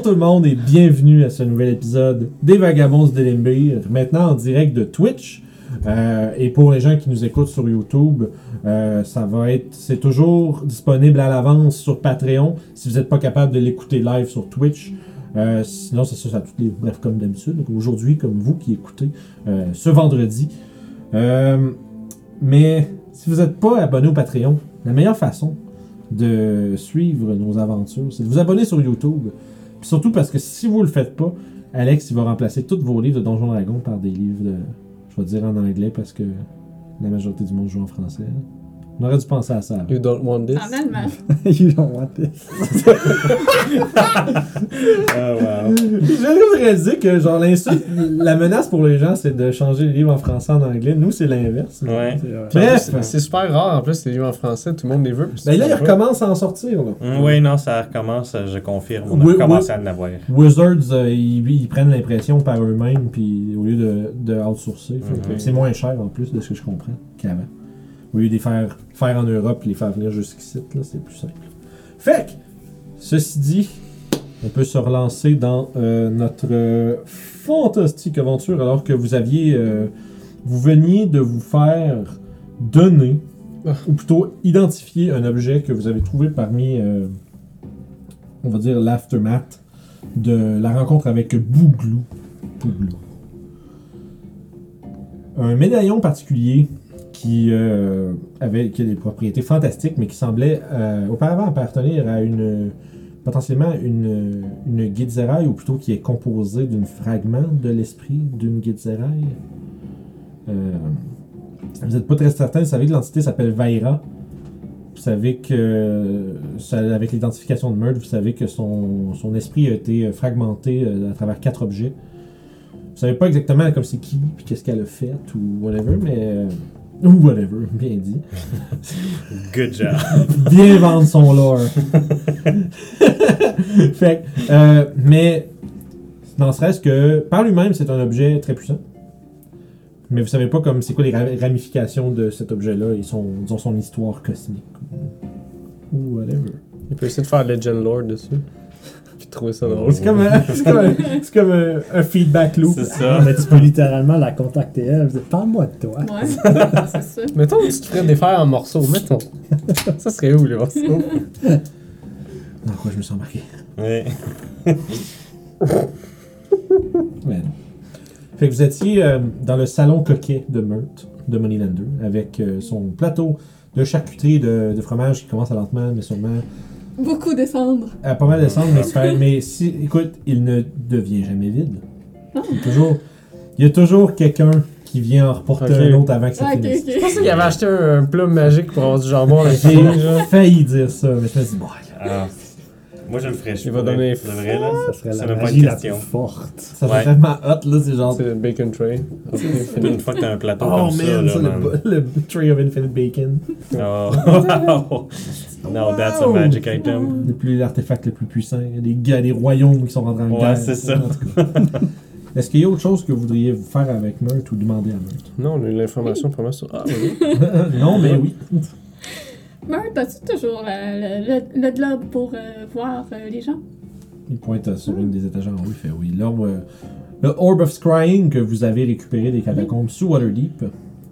Bonjour tout le monde et bienvenue à ce nouvel épisode des Vagabonds de Limbir, maintenant en direct de Twitch. Euh, et pour les gens qui nous écoutent sur YouTube, euh, ça va être, c'est toujours disponible à l'avance sur Patreon si vous n'êtes pas capable de l'écouter live sur Twitch. Euh, sinon, c'est ça, ça toutes les, bref, comme d'habitude. Aujourd'hui, comme vous qui écoutez euh, ce vendredi. Mais si vous n'êtes pas abonné au Patreon, la meilleure façon de suivre nos aventures, c'est de vous abonner sur YouTube. Surtout parce que si vous le faites pas, Alex il va remplacer tous vos livres de Donjons Dragons par des livres de, je vais dire en anglais parce que la majorité du monde joue en français. On aurait dû penser à ça. You don't want this? En allemand. you don't want this. Ah, wow. J'ai juste réalisé que genre l'insulte, la menace pour les gens, c'est de changer les livres en français en anglais. Nous, c'est l'inverse. Ouais. C'est. Bref. Super rare en plus, les livres en français, tout le monde les veut. Ben là, ils recommencent à en sortir. Là. Mm, Oui, non, ça recommence, je confirme. On a Oui, commencé oui. à en avoir. Wizards, euh, ils, ils prennent l'impression par eux-mêmes, puis au lieu de, de outsourcer. Mhm. C'est moins cher en plus de ce que je comprends qu'avant. Au lieu de les faire, faire en Europe et les faire venir jusqu'ici, là, c'est plus simple. Fait que, ceci dit, on peut se relancer dans euh, notre euh, fantastique aventure alors que vous aviez. euh, vous veniez de vous faire donner, Ah. ou plutôt identifier un objet que vous avez trouvé parmi, on va dire, l'aftermath de la rencontre avec Bouglou. Bouglou. Un médaillon particulier qui, euh, avait, qui a des propriétés fantastiques, mais qui semblait euh, auparavant appartenir à une potentiellement une, une ou plutôt qui est composé d'un fragment de l'esprit d'une Githzerai. Euh, vous n'êtes pas très certain, vous savez que l'entité s'appelle Vaira. Vous savez que, avec l'identification de Meurtre, vous savez que son, son esprit a été fragmenté à travers quatre objets. Vous savez pas exactement comme c'est qui, puis qu'est-ce qu'elle a fait, ou whatever, mais... ou whatever, bien dit. Good job. Bien vendre son lore. fait euh, mais, n'en serait-ce que, par lui-même, c'est un objet très puissant. Mais vous savez pas comme c'est quoi les ra- ramifications de cet objet-là et son, disons, son histoire cosmique. Ou, ou whatever. Il peut essayer de faire Legend Lord dessus. Ça drôle. C'est comme, un, c'est comme, un, c'est comme un, un feedback loop. C'est ça. mais tu peux littéralement la contacter elle. Parle-moi de toi. Ouais, c'est ça. Mettons que tu te ferais défaire en morceaux, mettons. ça serait où les morceaux? Dans quoi je me suis embarqué? Non. Fait que vous étiez euh, dans le salon coquet de Meurthe, de Moneylander, avec euh, son plateau de charcuterie de, de fromage qui commence à lentement, mais sûrement Beaucoup descendre. à pas mal descendre, mais, se faire- mais si, écoute, il ne devient jamais vide. Ah. Il y a toujours, il y a toujours quelqu'un qui vient en reporter Ok. un autre avant que ça Ah, ok, finisse. Je ok. pensais qu'il avait acheté un, un plat magique pour avoir du jambon là J'ai failli dire ça, mais je me suis dit, bon, Ah, moi, je le ferais. Il va donner- De vrai, là. Ça serait C'est la pas magie une la plus question. forte. ça Ouais. tellement hot, là, c'est genre, C'est le bacon tray. Une fois que t'as un plateau oh comme ça, ça, man. le, le tray of infinite bacon. Oh, no, that's a magic item. Les plus l'artefact le plus puissant. Il y a des, gars, des royaumes qui sont rentrés en Ouais, guerre. c'est ça. Est-ce qu'il y a autre chose que vous voudriez faire avec Meurthe ou demander à Meurthe? Non, on a eu l'information pour moi sur. Ah oui. non, mais oui. Meurt, as-tu toujours la- le, le- le globe pour euh, voir euh, les gens? Il pointe euh, sur une des étagères en haut. Il fait oui. L'orbe, euh, le Orb of Scrying que vous avez récupéré des catacombes sous Waterdeep.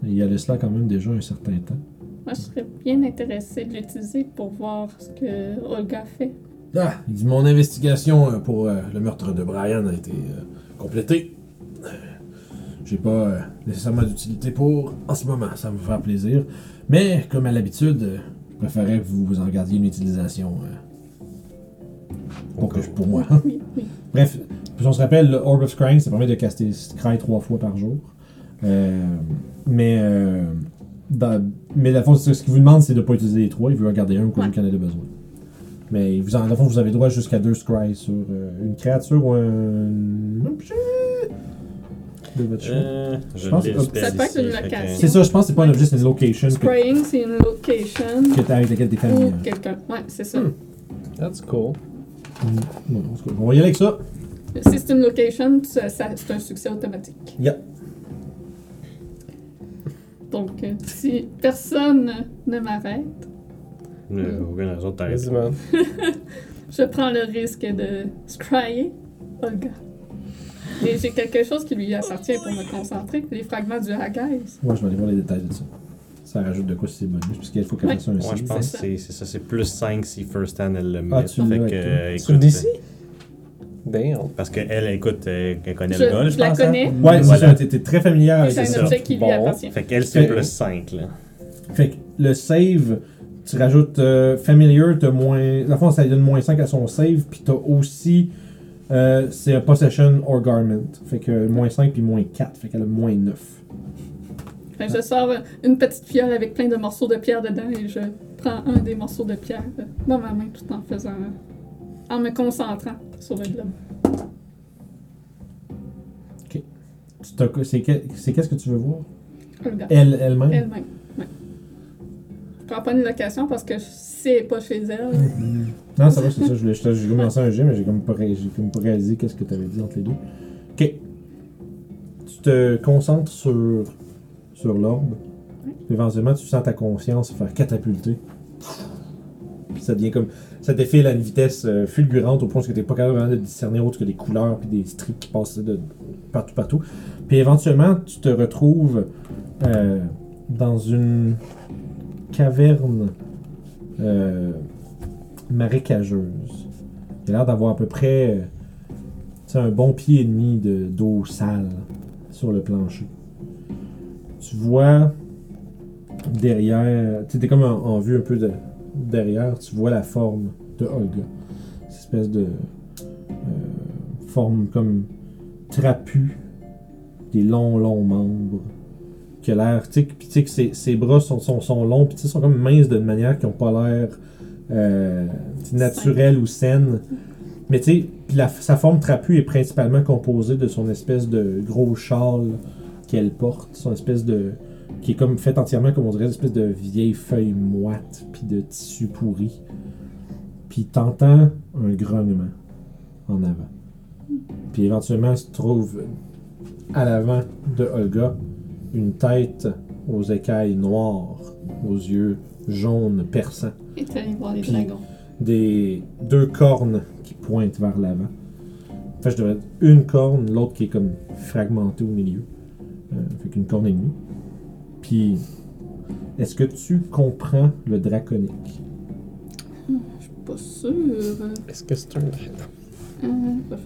Il y a de cela quand même déjà un certain temps. Moi, je serais bien intéressée de l'utiliser pour voir ce que Olga fait. Ah, il dit mon investigation euh, pour euh, le meurtre de Brian a été euh, complétée. Euh, J'ai pas euh, nécessairement d'utilité pour en ce moment, ça me fera plaisir. Mais comme à l'habitude, euh, préférais que vous vous en gardiez une utilisation euh, pour, que je- pour moi. Oui, oui. Bref, puis on se rappelle, le Orb of Scrying, ça permet de caster Scry trois fois par jour. Euh, mais, euh, dans- mais la ce qu'il vous demande, c'est de ne pas utiliser les trois. Il veut en garder un au cas où Ouais. il y en a besoin. Mais vous en, dans le fond, vous avez droit jusqu'à deux Scry sur euh, une créature ou un objet de votre choix. Euh, je pense que- spell Ça peut être une location. C'est ça, je pense que c'est pas un objet, c'est une location que, Spraying, c'est une location. que t'as- avec laquelle t'es Ou familier. quelqu'un. Ouais, c'est ça. Hmm. That's cool. Bon, tout cas, on va y aller avec ça. Si c'est une location, ça- ça- c'est un succès automatique. Yep. Donc, euh, si personne ne m'arrête, Euh, Aucune raison de t'arrêter. Je prends le risque de scryer Olga. Et j'ai quelque chose qui lui appartient pour me concentrer, les fragments du Hagais. Moi, je vais aller voir les détails de ça. Ça rajoute de quoi si c'est bonus, puisqu'il faut qu'elle fasse un Moi, je pense C'est que c'est ça. C'est plus 5 si First Hand elle le met. Ah, tu fait que, écoute? Damn. Parce qu'elle, écoute, elle connaît Je, le gars, je, je la pense. hein? connais. Ouais, c'est Voilà. ça, t'es très familière avec C'est c'est un ça. objet qui lui Bon. appartient. Fait qu'elle, c'est plus 5, là. Fait que le save, tu rajoutes euh, Familiar, t'as moins. Dans le fond, ça lui donne moins 5 à son save, puis t'as aussi. Euh, c'est Possession or Garment. Fait que moins 5 puis moins 4. Fait qu'elle a moins 9. Fait que je sors une petite fiole avec plein de morceaux de pierre dedans et je prends un des morceaux de pierre euh, dans ma main tout en faisant. en me concentrant sur le globe. Tu t'as- C'est que- c'est qu'est-ce que tu veux voir? Elle, elle-même? Elle-même. Ouais. Je prends pas une location parce que c'est pas chez elle. Non, ça va, c'est ça. Je voulais je j'ai commencé un jeu, mais j'ai comme pas, ré- j'ai comme pas réalisé qu'est-ce que tu avais dit entre les deux. Ok. Tu te concentres sur, sur l'orbe. Puis éventuellement, tu sens ta conscience se faire catapulter. Puis ça devient comme. Ça défile à une vitesse euh, fulgurante au point que tu n'es pas capable vraiment de discerner autre que des couleurs puis des strips qui passent de partout, partout. Puis éventuellement, tu te retrouves euh, dans une caverne euh, marécageuse. Il a l'air d'avoir à peu près euh, un bon pied et demi de- d'eau sale sur le plancher. Tu vois derrière, tu es comme en, vue un peu de derrière, tu vois la forme de Olga. Cette espèce de euh, forme comme trapue, des longs, longs membres, qui a l'air, tu sais, ses, ses bras sont, sont, sont longs, puis sont comme minces d'une manière qui n'ont pas l'air euh, naturelle ou saine. Mais tu sais, sa forme trapue est principalement composée de son espèce de gros châle qu'elle porte, son espèce de qui est comme fait entièrement comme on dirait une espèce de vieille feuille moite puis de tissu pourri. Puis t'entends un grognement en avant. Puis éventuellement se trouve à l'avant de Olga une tête aux écailles noires, aux yeux jaunes perçants Et tu allé voir les Puis- dragons. des deux cornes qui pointent vers l'avant. En fait, je devrais être une corne, l'autre qui est comme fragmentée au milieu. Euh, fait qu'une corne et demie. Puis, est-ce que tu comprends le draconique? Je suis pas sûre. Est-ce que c'est un. Euh,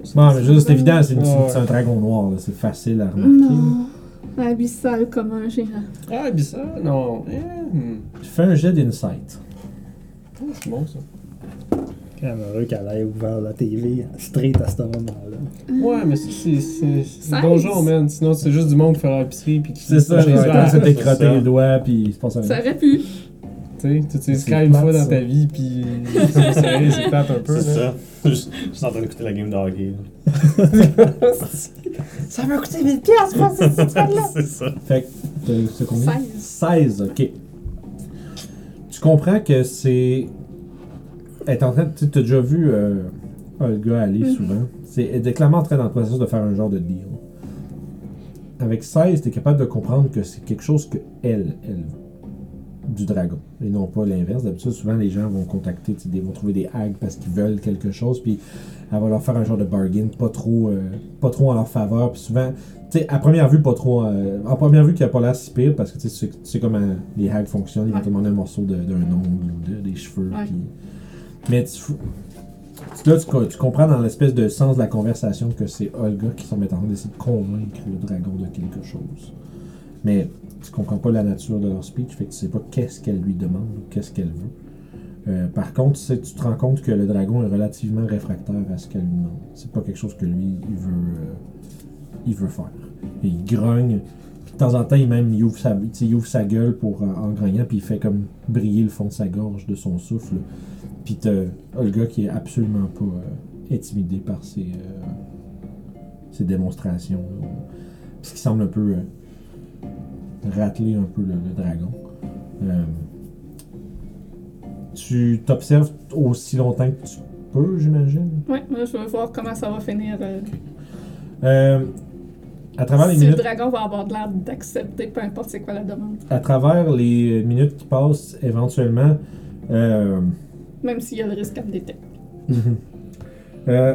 je ça. Bon, mais juste, c'est évident, c'est une- Ouais. c'est un dragon noir, là, c'est facile à remarquer. Non. Abyssal comme un géant. Ah, bizarre, non. Hmm. Fais un jet d'insight. Oh, c'est bon ça. Quand même heureux qu'elle ait ouvert la TV straight à ce moment-là. Ouais, mais c'est- c'est donjon, man. Sinon, c'est juste du monde qui fait leur épicerie puis qui. C'est ça, c'est décrotter ça. les doigts, puis se passe Ça rien. aurait pu. Tu sais, tu une fois dans ça. ta vie puis. c'est plate un peu. C'est là. ça. Juste juste en train d'écouter la game de hockey. là. Ça m'a coûté 1000 piastres, moi, c'est c'est ça. Fait que, t'as- c'est combien? 16. 16, ok. Comprends que c'est. Est en train. Tu as déjà vu euh, Olga aller Mhm. souvent. C'est, elle est clairement en train dans le processus de faire un genre de deal. Avec 16, tu es capable de comprendre que c'est quelque chose que elle, elle veut. Du dragon. Et non pas l'inverse. D'habitude, souvent, les gens vont contacter, des- vont trouver des hags parce qu'ils veulent quelque chose, puis elle va leur faire un genre de bargain, pas trop, euh, pas trop en leur faveur. Puis souvent, tu sais, à première vue, pas trop. euh, en première vue, qui a pas l'air si pire parce que tu sais, tu sais comment les hags fonctionnent. Ils vont te demander un morceau de- d'un ongle ou de- des cheveux. Ouais. Mais tu, là, tu, co- tu comprends dans l'espèce de sens de la conversation que c'est Olga qui semble être en train d'essayer de convaincre le dragon de quelque chose. Mais tu comprends pas la nature de leur speech, fait que tu sais pas qu'est-ce qu'elle lui demande ou qu'est-ce qu'elle veut. Euh, par contre, tu sais- tu te rends compte que le dragon est relativement réfractaire à ce qu'elle lui demande. C'est pas quelque chose que lui, il veut, euh, il veut faire. Et il grogne. Puis de temps en temps, il même il ouvre sa, ouvre sa gueule pour, euh, en grognant, puis il fait comme briller le fond de sa gorge de son souffle. Puis t'as Olga qui est absolument pas intimidé par ses, démonstrations. ce qui semble un peu rateler un peu le, le dragon. Euh, tu t'observes aussi longtemps que tu peux, j'imagine? Ouais, moi je veux voir comment ça va finir. euh, Euh, à travers les si le minutes, dragon va avoir de l'air d'accepter, peu importe c'est quoi la demande. à travers les minutes qui passent, éventuellement, Même s'il y a le risque à me détecter.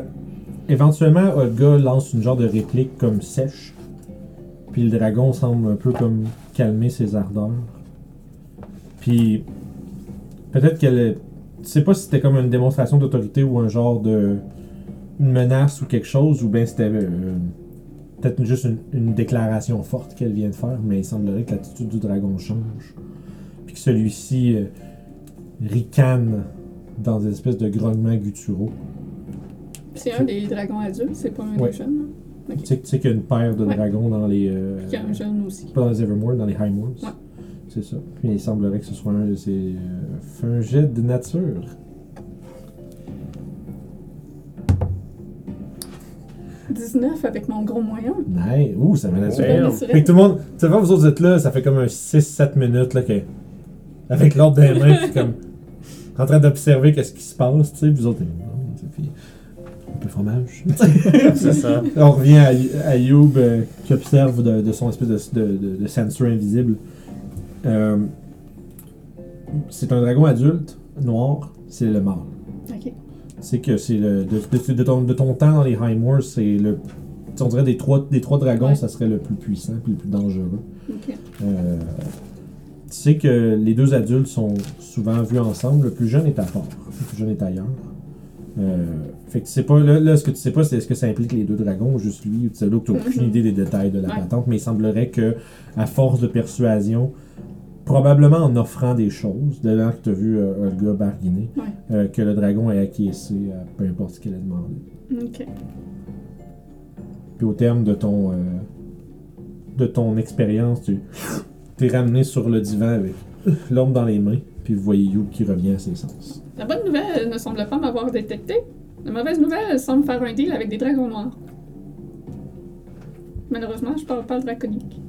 Éventuellement, Olga lance une genre de réplique comme sèche. Puis le dragon semble un peu comme calmer ses ardeurs. Puis peut-être qu'elle. est- Tu sais pas si c'était comme une démonstration d'autorité ou un genre de. une menace ou quelque chose, ou bien c'était. euh, peut-être juste une, une déclaration forte qu'elle vient de faire, mais il semblerait que l'attitude du dragon change. Puis que celui-ci euh, ricane dans des espèces de grognements gutturaux. C'est un des dragons adultes, c'est pas un Ouais. des jeunes. Là. Tu sais, tu sais qu'il y a une paire de Ouais. dragons dans les. euh, Puis il y a un jeune aussi. pas dans les Evermore, dans les High Moors. Ouais. C'est ça. Puis il semblerait que ce soit un de ces. Euh, de nature. « 19 avec mon gros moyen. Nice. Ouh, ça naturel. Ouais, Damn. naturel. Fait que tout le monde. Tu sais, pas, vous autres êtes là, ça fait comme un 6-7 minutes, là, que. Avec l'ordre des mains, puis comme. En train d'observer qu'est-ce qui se passe, tu sais, vous autres. De fromage. C'est ça. On revient à, à Youb euh, qui observe de, de son espèce de, de, de- de sensor invisible. Euh, c'est un dragon adulte, noir, c'est le mâle. Ok. C'est que c'est le. De, de- de ton, de ton temps dans les High Moors, c'est le. On dirait des trois, des trois dragons, Ouais. ça serait le plus puissant puis le plus dangereux. Ok. Euh, tu sais que les deux adultes sont souvent vus ensemble. Le plus jeune est à part. Le plus jeune est ailleurs. Euh, fait que tu sais pas, là, là, ce que tu sais pas, c'est est-ce que ça implique les deux dragons ou juste lui, ou tu sais, là, que tu n'as aucune Mhm. idée des détails de la patente, mais il semblerait que, à force de persuasion, probablement en offrant des choses, de là que tu as vu euh, Olga barguiner, Ouais. euh, que le dragon ait acquiescé à peu importe ce qu'elle a demandé. Ok. Puis au terme de ton, euh, de ton expérience, tu es ramené sur le divan avec l'homme dans les mains, puis vous voyez You qui revient à ses sens. La bonne nouvelle ne semble pas m'avoir détecté. La mauvaise nouvelle elle semble faire un deal avec des dragons noirs. Malheureusement, je parle pas draconique.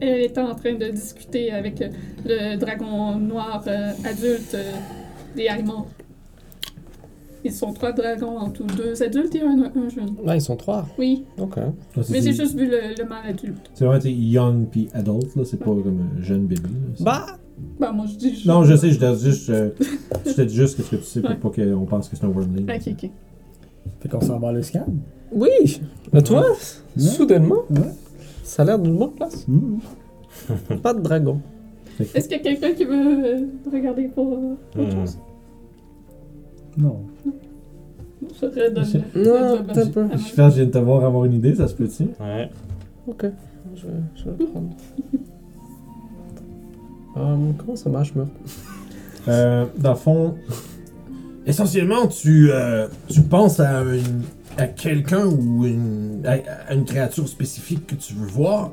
Elle, est en train de discuter avec le dragon noir euh, adulte euh, des Aimants. Ils sont trois dragons en tout, deux adultes et un, un jeune. Là, ils sont trois? Oui, Ok. Là, mais j'ai juste vu le, le mâle adulte. C'est vraiment tu sais, young puis adult, là, c'est pas comme un jeune bébé. là. C'est- Bah! Bah, moi je dis. Non, je sais, je te dis juste, euh, je te dis juste que ce que tu sais pour pas qu'on pense que c'est un wormling. Ok, ok. Fait qu'on s'en va à le scan. Oui! Mais toi, Ouais. soudainement, Ouais. ça a l'air d'une bonne place. Mhm. Pas de dragon. Est-ce qu'il y a quelqu'un qui veut euh, regarder pour euh, autre Hmm. chose? Non. Redonne Non, à ma- Je pense que je viens de te voir avoir une idée, ça se peut-tu? Ouais. Ok. Je, je vais le prendre. Hum, comment ça marche, meurtre? Euh, dans le fond, essentiellement, tu, euh, tu penses à, une- à quelqu'un ou une, à, à une créature spécifique que tu veux voir.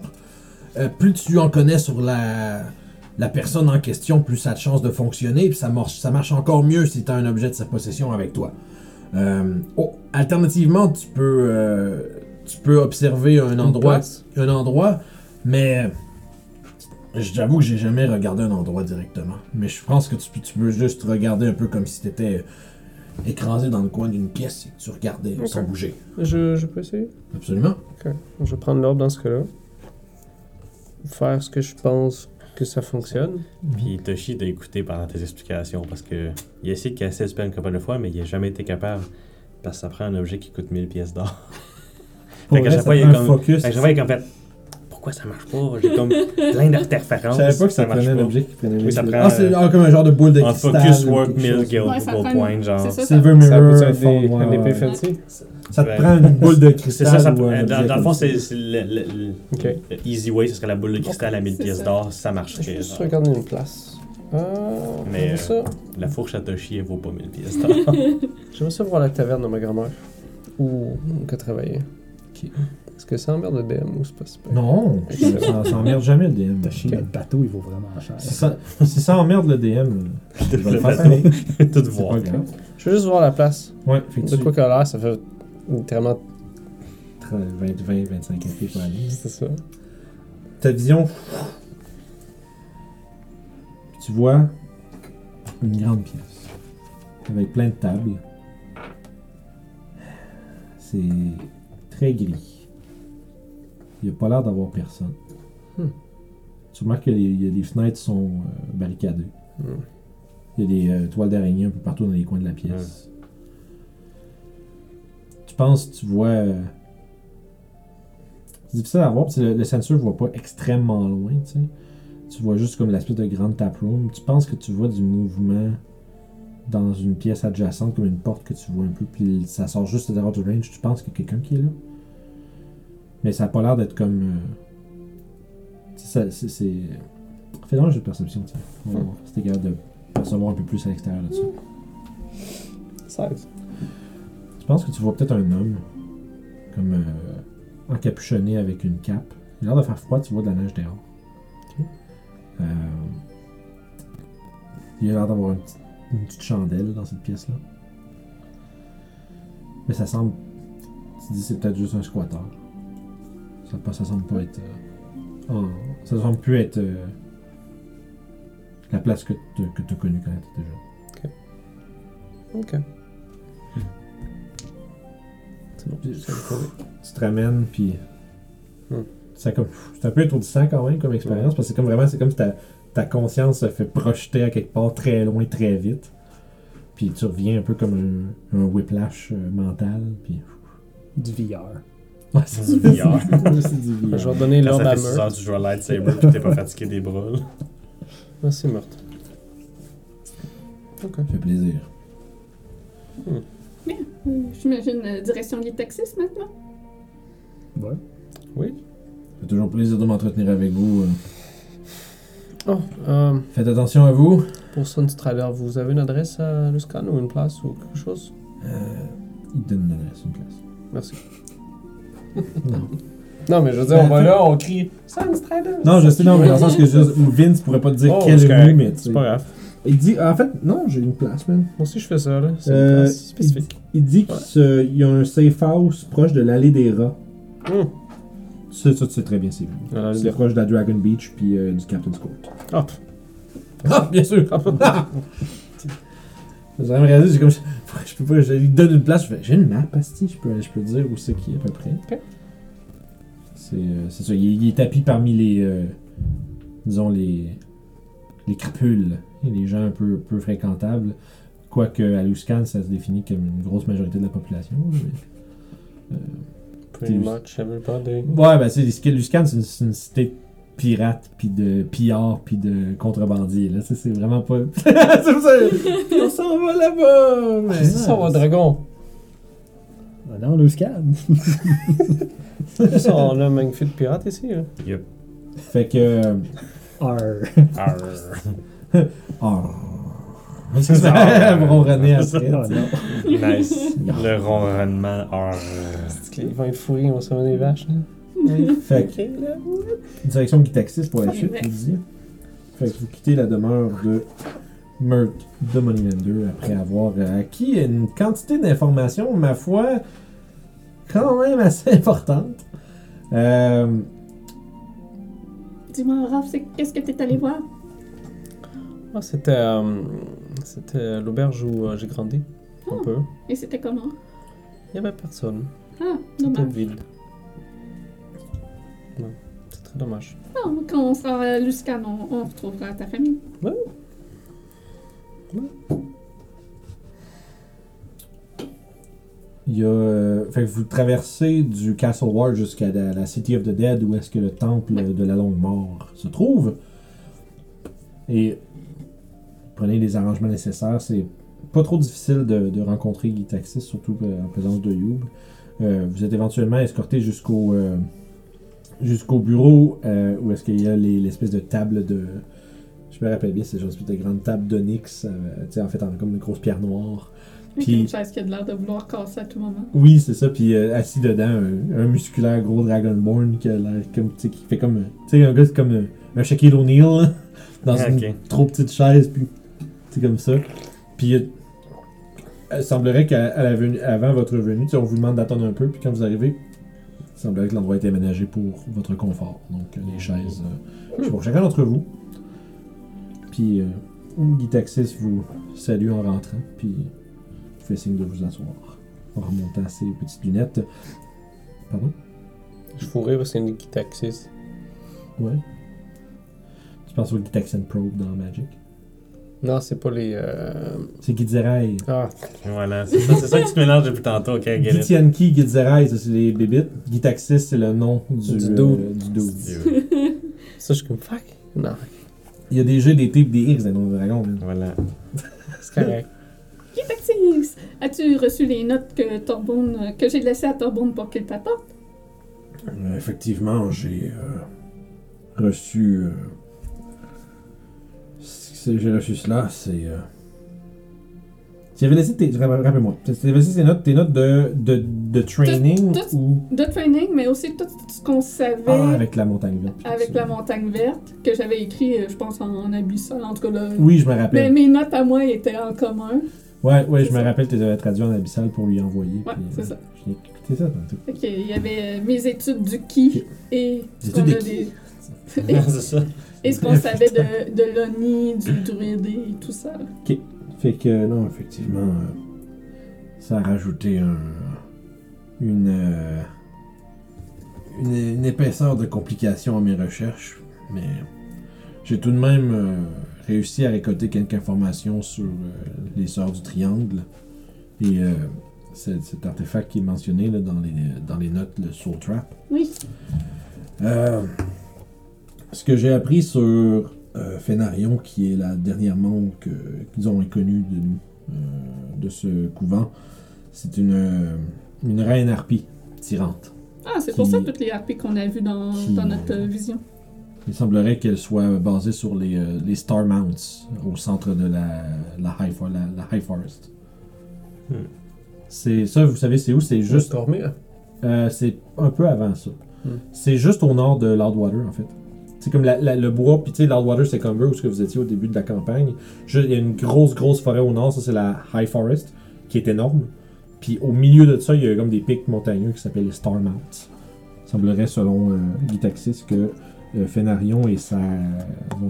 Euh, plus tu en connais sur la, la personne en question, plus ça a de chances de fonctionner. Puis ça marche, ça marche encore mieux si tu as un objet de sa possession avec toi. Euh, oh, alternativement, tu peux, euh, tu peux observer un endroit place? un endroit, mais j'avoue que j'ai jamais regardé un endroit directement. Mais je pense que tu, tu peux juste regarder un peu comme si t'étais écrasé dans le coin d'une pièce et que tu regardais sans bouger. Je, je peux essayer? Absolument. Ok. Je vais prendre l'ordre dans ce cas-là. Faire ce que je pense que ça fonctionne. Puis Toshi t'a écouté pendant tes explications parce que il a essayé de casser le spell une couple de fois, mais il a jamais été capable. Parce que ça prend un objet qui coûte 1000 pièces d'or. Fait qu'à chaque ça fois, il y a prend un comme- focus. Fait que je voyais qu'en fait, pourquoi ça marche pas? J'ai comme plein Je d'interférences. savais pas que ça, marche prenait un objet qui prenait Oui, ça prend, Ah, c'est comme un genre de boule de En cristal. focus, ou work, quelque mill, chose. guild, Ouais, ça gold prend- point, genre. c'est ça. Silver Ça Mirror, un épée fancy? Ça te prend une boule de C'est cristal. ça, ça ou un dans, dans le fond, c'est le, le- le- le easy way, ce serait la boule de cristal à 1000 C'est pièces ça. d'or, ça Je marcherait. vais juste regarder une place. Euh, Mais, euh, ça. La fourche à Toshi, elle vaut pas 1000 pièces d'or. J'aimerais ça voir la taverne de ma grand-mère. Où on a travaillé. Ok. Est-ce que ça emmerde le DM ou c'est pas super? Non, ça, ça, ça emmerde jamais le DM. Tachi, notre bateau, il vaut vraiment cher. Si ça, si ça emmerde le DM, je vais le bateau. pareil. Tout voir. Je veux juste voir la place. Ouais, De tu- quoi qu'elle a l'air, ça fait littéralement. 20, 20, 25 cafés pour aller. C'est ça. Ta vision. Tu vois une grande pièce. Avec plein de tables. C'est très gris. Il n'y a pas l'air d'avoir personne. Hmm. Tu remarques que les, les fenêtres sont euh, barricadées. Hmm. Il y a des euh, toiles d'araignée un peu partout dans les coins de la pièce. Tu penses, tu vois. euh, C'est difficile à voir parce que le, le sensor ne voit pas extrêmement loin, tu sais. Tu vois juste comme l'espèce de grande taproom. Tu penses que tu vois du mouvement dans une pièce adjacente, comme une porte que tu vois un peu, puis ça sort juste de of range. Tu penses qu'il y a quelqu'un qui est là. Mais ça n'a pas l'air d'être comme. euh, c'est. Fais donc un jeu de perception, tiens. On si t'es capable de percevoir un peu plus à l'extérieur de ça. 16. Tu penses que tu vois peut-être un homme, comme euh, encapuchonné avec une cape. Il a l'air de faire froid, tu vois de la neige dehors. Euh, il a l'air d'avoir une petite, une petite chandelle dans cette pièce-là. Mais ça semble. Tu te dis c'est peut-être juste un squatter. Ça, ça semble pas être. euh, ça semble plus être euh, la place que tu as connue quand tu étais jeune. Ok. C'est tu te ramènes, puis. Hmm. C'est comme. C'est un peu étourdissant quand même comme expérience, parce que c'est comme vraiment, c'est comme si ta, ta conscience se fait projeter à quelque part très loin, très vite. Puis tu reviens un peu comme un, un whiplash euh, mental, puis. Du VR. Ouais, c'est Du VR. c'est du VR. Je vais donner l'ordre ça à fait 6 heures Meurtre. que tu joues à lightsaber pis t'es pas fatigué des bras. là. Ah, c'est Meurtre. Ok. Ça fait plaisir. Euh, J'imagine euh, direction des taxis maintenant. Ouais. Oui. Ça fait toujours plaisir de m'entretenir avec vous. euh. Oh, euh, Faites attention à vous. pour Sunstrider, vous avez une adresse à Luscan ou une place ou quelque chose? Euh, il te donne une adresse, une place. Merci. Non. Non, mais je veux dire, on va là, on crie Sunstrider. Non, je sais, non, mais dans le sens que je, ou Vince pourrait pas te dire Oh, quelle c'est rue, correct. mais tu sais. C'est pas grave. Il dit, en fait, non, j'ai une place, man. Moi aussi, je fais ça, là. C'est Euh, une place spécifique. Il dit qu'il se- il y a un safe house proche de l'allée des rats. Hum. Ça, ça, tu sais très bien, c'est où. Ah, C'est proche de la Dragon Beach puis euh, du Captain's Court. Ah, Ah, bien sûr! Vous avez réalisé, j'ai comme. Je peux pas, je lui donne une place, je fais, j'ai une map, asti, je peux, je peux dire où c'est qui est à peu près. Ok. C'est euh, c'est ça, il est, il est tapis parmi les. euh, disons, les. les crapules, et les gens un peu, peu fréquentables. Quoique à Luscan, ça se définit comme une grosse majorité de la population. mais, euh, pretty much everybody. Ouais, ben, c'est Luscan, c'est une, c'est une cité de pirates, puis de pillards, puis de contrebandiers. Là, c'est vraiment pas. c'est pour ça. On s'en va là-bas. Mais... C'est ça, mon dragon. Ah non, ça, on a un magnifique pirate ici. Là. Yup. Fait que. euh, Arr. Arr. Oh. C'est ça, ronronner après. Nice. Le ronronnement. Ils vont être fourrés, on va se mettre des vaches. Là. Fait que, direction Guitaxis pour la vrai. vous disiez. Fait que vous quittez la demeure de Meurthe de Moneylender après avoir euh, acquis une quantité d'informations, ma foi, quand même assez importante. Euh, Dis-moi, Raph, c'est- qu'est-ce que t'es allé voir? Ah, c'était euh, c'était l'auberge où euh, j'ai grandi. Un Oh. peu. Et c'était comment? Il y avait personne. Ah, C'était dommage. vide. Ouais, c'est très dommage. Non, quand on sera à Luscan, on, on retrouvera ta famille. Il y a. euh, fait que vous traversez du Castle Ward jusqu'à la, la City of the Dead, où est-ce que le temple de la longue mort se trouve. Et prenez les arrangements nécessaires. C'est pas trop difficile de, de rencontrer Guy Taxis, surtout euh, en présence de Youb. Euh, vous êtes éventuellement escorté jusqu'au euh, jusqu'au bureau euh, où est-ce qu'il y a les- l'espèce de table de. Je me rappelle bien, c'est genre une espèce de grande table d'onyx, euh, tu sais, en fait, en, comme une grosse pierre noire. Puis- une chaise qui a de l'air de vouloir casser à tout moment. Oui, c'est ça. Puis euh, assis dedans, un, un musculaire gros Dragonborn qui a l'air comme, tu sais, qui fait comme, tu sais, un gars c'est comme un, un Shaquille O'Neal dans Ah, une trop petite chaise, puis c'est comme ça. Puis euh, il semblerait qu'avant votre venue, on vous demande d'attendre un peu, puis quand vous arrivez, il semblerait que l'endroit est aménagé pour votre confort. Donc euh, les chaises, euh, pour chacun d'entre vous. Puis euh, Guy Taxis vous salue en rentrant, puis fait signe de vous asseoir en remontant ses petites lunettes. Pardon? Je fourrais parce qu'il y a une taxis. Ouais. Tu penses au Gitaxian Probe dans Magic? Non, c'est pas les. euh, C'est Gidzerai. Ah, Voilà, c'est ça, ça que tu te mélanges depuis tantôt, ok, get it. Gitianki, Gidzerai, ça c'est les bébites. Gitaxis, c'est le nom du, Du euh, dude. du. Dieu. ça, je suis comme fuck. Non, Il y a des G, des T pis des X dans nos dragons. là. Voilà. c'est correct. Gitaxis! As-tu reçu les notes que Torbone, que j'ai laissées à Torbone pour qu'il t'apporte? Euh, effectivement, j'ai euh, reçu. C'est- j'ai reçu cela, c'est. Euh, tu avais laissé tes. Rappelle-moi. Tu avais laissé tes notes, tes notes de, de, de training Tout- tout- ou? De training, mais aussi tout ce qu'on savait Ah, avec la montagne verte. avec la montagne verte, que j'avais écrit, euh, je pense, en, en abyssal, en tout cas là. Oui, je me Mais rappelle. mes notes à moi étaient en commun. Ouais, ouais, je me rappelle, tu les avais traduits en abyssal pour lui envoyer. Ouais, c'est euh, ça. J'ai écouté ça tantôt. Que, il y avait euh, mes études du ki Ok. et Études des- c'est ça. et ce qu'on savait de, de l'Oni, du druide et tout ça. Fait que, non, effectivement, euh, ça a rajouté un, une, euh, une, une épaisseur de complications à mes recherches, mais j'ai tout de même euh, réussi à récolter quelques informations sur les Sœurs du Triangle et cet artefact qui est mentionné là, dans, les, dans les notes, le Soul Trap. Oui. Euh, ce que j'ai appris sur euh, Fénarion, qui est la dernière que- qu'ils ont inconnue de nous, euh, de ce couvent, c'est une, euh, une reine harpie tyrante. Ah, c'est pour ça toutes les harpies qu'on a vues dans, qui- dans notre euh, vision. Il semblerait qu'elle soit basée sur les, euh, les Star Mounts, au centre de la, la, high, for- la, la High Forest. Hmm. C'est ça, vous savez, c'est où? C'est Juste dormir. Euh, c'est un peu avant ça. Hmm. C'est juste au nord de Loudwater, en fait. C'est comme le bois, puis tu sais, Loudwater, c'est comme où ce que vous étiez au début de la campagne. Il y a une grosse, grosse forêt au nord, ça c'est la High Forest, qui est énorme. Puis au milieu de ça, il y a comme des pics montagneux qui s'appellent les Star Mounts. Il semblerait, selon euh, Gitaxis, que euh, Fénarion et sa,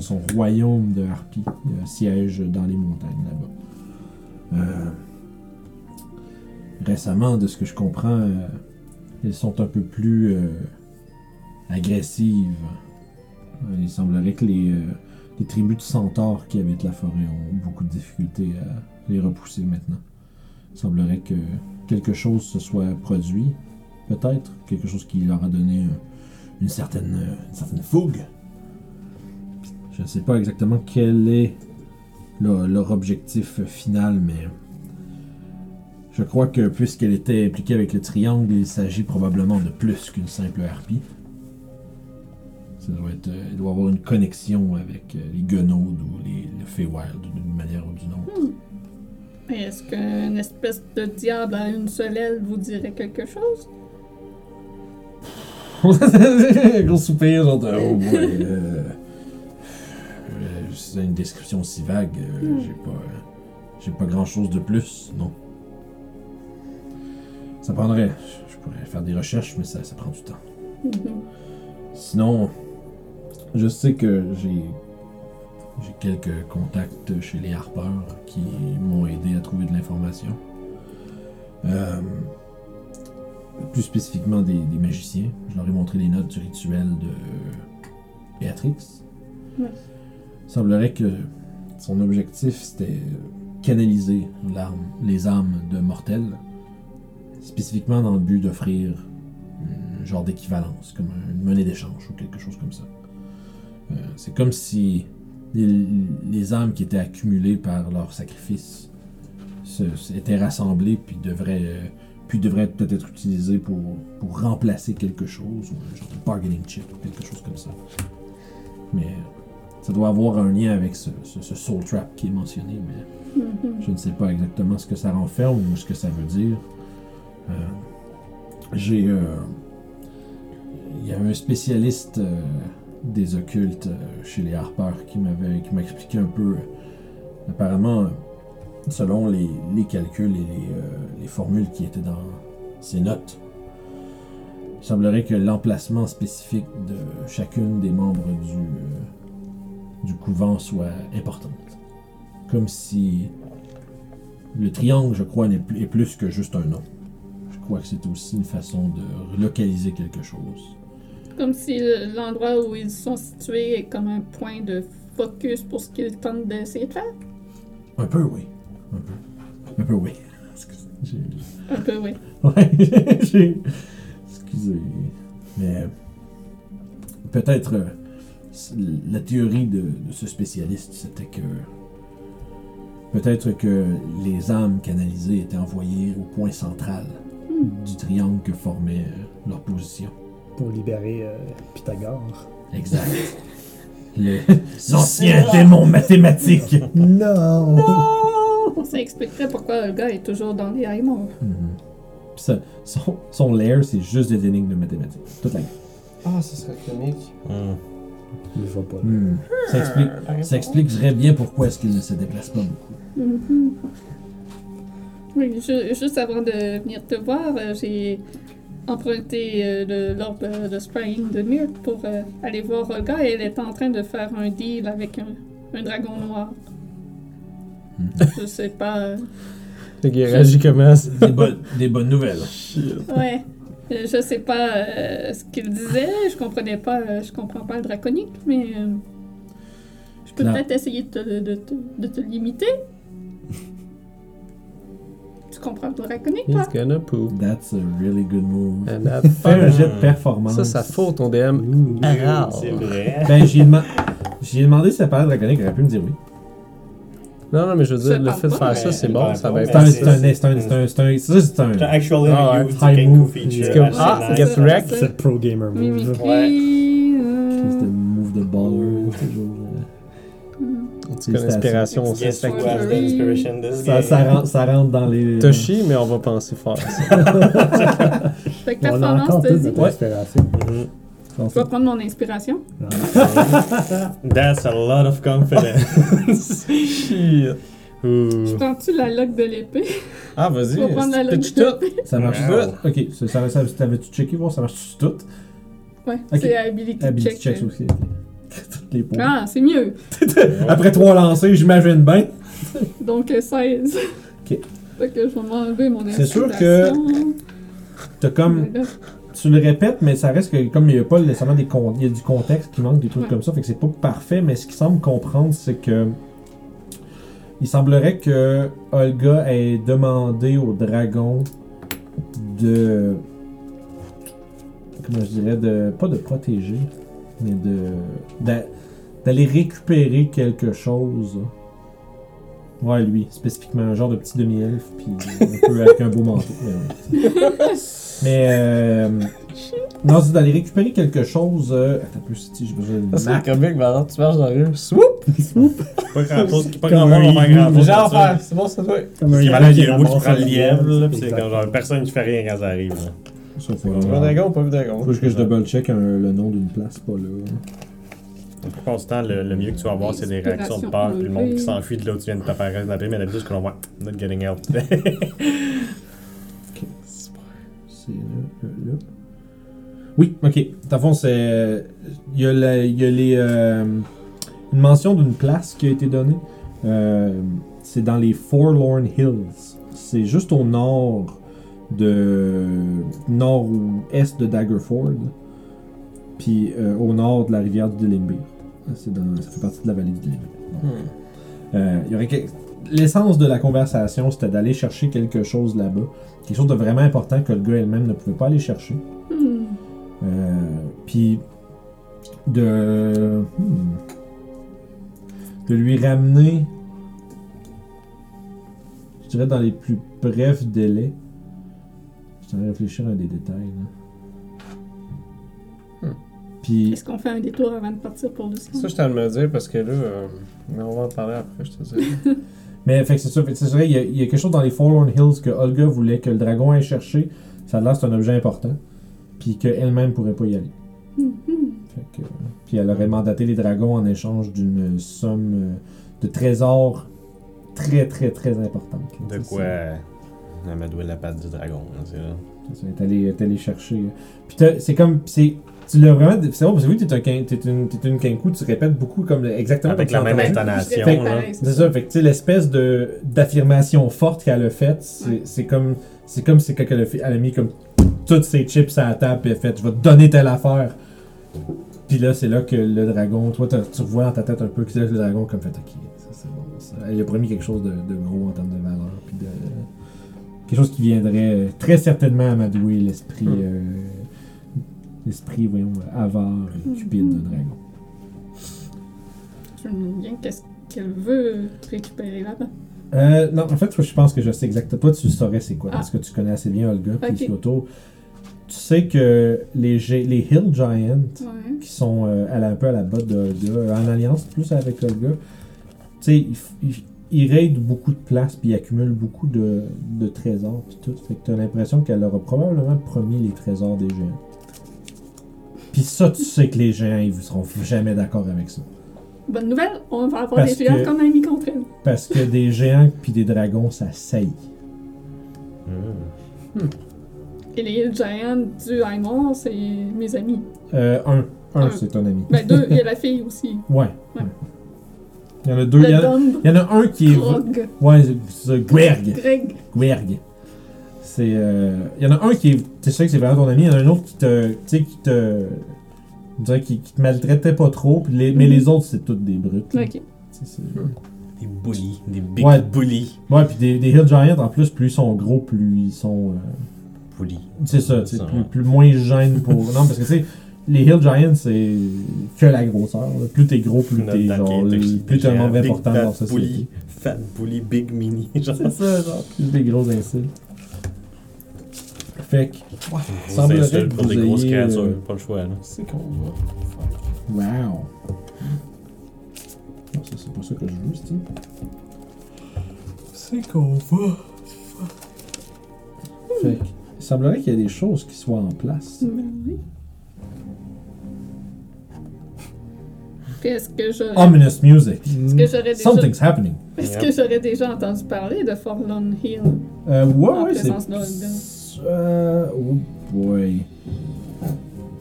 son royaume de Harpie euh, siègent dans les montagnes là-bas. Euh, récemment, de ce que je comprends, elles sont un peu plus agressives. Euh, Il semblerait que les, euh, les tribus de centaures qui habitent la forêt ont beaucoup de difficultés à les repousser maintenant. Il semblerait que quelque chose se soit produit, peut-être, quelque chose qui leur a donné euh, une, certaine, fougue. Je ne sais pas exactement quel est leur objectif final, mais je crois que puisqu'elle était impliquée avec le triangle, il s'agit probablement de plus qu'une simple harpie. Ça doit être, euh, il doit avoir une connexion avec euh, les Gunauds ou les, le Feywild d'une manière ou d'une autre. Et Est-ce qu'une espèce de diable à une seule aile vous dirait quelque chose? Gros soupir, genre de oh boy. euh, euh, c'est une description si vague, euh, Hmm. j'ai pas, j'ai pas grand chose de plus, non. Ça prendrait, je- pourrais faire des recherches, mais ça, ça prend du temps. Mhm. Sinon, je sais que j'ai j'ai quelques contacts chez les harpeurs qui m'ont aidé à trouver de l'information. Euh, plus spécifiquement des, des magiciens. Je leur ai montré les notes du rituel de Béatrix. Il semblerait que son objectif c'était canaliser les âmes de mortels, spécifiquement dans le but d'offrir un genre d'équivalence, comme une monnaie d'échange ou quelque chose comme ça. Euh, c'est comme si les, les âmes qui étaient accumulées par leur sacrifice se- étaient rassemblées puis devraient, euh, puis devraient peut-être être utilisées pour, pour remplacer quelque chose, ou un genre de bargaining chip ou quelque chose comme ça. Mais ça doit avoir un lien avec ce, ce- ce soul trap qui est mentionné, mais Mhm. je ne sais pas exactement ce que ça renferme ou ce que ça veut dire. Euh, J'ai. euh, Il y a un spécialiste euh, des occultes euh, chez les Harpers qui m'avait qui m'a expliqué un peu. euh, apparemment, selon les, les calculs et les, euh, les formules qui étaient dans ces notes, il semblerait que l'emplacement spécifique de chacune des membres du, du couvent soit importante. Comme si le triangle, je crois, est plus que juste un nom. Je crois que c'est aussi une façon de localiser quelque chose. Comme si le- l'endroit où ils sont situés est comme un point de focus pour ce qu'ils tentent d'essayer de faire? Un peu, oui. Un peu. Un peu, oui. Un peu, oui. Ouais, j'ai. Excusez. Mais. Peut-être. euh, la théorie de, de ce spécialiste, c'était que. Peut-être que les âmes canalisées étaient envoyées au point central du triangle que formait euh, leur position. Pour libérer euh, Pythagore. Exact. Le- L'ancien démon mathématique. Non! Ça expliquerait pourquoi le gars est toujours dans les haillons. Mhm. Puis ça- son, son lair, c'est juste des énigmes de mathématiques. Toute la Ah, ça serait comique. Hmm. Je vois pas. Hmm. Ça, explique, ça expliquerait bien pourquoi est-ce qu'il ne se déplace pas beaucoup. Mhm. Oui, ju- juste avant de venir te voir, euh, j'ai emprunté euh, le- l'orbe de Spring de Mur pour euh, aller voir Olga et elle est en train de faire un deal avec un, un dragon noir. Mhm. Je sais pas. euh, réagit comment ça? Des, bonnes- des bonnes nouvelles. ouais. Euh, Je sais pas euh, ce qu'il disait, je comprenais pas, euh, je comprends pas le draconique, mais euh, je peux peut-être essayer de te, de te- de te limiter. Tu comprends le draconique, toi? He's gonna poop. That's a really good move. And have Fais un jet de performance. Ça, ça faute ton DM. Ouh. C'est vrai. Ben, j'ai demandé, j'ai demandé si ça parlait draconique, il aurait pu me dire oui. Non, non, mais je veux dire, le fait de faire ça, c'est bon, ça va être C'est un, c'est- c'est un, c'est un, c'est un, c'est un, c'est. T'as actually Ah High move. C'est comme, ah, get ça, wrecked. C'est le pro gamer move. Ouais. C'est un move de baller, toujours. Ça. inspiration this Ça, ça, game? rentre, ça rentre dans les. Toshi, mais on va penser fort. Fait que performance, de inspiration. Mhm. Je vais prendre mon inspiration. That's a lot of confidence. Shit. Je prends-tu la loque de l'épée? Ah, vas-y, Je vais prendre la loque de tout? l'épée. Ça marche tout? Ok, ça, ça, ça, t'avais-tu checké voir ça marche tout? Ouais, Ok. c'est ability, Ability check. checks aussi. Les points. Ah, c'est mieux. Après trois lancers, j'imagine bien. Donc euh, 16. Ok. Fait que je vais m'enlever mon C'est sûr inspiration. T'as comme. Tu le répètes, mais ça reste que comme il n'y a pas nécessairement des con- il y a du contexte qui manque, des trucs Ouais. comme ça, fait que c'est pas parfait, mais ce qu'il semble comprendre, c'est que il semblerait que Olga ait demandé au dragon de comment je dirais de pas de protéger, mais de d'a- d'aller récupérer quelque chose. Ouais, lui, spécifiquement un genre de petit demi-elfe, puis un peu avec un beau manteau. mais ouais. Mais euh, non, c'est d'aller récupérer quelque chose. Euh, attends peu, si j'ai besoin map. c'est comique, maintenant, tu marches dans la rue. Swoop! Pas grand chose, pas grand monde hibou. grand chose. Genre, c'est bon, ça doit. Comme Il y a un qui prend le lièvre, là, pis c'est comme genre personne qui fait rien quand ça arrive. là. Ça, faut, Vu dragon pas vu dragon? faut que je double check le nom d'une place, pas là. La plupart du temps, le, le mieux que tu vas avoir, c'est des réactions de peur, puis le monde qui s'enfuit de là où tu viens de t'apparaître dans la mais d'habitude, c'est qu'on va not getting help today. Ok, c'est là, là, là. Oui, ok. Dans le fond, c'est. Il y a, la- il y a les, euh, une mention d'une place qui a été donnée. Euh, c'est dans les Forlorn Hills. C'est juste au nord de. nord ou est de Daggerford. Puis euh, au nord de la rivière du. C'est dans, ça fait partie de la vallée du Delimbir. Hmm. Euh, il y aurait que- L'essence de la conversation, c'était d'aller chercher quelque chose là-bas. Quelque chose de vraiment important que le gars elle-même ne pouvait pas aller chercher. Hmm. Euh, Puis de. hmm, de lui ramener. Je dirais dans les plus brefs délais. Je suis en train de réfléchir à des détails. Hmm. Puis. Est-ce qu'on fait un détour avant de partir pour le Ça, je t'en me dire parce que là, euh, on va en parler après, je te dis. Mais fait que c'est ça, fait que c'est vrai, il y, a, il y a quelque chose dans les Forlorn Hills que Olga voulait que le dragon aille chercher. Ça a l'air que c'est un objet important. Puis qu'elle-même pourrait pas y aller. Mhm. Fait que, puis elle aurait mandaté les dragons en échange d'une somme euh, de trésors très très très importante. De quoi? Ça. amadouer la patte du dragon, là, c'est là. Elle est allée chercher. euh. Puis t'as- c'est comme. c'est Tu l'as vraiment. C'est bon, parce que oui, t'es un, t'es une, t'es une kenku, tu répètes beaucoup comme le- exactement Avec comme la tu même intonation, Fait- là. C'est ça, fait que tu sais, l'espèce de d'affirmation forte qu'elle a faite, c'est Ouais. c'est comme c'est comme si elle a, fait- elle a mis comme toutes ses chips à la table et elle a fait je vais te donner telle affaire. Puis là, c'est là que le dragon, toi t'as- tu vois dans ta tête un peu que c'est là que le dragon comme fait ok, ça c'est bon, ça Elle a promis quelque chose de, de gros en termes de valeur. Puis de, quelque chose qui viendrait euh, très certainement amadouer l'esprit. Hmm. euh, l'esprit, voyons, avare et cupide d'un dragon. Je me demande bien qu'est-ce qu'elle veut récupérer là-bas. Euh, non, en fait, je pense que je sais exactement. Toi, tu saurais c'est quoi, Ah. parce que tu connais assez bien Olga, puis Ok. ce qui est autour. Tu sais que les, les Hill Giants, Ouais. qui sont euh, à la- un peu à la botte de Olga, en alliance plus avec Olga, tu sais, ils, ils, ils raident beaucoup de place, puis ils accumulent beaucoup de, de trésors, puis tout. Fait que tu as l'impression qu'elle leur a probablement promis les trésors des géants. Puis ça, tu sais que les géants, ils seront jamais d'accord avec ça. Bonne nouvelle, on va avoir Parce des géants comme amis contre elle. Parce que des géants puis des dragons, ça saillit. Hmm. Et les Hill Giants du Haimon, c'est mes amis. Euh, un. Un, Un. c'est ton ami. Ben deux, il y a la fille aussi. Ouais. Ouais. ouais. Il y en a deux. Il y, en a, Dumb, il y en a un qui est. Grog, Ouais, c'est- c'est Gwerg. Greg. Gwerg. C'est. euh, Il y en a un qui est. Tu sais que c'est vraiment ton ami. Il y en a un autre qui te. Tu sais, qui te. On dirait qui, qui te maltraitait pas trop. puis les- mais Mhm. les autres, c'est toutes des brutes. là. Ok. Tu sais, c'est- Des bullies, des big Ouais. bullies. Ouais, puis des, des Hill Giants, en plus, plus ils sont gros, plus ils sont. euh, Bullies. C'est ça, tu sais, Ça, plus, plus moins gêne pour. non, parce que tu sais, les Hill Giants, c'est que la grosseur. là. Plus t'es gros, plus t'es genre. le- Plus t'es un membre important fat dans la société. bully, Fat bully, big mini. Genre, C'est ça, genre. Plus des gros insultes. Fait que. Semblerait insultes que pour vous des grosses ayez, créatures. euh, Pas le choix, là. C'est qu'on va faire. Wow! Non, ça, c'est pas ça que je veux, Steve. C'est qu'on va. Fait que. Il semblerait qu'il y ait des choses qui soient en place. Oui. Puis est-ce que j'aurais Ominous music. est-ce que j'aurais déjà, Something's happening. est-ce que j'aurais déjà entendu parler de Forlorn Hill? Euh, ouais, En ouais, c'est. Euh, oh boy.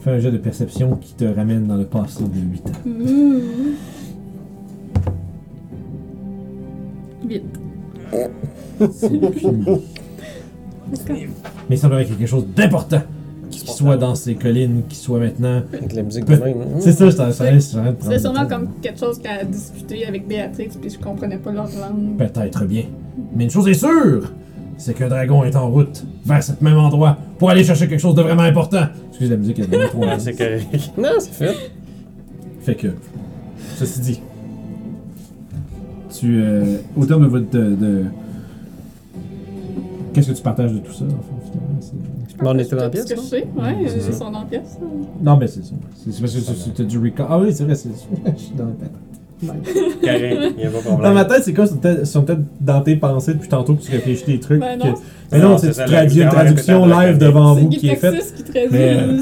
Fais un jeu de perception qui te ramène dans le passé de 8 ans. Mmh. Vite. C'est aucune idée. D'accord. Mais il semblerait quelque chose d'important qui soit dans ces collines, qui soit maintenant. Avec la musique de même. hein. C'est ça, je t'en le sûrement comme quelque chose qu'elle a discuté avec Béatrix, puis je comprenais pas leur langue. Peut-être bien. Mais une chose est sûre, c'est qu'un dragon est en route vers ce même endroit pour aller chercher quelque chose de vraiment important. Excusez la musique, elle est trop c'est. Non, c'est fait. Fait que, ceci dit, tu, euh, au terme de votre. De, de- Qu'est-ce que tu partages de tout ça, en fait, on était dans la pièce, ce que je non? sais, ouais, C'est ils ça. sont dans la pièce. Non, mais c'est ça. C'est parce que tu- as du recall. Ah oui, c'est vrai, c'est je suis dans la tête. Correct, y a pas de Dans ma tête, c'est quoi? C'est peut-être sont peut-être dans tes pensées depuis tantôt que tu réfléchis des trucs. Ben que-. Mais non, c'est ça, une traduction live devant vous C'est qui est faite. Qui traduit. Euh?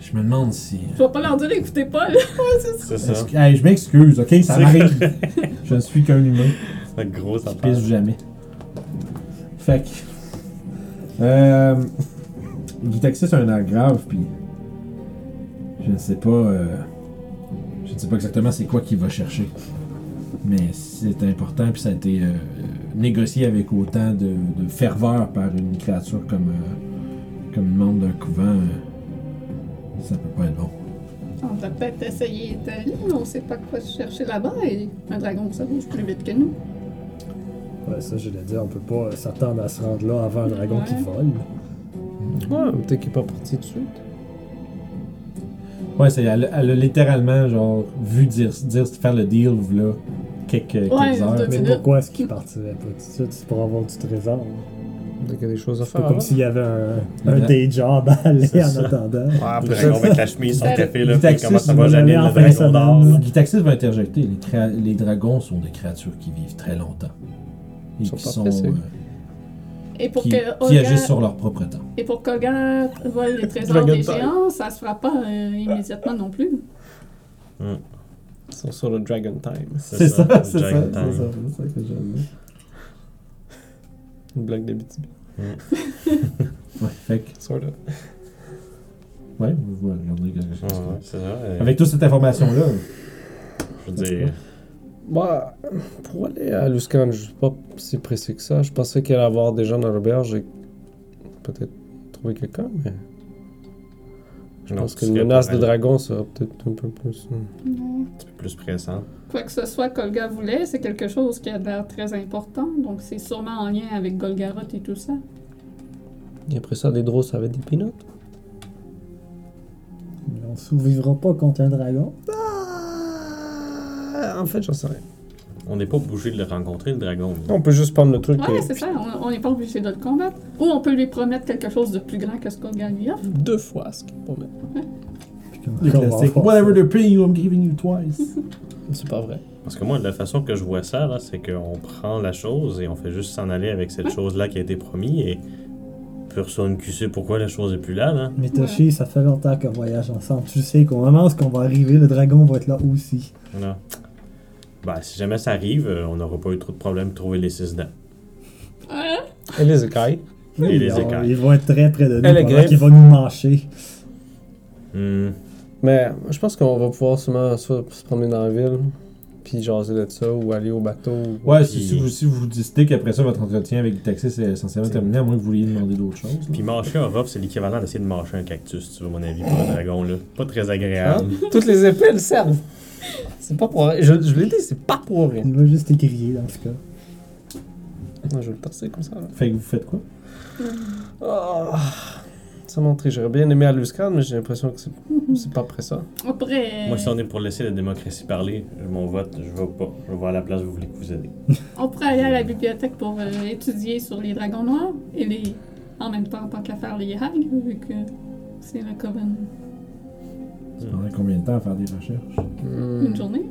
Je me demande si. Je vais pas leur dire, écoutez pas, là. C'est ça. Hey, je m'excuse, ok? Ça C'est m'arrive. je ne suis qu'un humain. C'est grosse qui affaire. pisse jamais. Fait que. Euh. Guitaxis a un air grave, puis. Je ne sais pas. euh, je ne sais pas exactement c'est quoi qu'il va chercher. Mais c'est important, puis ça a été euh, négocié avec autant de, ferveur par une créature comme. euh, comme le membre d'un couvent. ça peut pas être bon. On va peut-être essayer d'aller, mais on sait pas quoi chercher là-bas, et un dragon, ça bouge plus vite que nous. Ouais, ça, je l'ai dit, on peut pas s'attendre à se rendre là avant un dragon qui Ouais. vole. Ouais, peut-être qu'il est pas parti tout de suite. Ouais, c'est, elle, elle a littéralement, genre, vu dire, dire faire le deal, là, quelques, quelques Ouais, heures. Mais pourquoi est-ce qu'il partirait pas tout de suite? C'est pour avoir du trésor. Qu'il y a des choses à C'est faire. pas comme s'il y avait un, un day job à aller C'est en ça. attendant. Ah, Le peut-être. dragon avec la chemise, son café, là, le puis taxi, comment ça il va, l'amener le en fin de dragon d'or. Guitaxis va interjecter. Les dragons sont des créatures qui vivent très longtemps. Et Ils sont sont, pressés. euh, Et pour qui, que qui agissent sur leur propre temps. Et pour qu'Olga vole les trésors Dragon des Time. géants, ça se fera pas euh, immédiatement non plus. Ils sont sur le Dragon Time. C'est ça, c'est ça, c'est ça, Dragon c'est Time. ça, c'est ça que j'aime. Une blague d'Abitibi. Ouais, fait que, Sort of. ouais, vous regardez quelque chose. Ouais, ouais, c'est ça. euh, Avec toute cette information-là, Je veux dire, Bah, pour aller à Luscan, je suis pas si précis que ça. Je pensais qu'il allait y avoir des gens dans l'auberge et peut-être trouver quelqu'un, mais. Je Non, pense qu'une menace de dragon, ça va peut-être un peu plus. Non. Un petit peu plus pressant. Quoi que ce soit qu'Olga voulait, c'est quelque chose qui a l'air très important, donc c'est sûrement en lien avec Golgaroth et tout ça. Et après ça, des drôles, ça va être des peanuts. Mais on survivra pas contre un dragon. Ah, en fait, j'en sais rien. On n'est pas obligé de le rencontrer, le dragon. On peut juste prendre le truc. Ouais, et- c'est ça, on- on n'est pas obligé de le combattre. Ou on peut lui promettre quelque chose de plus grand que ce qu'Olga lui offre. Deux fois ce qu'il promet. Puis comme Le ça, on va classique. voir Whatever the paying you, I'm giving you twice. C'est pas vrai. Parce que moi, la façon que je vois ça, là, c'est qu'on prend la chose et on fait juste s'en aller avec cette chose-là qui a été promis et personne qui sait pourquoi la chose est plus là, là. Mais Toshi, ça fait longtemps qu'on voyage ensemble. Tu sais qu'au moment où on va arriver, le dragon va être là aussi. Voilà. Ben, si jamais ça arrive, euh, on n'aura pas eu trop de problèmes de trouver les six dents. Ah, Et les écailles. Et les ils, écailles. ils vont être très près de nous Et les pendant griffes. qu'ils vont nous mancher. Hmm. Mais je pense qu'on va pouvoir sûrement soit se promener dans la ville, puis jaser de ça, ou aller au bateau. ou- Ouais, Puis- si, si vous, si vous décidez qu'après ça, votre entretien avec le taxi c'est essentiellement terminé, à moins que vous vouliez demander d'autres choses. là. Puis mâcher un rough, c'est l'équivalent d'essayer de mâcher un cactus, tu vois, à mon avis, pour un dragon, là. Pas très agréable. Toutes les épées, elles servent. C'est pas pour rien. Je, je l'ai dit, c'est pas pour rien. Il va juste écrire dans ce cas. Non, je vais le tasser comme ça. là. Fait que vous faites quoi? Ah, ça montrer. J'aurais bien aimé à Luscan, mais j'ai l'impression que c'est c'est pas près ça. on pourrait, Moi, si on est pour laisser la démocratie parler, mon vote, je vais pas. Je vais à la place où vous voulez que vous aider. on pourrait aller à la bibliothèque pour euh, étudier sur les dragons noirs et les, en même temps, tant qu'à faire les hags, vu que c'est le Coven. Ça prendrait combien de temps à faire des recherches? Hmm. Une journée.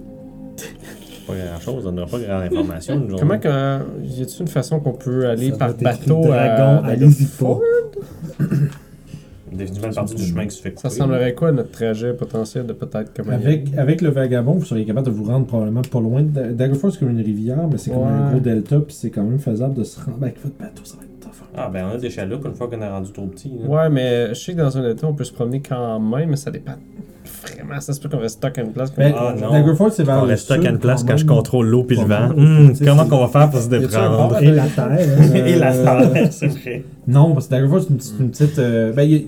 Pas grand chose, on n'aura pas grand information. une journée. Comment que. Y a-t-il une façon qu'on peut aller Ça par va être écrit bateau à. pas. Définitivement une partie du chemin qui se fait couper. Ça ressemblerait à quoi notre trajet potentiel de peut-être comme avec, avec le vagabond, vous seriez capable de vous rendre probablement pas loin. de- Daggerfall, c'est comme une rivière, mais c'est comme un gros delta, puis c'est quand même faisable de se rendre. Ben, avec votre bateau, ça va être. Ah, ben on a des chaloupes une fois qu'on est rendu trop petit. là. Ouais, mais je sais que dans un état, on peut se promener quand même, mais ça dépend. Vraiment, ça se peut qu'on reste stock à une place. comme- Ben, Ah, non. Daggerfall, c'est vers On le reste stock à sud, une place quand quand je même. contrôle l'eau puis le Pas vent. mal. Hum, C'est- comment c'est- qu'on va faire pour se Y a-tu un déprendre? Et la terre. hein? Et la Euh, terre, c'est vrai. Non, parce que Daggerfall, c'est une petite. Une petite euh, ben, il y, a-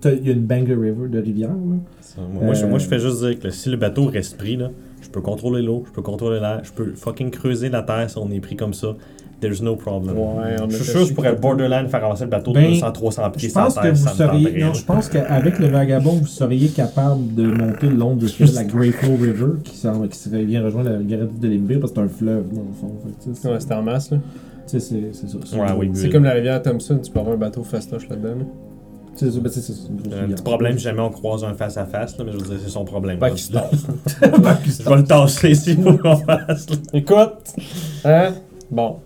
t'as- il y a une Banger River de rivière, là. Ça, moi, moi, je, Euh, moi, je fais juste dire que si le bateau reste pris, là, je peux contrôler l'eau, je peux contrôler l'air, je peux fucking creuser la terre si on est pris comme ça. There's no problem. Ouais, je suis sûr que je pourrais borderline faire avancer le bateau de Ben, 200-300 pieds Je sans pense que terre, vous ça seriez. Non, je pense qu'avec le vagabond, vous seriez capable de monter le long de la Great Flow River, qui, qui serait bien rejoindre la galerie de Limbir, parce que c'est un fleuve, dans le fond. Fait c'est- Ouais, en masse, là. c'est c'est ça. Ouais, oui, C'est comme la rivière Thompson, tu peux avoir un bateau fastoche là-dedans. là. C'est ça, ben, c'est ça, c'est grosse Un petit problème si jamais on croise un face-à-face, là, mais je veux dire, c'est son problème. Ben, là. je vais le tasser s'il faut qu'on fasse. là. Écoute! Hein? Bon.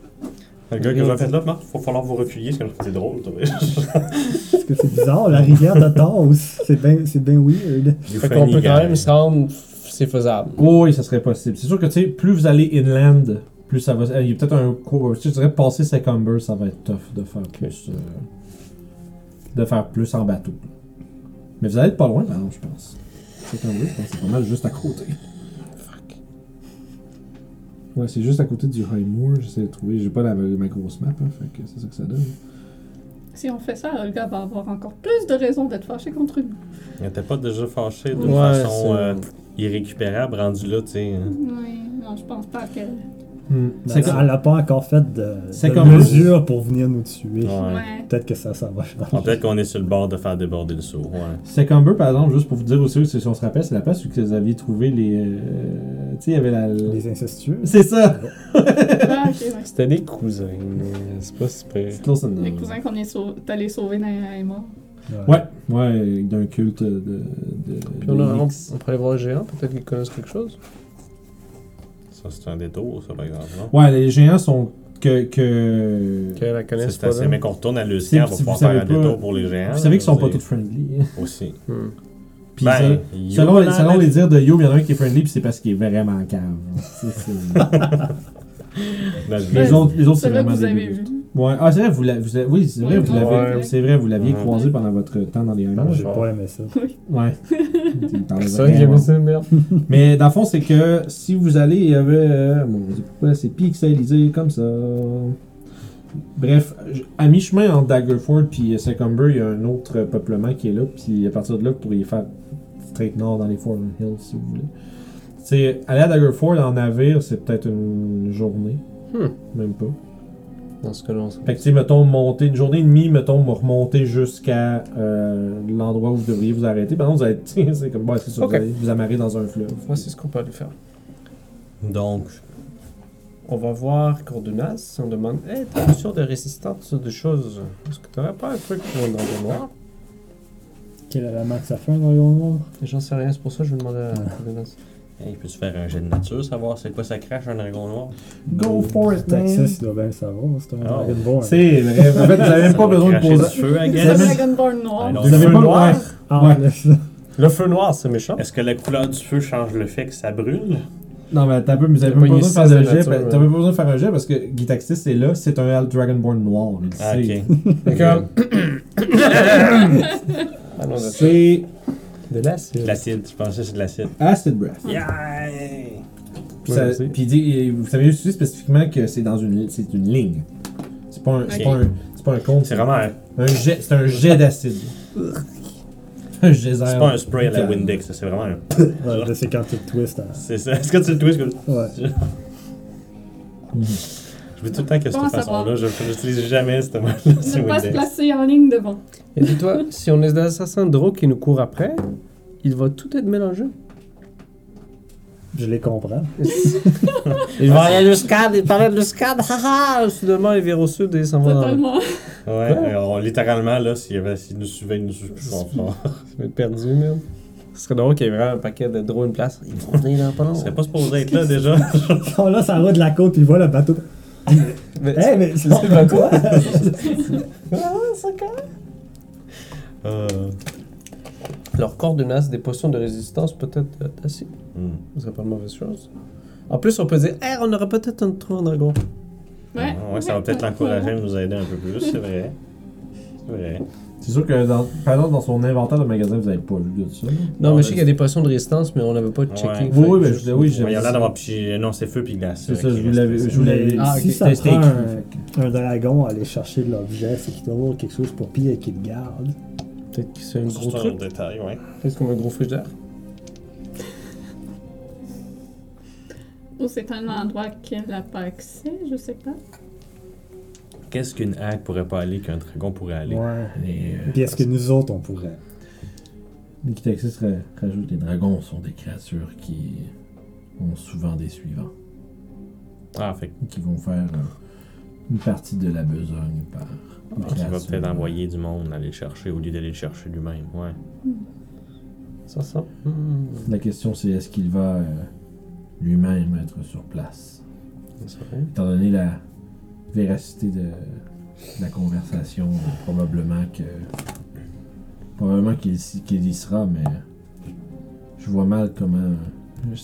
Le gars que fait là, Marc, il va falloir vous recueillir, parce que c'est drôle. toi. Parce que c'est bizarre, la rivière de Taos. C'est bien c'est bien weird. You Fait qu'on peut quand même se rendre, c'est faisable. Oui, ça serait possible. C'est sûr que, tu sais, plus vous allez inland, plus ça va. Il y a peut-être un. co- Je dirais, passer Secumber, ça va être tough de faire plus. euh, de faire plus en bateau. Mais vous allez être pas loin, par exemple, je pense. Secumber, je pense que c'est pas mal juste à côté. Ouais, c'est juste à côté du High Moor. J'essaie de trouver. J'ai pas la, ma grosse map, hein, fait que c'est ça que ça donne. Si on fait ça, Olga va avoir encore plus de raisons d'être fâchée contre nous. Il était pas déjà fâché d'une Ouais, façon euh, irrécupérable, rendu là, tu sais. hein. Oui, non, je pense pas que. Hmm. Ben, C'est comme- Elle n'a pas encore fait de, C'est de comme- mesures pour venir nous tuer. Ouais. Ouais. Peut-être que ça, ça va changer. Ah, Peut-être qu'on est sur le bord de faire déborder le seau. Ouais. Secumber, par exemple, juste pour vous dire aussi, si on se rappelle, c'est la place où que vous aviez trouvé les. euh, tu sais, il y avait la. Les incestueux. C'est ça! Ah, ouais. C'était des cousins, mais c'est pas super. C'est close enough. Les cousins qu'on est sau- allé sauver dans mort. Ouais, ouais, d'un culte de. de Puis on, a, on, on pourrait aller voir les géants, peut-être qu'ils connaissent quelque chose. Ça, c'est un détour, ça, par exemple. non? Ouais, les géants sont que. que... Qu'elle la connaisse C'est pas. mais qu'on retourne à Lucian pour pouvoir faire un pas- détour pour les géants. Vous savez qu'ils sont pas tous friendly. hein. Aussi. Hmm. Puis Ben, ça- selon, les, selon les dires de Yo, il y en a un qui est friendly, puis c'est parce qu'il est vraiment calme. C'est- Ouais, les autres, les autres c'est C'est là que vraiment vous des avez bébés. vu. Ouais, ah, c'est vrai, vous l'avez, oui, c'est vrai, Ouais, vous l'avez, ouais. c'est vrai, vous l'aviez croisé pendant votre temps dans les Non, Highlands. j'ai pas aimé ça. Ouais. C'est vrai que vraiment. j'aimais ça, merde. Mais dans le fond, c'est que si vous allez, il y avait. euh, pourquoi c'est pixelisé comme ça? Bref, à mi-chemin entre Daggerford puis Secumber, il y a un autre euh, peuplement qui est là. Puis à partir de là, vous pourriez faire straight nord dans les Foreland Hills si vous voulez. C'est aller à Daggerford en navire, c'est peut-être une journée, Hmm. même pas. Dans ce cas-là, on se- Fait que tu sais, mettons, monter une journée et demie, mettons, me remonter jusqu'à euh, l'endroit où vous devriez vous arrêter. Par exemple, vous allez, c'est comme, bon, c'est ça, Ok. vous allez vous amarrer dans un fleuve. Voici ce qu'on peut aller faire. Donc, On va voir Cordunas. On demande Hey, t'es sûr de résistance de choses? Est-ce que t'aurais pas un truc pour un dragon noir Quel élément que ça fait un dragon noir J'en sais rien, c'est pour ça que je vais demander à Ouais. Cordunas. Hey, peux-tu faire un jet de nature, savoir c'est quoi ça crache un dragon noir? Go for it, man! Texas, il doit bien savoir. C'est un Oh. Dragonborn. C'est vrai. En fait, vous avez même pas besoin de poser. du feu, Le guess. avez- Dragonborn noir. Ah, non. Vous Le avez feu pas noir. Ah, Ouais. Le feu noir, c'est méchant. Est-ce que la couleur du feu change le fait que ça brûle? Non, mais t'as peu, mais vous avez pas pas besoin de faire de six jet. de nature, ben, T'as ouais. même pas besoin de faire un jet parce que Gitaxis est là, c'est un Dragonborn noir, le Ah, ok. Allons, de C'est de l'acide. De l'acide, je pensais que c'est de l'acide. Acid Breath. Yeah! Puis, ça- dit, vous savez aussi spécifiquement que c'est dans une, c'est une ligne. C'est pas un, c'est pas un, c'est pas un compte. C'est vraiment un, un jet, c'est un jet d'acide. un geyser. c'est pas un spray à la. Windex, ça, c'est vraiment un. Ouais, c'est quand tu le twists. hein. C'est ça. Est-ce que tu le twists comme. Ouais. Je veux tout le temps que cette façon-là, je l'utilise jamais cette mot-là Ne sur pas se placer en ligne devant. Et dis-toi, si on est des assassins de qui nous courent après, il va tout être mélangé. Je les comprends. Il va aller le scad, il parlait de le scad, haha! Soudainement, il vire au sud et il s'en va dans. Totalement. Ouais, alors, littéralement, là, s'il y avait- s'il nous suivait, il nous suivait plus fort. Il va être perdu, merde. Ce serait drôle qu'il y ait vraiment un paquet de drones une place. Ils vont venir dans pas Il long. serait pas supposé être là déjà. Oh, là, ça va de la côte, puis il voit le bateau. Mais- Eh, mais c'est C'est pas quoi? Euh, Leur coordonnates, des potions de résistance, peut-être euh, assez. hmm. Ce serait pas une mauvaise chose. En plus, on peut dire, hey, on aurait peut-être un trou en dragon. Ouais. Ouais, ça va peut-être l'encourager à nous aider un peu plus, c'est vrai. C'est vrai. C'est sûr que dans, par exemple, dans son inventaire de magasin, vous avez pas vu de ça. Non, Non, mais je sais qu'il y a des potions de résistance, mais on n'avait pas checké. Oui, oui, ben, je- oui, j'ai- il y a l'air d'avoir pigé. Non, c'est feu puis glace. C'est euh, ça, je vous l'avais- c'est je vous l'avais- Ah, si ça C'était prend un, un dragon à aller chercher de l'objet, c'est qu'il doit avoir quelque chose pour piller et qu'il le garde. Peut-être que c'est un gros C'est un truc. détail, ouais. Peut-être comme un gros frigidaire? Ou c'est un endroit qu'elle n'a pas accès, je sais pas. Qu'est-ce qu'une hague pourrait pas aller qu'un dragon pourrait aller? Ouais. Et, euh, Puis est-ce que nous autres, on pourrait? Gitaxis ra- rajoute les dragons sont des créatures qui ont souvent des suivants. Ah, fait qui vont faire euh, une partie de la besogne par une qu'il va peut-être envoyer du monde aller le chercher au lieu d'aller le chercher lui-même. Ouais. Ça sent. Hmm. La question c'est est-ce qu'il va euh, lui-même être sur place? Ça Étant donné la véracité de, de la conversation, euh, probablement que probablement qu'il y sera, mais je vois mal comment. Je,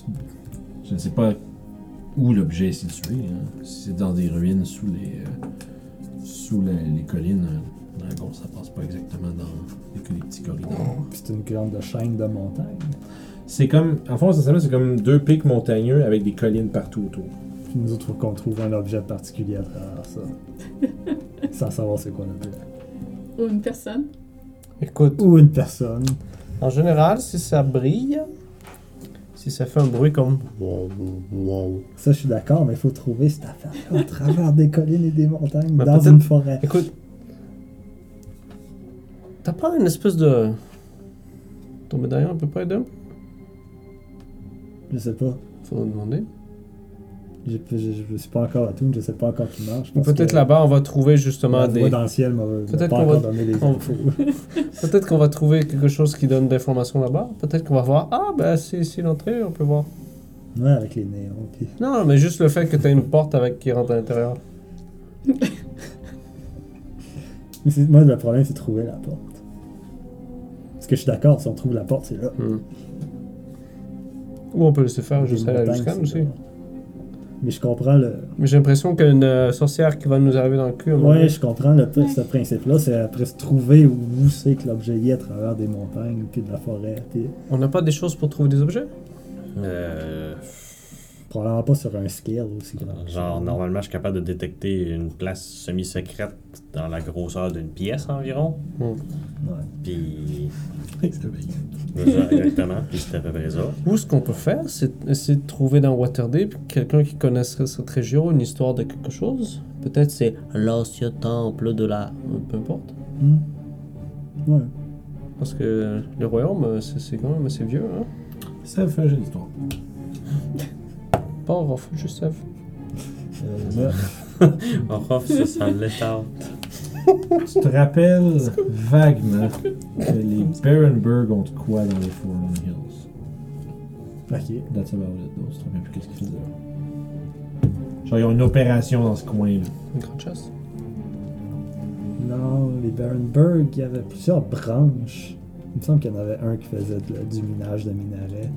je ne sais pas où l'objet est situé. hein. Si c'est dans des ruines sous les euh, sous la- les collines, un dragon ça passe pas exactement dans les, les petits corridors. Puis c'est une grande de chaîne de montagne. C'est comme, en fond, essentiellement, c'est comme deux pics montagneux avec des collines partout autour. Nous autres, faut qu'on trouve un objet particulier à travers ça. Sans savoir c'est quoi l'objet. Ou une personne. Écoute, Ou une personne. en général, si ça brille, si ça fait un bruit comme. Wow, wow. Ça, je suis d'accord, mais il faut trouver cette affaire à travers des collines et des montagnes, Mais dans peut-être- une forêt. Écoute, t'as pas une espèce de. Ton médaillon, peut pas aider un peu Je sais pas. Faudra demander. Je, je, je suis pas encore à tout, je sais pas encore qui marche. Peut-être là-bas, on va trouver justement des. dans le ciel Peut-être qu'on va-. Peut-être qu'on trouver quelque chose qui donne d'informations là-bas. Peut-être qu'on va voir. Ah, ben c'est ici l'entrée, on peut voir. ouais, avec les néons. Puis... Non, mais juste le fait que t'as une porte avec qui rentre à l'intérieur. Moi, le problème, c'est trouver la porte. Parce que je suis d'accord, si on trouve la porte, c'est là. Hmm. Ou on peut laisser faire juste à la c'est aussi. Mais je comprends le. Mais j'ai l'impression qu'il y a une euh, sorcière qui va nous arriver dans le cul. donné. je comprends le, ce principe-là. C'est après se trouver où, c'est que l'objet y est à travers des montagnes puis de la forêt. Puis... On n'a pas des choses pour trouver des objets? Euh. Probablement pas sur un scale aussi grand. Genre, normalement, je suis capable de détecter une place semi-secrète dans la grosseur d'une pièce environ. Ouais. Puis. Exactement. Puis c'était à peu près ça. Ou ce qu'on peut faire, c'est essayer de trouver dans Waterdeep quelqu'un qui connaisserait cette région, une histoire de quelque chose? Peut-être c'est l'ancien temple de la... Peu importe. Hmm. Ouais. Parce que le royaume, c'est c'est quand même assez vieux, hein? Ça fait j'ai l'histoire. Euh, là, Orof, c'est ça l'état. Tu te rappelles vaguement que les Barenberg ont de quoi dans les Forlorn Hills? ok. That's about it. though. Tu te rappelles plus qu'est-ce qu'ils faisaient. Genre, ils ont une opération dans ce coin-là. Une grande chasse. Non, les Barenberg, il y avait plusieurs branches. Il me semble qu'il y en avait un qui faisait de- du minage de minerais.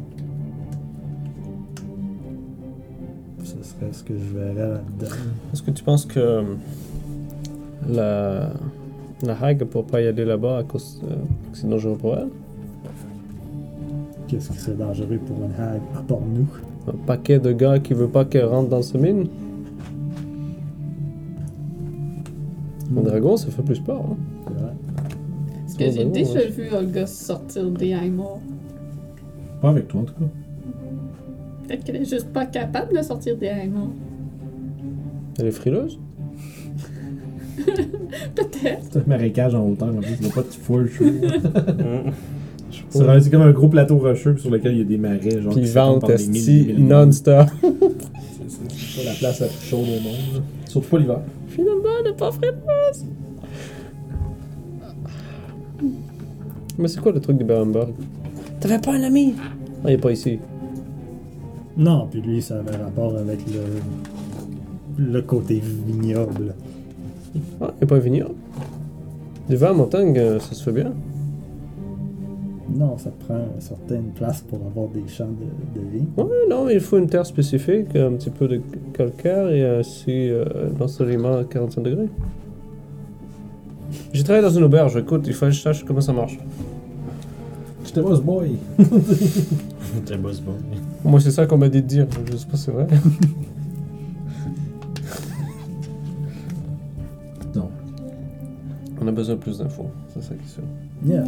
Ce serait ce que je verrais là-dedans. Est-ce que tu penses que euh, la, la Hague ne pourra pas y aller là-bas à cause euh, que c'est dangereux pour elle? Qu'est-ce qui serait dangereux pour une hag, à part nous? Un paquet de gars qui veut pas qu'elle rentre dans ce mine? Un dragon, ça fait plus peur. Hein? C'est vrai. Parce que j'ai déjà vu Olga sortir des Haimors. Pas avec toi, en tout cas. Peut-être qu'elle est juste pas capable de sortir des Haimors. Elle est frileuse? Peut-être. C'est un marécage en hauteur, en plus. Il n'y a pas de chaud. Mm. C'est comme un gros plateau rocheux sur lequel il y a des marais. Genre, Puis vente esti de non-stop. C'est pas la place la plus chaude au monde. là. Surtout pas l'hiver. Finalement, elle n'est pas frileuse Mais c'est quoi le truc de Berenberg T'avais pas un ami? Ah, il est pas ici. Non, puis lui, ça avait rapport avec le, le côté vignoble. Ah, il est pas vignoble. Du vin en montagne, euh, ça se fait bien. Non, ça prend une certaine place pour avoir des champs de, de vie. Ouais, non, mais il faut une terre spécifique, un petit peu de calcaire et aussi euh, l'ensoleillement à 45 degrés. J'ai travaillé dans une auberge, écoute, il fallait que je sache comment ça marche. J'étais boss boy. T'es boss boy. Moi, c'est ça qu'on m'a dit de dire, je sais pas si c'est vrai. Non. On a besoin de plus d'infos, c'est ça qui est sûr. Yeah.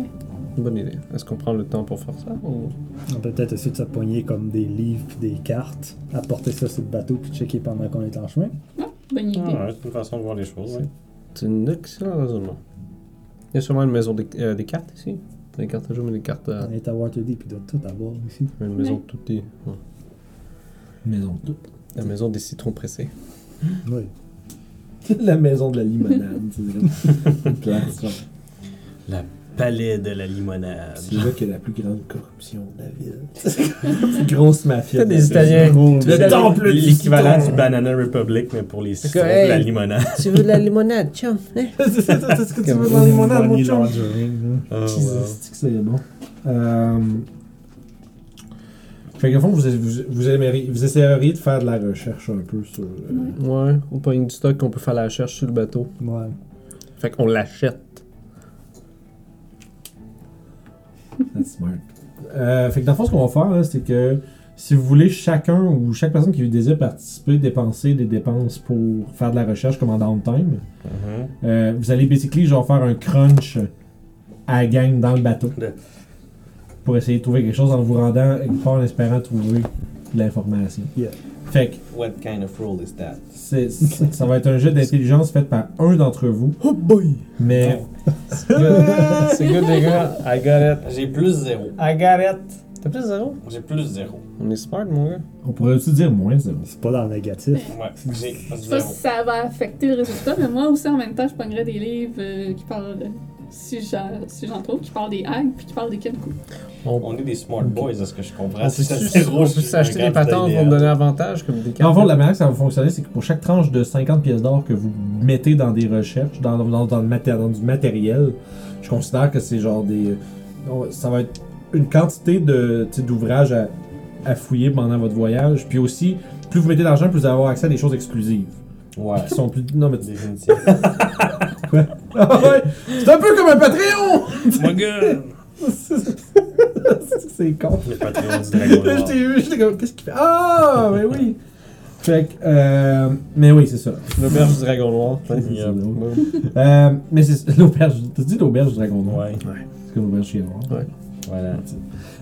Bonne idée. Est-ce qu'on prend le temps pour faire ça ou... On peut peut-être essayer de se pogner comme des livres puis des cartes, apporter ça sur le bateau puis checker pendant qu'on est en chemin. Bonne idée. Ah, ouais, c'est une façon de voir les choses. ouais. C'est un excellent raisonnement. Il y a sûrement une maison des, euh, des cartes ici. Des cartes à jouer, mais des cartes à... On est à Waterdeep puis il doit tout avoir ici. Une maison Ouais. toute petite. Ouais. Maison de La maison des citrons pressés. Oui. La maison de la limonade. c'est genre. La palais de la limonade. C'est là qu'il y a la plus grande corruption de la ville. la plus grosse mafia. T'as de des la Italiens. Le Le temple du L'équivalent du Banana Republic, mais pour les citrons de la limonade. tu veux de la limonade, tiens. C'est ça, c'est ce que tu veux dans la limonade, mon chum. Laundering, là. Oh, wow. Jesus, que c'est bon. Euh... Fait que, au fond, vous, vous, vous, aimeriez- vous essaieriez de faire de la recherche un peu sur. euh, Ouais, ou pas une stock qu'on peut faire la recherche sur le bateau. Ouais. Fait qu'on l'achète. That's smart. Euh, fait que dans le fond, ce qu'on va faire, là, c'est que si vous voulez chacun ou chaque personne qui désire participer dépenser des dépenses pour faire de la recherche comme en downtime, Mhm. euh, vous allez basically genre faire un crunch à la gang dans le bateau pour essayer de trouver quelque chose en vous rendant part en espérant trouver de l'information. Yeah. Fait que What kind of role is that? c'est- c'est- ça va être un jeu d'intelligence fait par un d'entre vous, Oh boy! mais C'est good, les gars. I got it. J'ai plus zéro. I got it. T'as plus zéro? J'ai plus zéro. On est smart, mon gars. on pourrait aussi dire moins zéro. C'est pas dans le négatif. Ouais, j'ai Je sais pas zéro. si ça va affecter le résultat, mais moi aussi en même temps, je pognerais des livres euh, qui parlent, de- si j'en si trouve, qui parlent des hags puis qui parlent des kenku. On est des smart boys, est ce que je comprends? On Si peut on s'acheter des patentes pour me donner avantage comme des le fond, la manière que ça va fonctionner, c'est que pour chaque tranche de 50 pièces d'or que vous mettez dans des recherches, dans, dans, dans, le maté- dans du matériel, je considère que c'est genre des. Ça va être une quantité d'ouvrages à, à fouiller pendant votre voyage. Puis aussi, plus vous mettez d'argent, plus vous allez avoir accès à des choses exclusives. Ouais. Qui sont plus. Non, mais. Définitivement. Ah ouais! C'est un peu comme un Patreon! My god! c'est con. Le Patreon du Dragon Là, Noir. je t'ai vu, j'étais comme, qu'est-ce qu'il fait? Ah, mais oui! Fait que, euh, mais oui, c'est ça. L'auberge du dragon noir. Ouais. Ouais. Euh, mais c'est l'auberge, t'as dit l'auberge du dragon noir? Ouais, C'est comme l'auberge chien noir. voilà.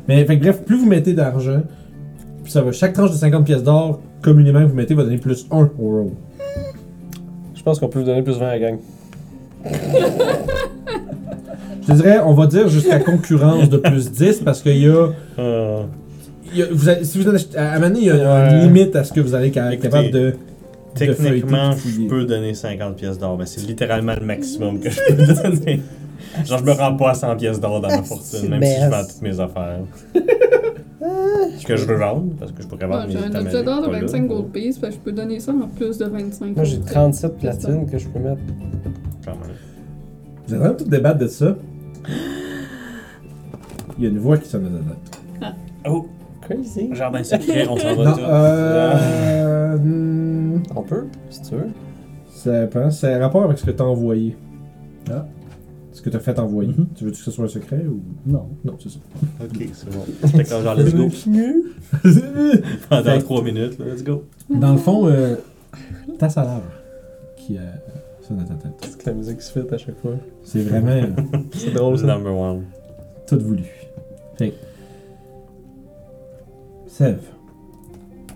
Mais fait que bref, plus vous mettez d'argent, plus ça va. Chaque tranche de 50 pièces d'or, communément, que vous mettez va donner plus 1 au roll. Je pense qu'on peut vous donner plus 20 à la gang. Je te dirais, on va dire jusqu'à concurrence de plus 10 parce qu'il y a. Euh, il y a- vous allez- si vous en achetez- à un moment donné, il y a Ouais. une limite à ce que vous allez être capable de. techniquement, de je peux donner 50 pièces d'or, mais c'est littéralement le maximum que je peux donner. Genre, je me rends pas à 100 pièces d'or dans ma fortune, même si je vends toutes mes affaires. que je revends, parce que je pourrais Ah, vendre mes J'ai un états objet d'or de magiques, pas 25 là. gold pieces, fait que je peux donner ça en plus de 25. Moi, j'ai gold 37 pièces d'or. platines que je peux mettre. Quand même. Vous êtes en train de tout débattre de ça. Il y a une voix qui sonne dans la tête. Oh, Crazy. jardin secret, on s'en va Non, tout. euh. hmm, On peut, si tu veux. Ça dépend. C'est un rapport avec ce que t'as envoyé. Ah. Ce que t'as fait envoyer. Mhm. Tu veux que ce soit un secret ou? Non. Non, c'est ça. Ok, c'est bon. Fait que genre, let's go. Pendant 3 minutes, là, let's go. Dans le fond, euh, ta salaire qui euh, sonne dans ta tête. C'est que la musique se fait à chaque fois. C'est vraiment euh, C'est drôle ça. Number one. tout voulu. Fait Sève,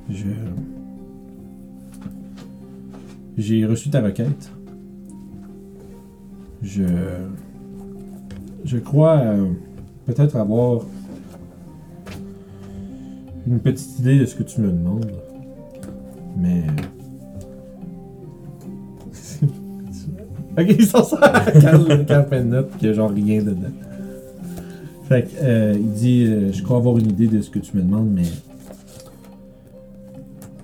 je. J'ai reçu ta requête. Je. Je crois euh, peut-être avoir une petite idée de ce que tu me demandes. Mais. ok, il s'en sort à Carl, Carl Pennotte, qu'il a genre rien dedans. Fait que, euh, il dit euh, Je crois avoir une idée de ce que tu me demandes, mais.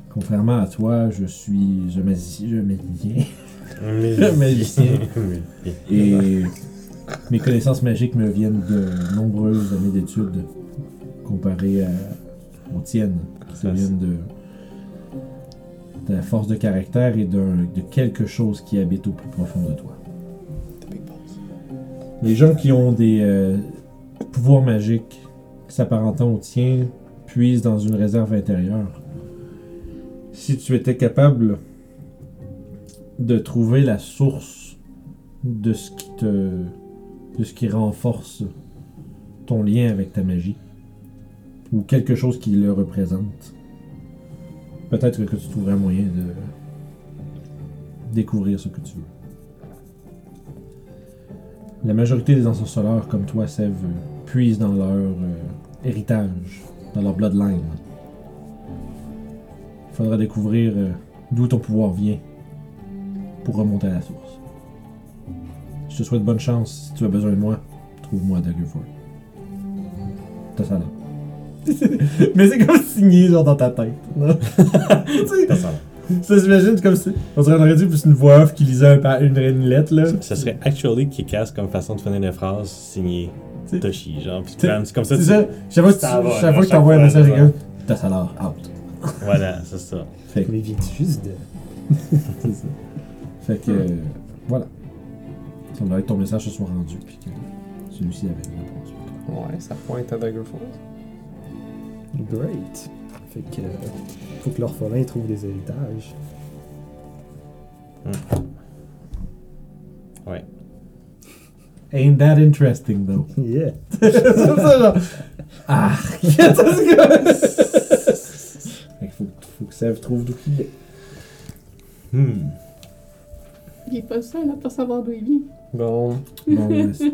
Contrairement à toi, je suis. Je magicien. Je magicien. Magicien. Et mes connaissances magiques me viennent de nombreuses années d'études comparées à, aux tiennes. Ça Ça, viennent de, de la force de caractère et de quelque chose qui habite au plus profond de toi. Les gens qui ont des euh, pouvoirs magiques s'apparentant aux tiens puisent dans une réserve intérieure. Si tu étais capable de trouver la source de ce qui te de ce qui renforce ton lien avec ta magie ou quelque chose qui le représente. Peut-être que tu trouverais moyen de découvrir ce que tu veux. La majorité des ensorceleurs comme toi Sève puisent dans leur euh, héritage dans leur bloodline. Il faudra découvrir euh, d'où ton pouvoir vient pour remonter à la source je te souhaite bonne chance. Si tu as besoin de moi, trouve-moi à Daggerford. T'as ça là. Mais c'est comme signé genre dans ta tête. sais, Ça, ça- ça s'imagine comme si. On dirait on aurait dit plus une voix off qui lisait un une, une lettre là. Ce serait actually qui casse comme façon de finir les phrases signé C'est- Toshi, genre. Puis C'est comme ça. c'est tu- ça. Chaque fois que tu Ça va, chaque là, fois que chaque t'envoies un message à ça quelqu'un, t'as ça là, out. Voilà, c'est ça. Fait que, Mais viens-tu juste de. c'est ça. Fait que euh, voilà. Ça semblerait que ton message se soit rendu puis que celui-ci avait une réponse. pour toi. Ouais, ça pointe à Daggerfall. Great. Fait que. euh, faut que l'orphelin trouve des héritages. Ouais. Ain't that interesting though? Yeah. c'est ça, genre. Ah! Fait qu'il faut, faut que Sèvres trouve d'où il est. Hmm. Il est pas seul à pas savoir d'où il vient. Bon, Bon, c'est-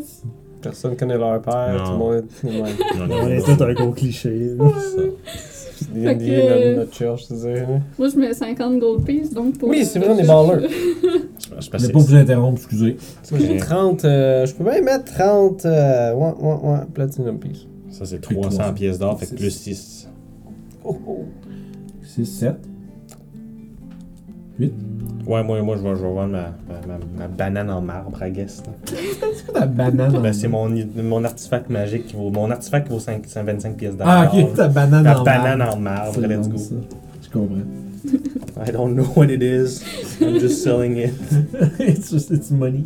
personne connaît leur père, Non. tout le monde est. Ouais. Non, non, On est tout un gros cliché. là. c'est. C'est Fait que- notre, notre church, je veux dire. Moi, je mets 50 gold pieces, donc pour. Oui, le- c'est vrai, on est le- ballers. Je Je que vais pas vous interrompre, excusez. J'ai 30. euh, je peux même mettre 30. Euh, ouais, ouais, ouais, Platinum Piece. Ça, c'est Fait que 300 300. pièces d'or, fait que plus 6. Oh, oh. 6, 7. 8. Ouais, moi, moi je, vais, je vais vendre ma, ma, banane en marbre, I guess. C'est quoi ta banane? en- Ben, c'est mon, mon artefact magique qui vaut. Mon artefact qui vaut 5, 125 pièces d'or. Ah, ok, ta banane La en banane marbre. en marbre, let's go. ça. Je comprends. I don't know what it is. I'm just selling it. it's just it's money.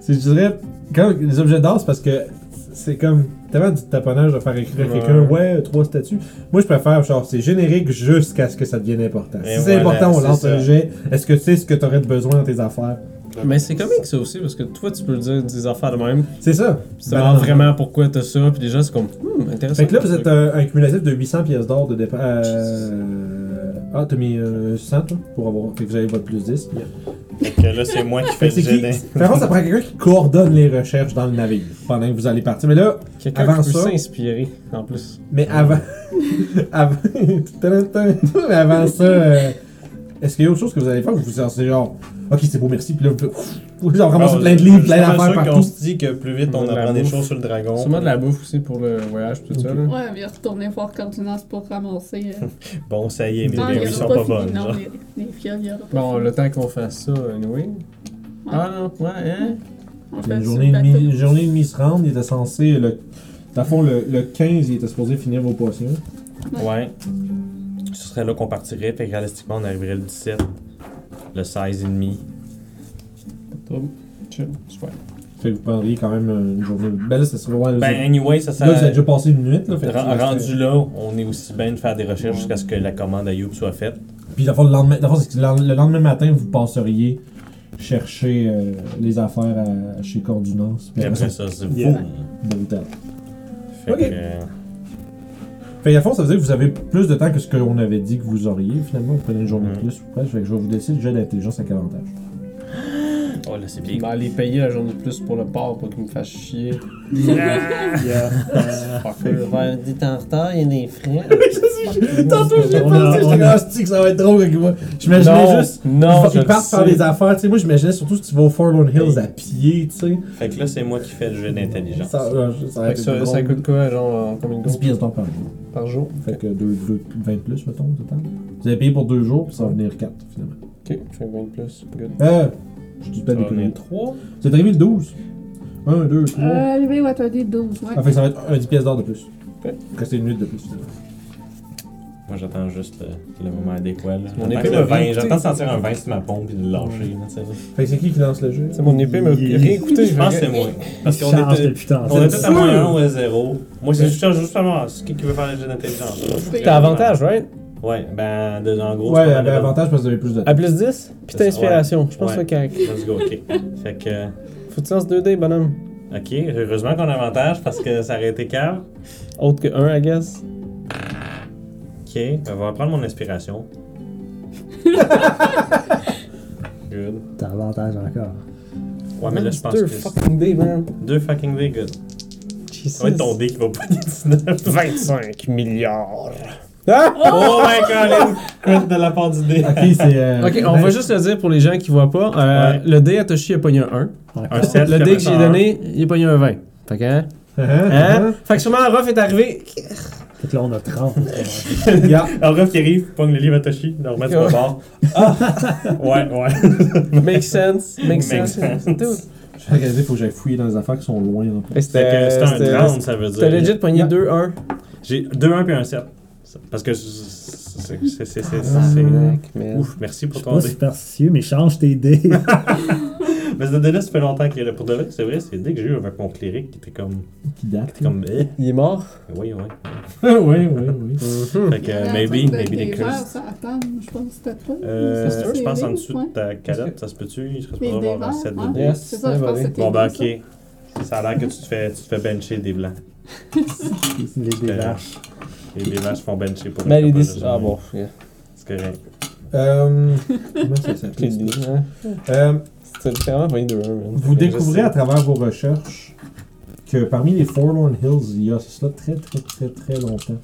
C'est, je dirais, quand les objets d'or, c'est parce que c'est comme. Tellement du taponnage de faire écrire à quelqu'un, ouais, trois statues. Moi, je préfère, genre, c'est générique jusqu'à ce que ça devienne important. Et si c'est voilà, important, on lance ça. un jet. Est-ce que tu sais ce que tu aurais besoin dans tes affaires? Mais c'est comique ça aussi, parce que toi, tu peux dire des affaires de même. C'est ça. Tu Ben vraiment pourquoi t'as ça, puis les gens, c'est comme, hmm, intéressant. Fait que là, vous êtes un, un cumulatif de 800 pièces d'or de départ. Euh... Ah, t'as mis euh, 100, toi, pour avoir. Fait que vous avez votre plus 10. Fait que là, c'est moi qui Fait fais le jet Par contre, ça prend quelqu'un qui coordonne les recherches dans le navire pendant que vous allez partir. Mais là, Quelqu'un avant qui peut ça- s'inspirer, en plus. mais avant. avant. mais avant ça, euh, est-ce qu'il y a autre chose que vous allez faire ou vous c'est genre. Ok, c'est beau, merci. Puis là, vous vous genre ramasser Ah, plein de livres, plein d'affaires partout. se dit que plus vite on apprend des choses sur le dragon. Sûrement de la bouffe aussi pour le voyage, tout ça. Ouais, mais retourner voir Cordinance pour ramasser. euh, Bon, ça y est, mes il bébés y sont pas bonnes. Non, genre. les, les fioles, il y aura pas Bon, le temps qu'on fasse ça, anyway. Ah non, ouais, hein? On Une journée et demie, bateau. une journée et demie se rendre, il était censé. Le, dans le fond, le, le 15, il était supposé finir vos potions. Ouais. Ce serait là qu'on partirait, fait que réalistiquement, on arriverait le 17, le 16 et demi. Trouble. Chill, super. Fait que vous prendriez quand même une journée. Ben là, ça serait. Ouais, Ben, vous- anyway, ça, ça là, vous avez déjà passé une nuit, là. Fait rendu là, on est aussi bien de faire des recherches jusqu'à ce que la commande à Youb soit faite. Puis, dans le fond, le lendemain, le lendemain matin, vous passeriez chercher euh, les affaires à- chez Cordunance. Puis après après ça, c'est Yeah. boum. d'hôtel. Fait Ok. que, euh, Fait à fond, ça veut dire que vous avez plus de temps que ce qu'on avait dit que vous auriez, finalement. Vous prenez une journée de Mhm. plus ou presque. Fait que je vais vous laisser le jet d'intelligence avec avantage. Oh là, c'est Il bien. va aller payer la journée de plus pour le port pour qu'il me fasse chier. Yeah. Euh, Fucker. Va dit en retard, il y a des frais. Tantôt, j'ai pensé, j'étais comme, Asti, que ça va être drôle avec moi? J'imaginais juste. non, ils partent sais. des affaires. Tu sais, moi, j'imaginais surtout si tu vas au Forlorn Hills à pied, tu sais. Fait que là, c'est moi qui fais le jeu d'intelligence. Ça, euh, ça, Fait que ça, ça coûte quoi, genre, en combien de 10 jours? pièces d'or par jour. par jour? Fait que deux, deux- 20 plus, mettons, au total. Vous avez payé pour deux jours, puis ça va venir 4, finalement. Ok, fait 20 plus. Good. Je dis pas venir 3. Vous êtes arrivé le 12. 1, 2, 3. Euh, arrivé, ouais, t'as dit 12, ouais. Ah, fait que ça va être un 10 pièces d'or de plus. Ok. Restez une minute de plus, finalement. Moi, j'attends juste le, le moment adéquat. là. Mon épée que le vin-. J'attends de sentir un vin sur ma pompe et de le lâcher. là. Fait que c'est qui qui lance le jeu? C'est mon épée m'a Il- réécouté. Je pense que c'est moi. Parce qu'on était, on était à moins 1 ou à 0. Moi, c'est juste justement c'est qui qui veut faire le jeu d'intelligence. T'as avantage, right? Ouais, ben, de, en gros, Ouais, de- avantage parce que vous avez plus de temps. À plus 10, puis t'as Ouais. inspiration. Je pense Ouais. que c'est. Let's go, ok. Fait que, Faut que tu lances 2D, bonhomme. ok, heureusement qu'on a avantage parce que ça aurait été cave. Autre que 1, I guess. Ok, ben, on va prendre mon inspiration. good. T'as avantage encore. Ouais, mais là, je pense Deux que. fucking D, man. Deux fucking day, good. Jesus. Ça va être ton dé qui va pas 19. 25 milliards. Ah! Oh my god, Crit de la part du dé. Ok, c'est. euh, Ok, on ben, va juste le dire pour les gens qui voient pas. Euh, Ouais. Le dé à Toshi a pogné un 1. Un Encore. 7. Le dé que j'ai donné, il a pogné un 20. Fait que, hein? hein, Hein? hein, Fait que sûrement Ruff est arrivé. Fait que là, on a 30. hein. Yeah. Alors, ref qui arrive, pogne le livre à Toshi, le remet sur le bord. Ah! Ouais, ouais. Make sense. Make sense. sense. Dude. Je vais regarder, faut que j'aille fouiller dans les affaires qui sont loin. C'était un 30, ça veut T'as dire. legit pogné Yeah. 2-1. J'ai 2, 1 puis un 7. Parce que c'est. c'est- c'est- c'est- Ah, c'est- Ouf, merci Je pour suis ton pas dé. superstitieux, mais change tes dés. Mais ce dé-là, ça fait longtemps qu'il est là. Pour de vrai, c'est vrai, c'est dé que j'ai eu avec mon cléric qui était comme. Qui date. était comme. Eh. Il est mort? Oui, oui. oui, oui, oui. Fait que, euh, maybe, maybe des curses. ça attend, je pense que c'était toi. Euh, je pense en les- dessous de ta calotte, ça se peut-tu? Il serait supposé avoir un verres, set de ouais. dés. Yes. C'est ça, je pense que c'était Bon, ben, ok. Ça a l'air que tu te fais, tu te fais bencher des blancs. les dés vaches. Et les vaches font bencher pour Mais les de Ah bon. yeah. C'est correct. Euh, comment ça s'appelle? hein. Euh, littéralement pogné 2-1, man. Vous découvrez à travers vos recherches que parmi les Forlorn Hills, il y a cela très très très très longtemps.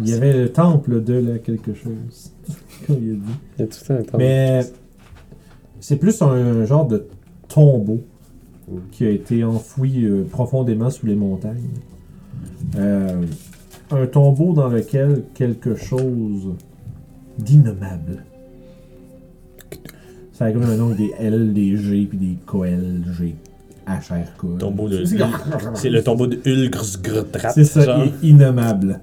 Il y avait le temple de la quelque chose, comme il a dit. Il y a tout le temps un temps. Mais c'est plus un genre de tombeau qui a été enfoui euh, profondément sous les montagnes. Euh, un tombeau dans lequel quelque chose d'innommable. Ça a comme un nom des L, des G, puis des Koel, G, H, R, K. Tombeau de. C'est le tombeau de Ulgrsgrotrat. C'est ça, genre. innommable.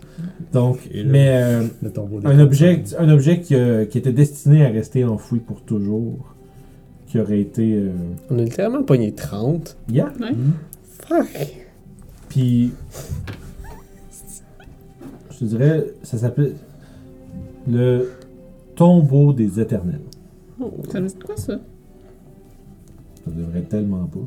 Donc, mais euh, Le tombeau des un objet, un objet qui, qui était destiné à rester enfoui pour toujours, qui aurait été. euh, On a littéralement pogné 30. Yeah. Fuck. Puis, je te dirais, ça s'appelle le tombeau des éternels. Ça me dit quoi, ça? Ça devrait tellement pas.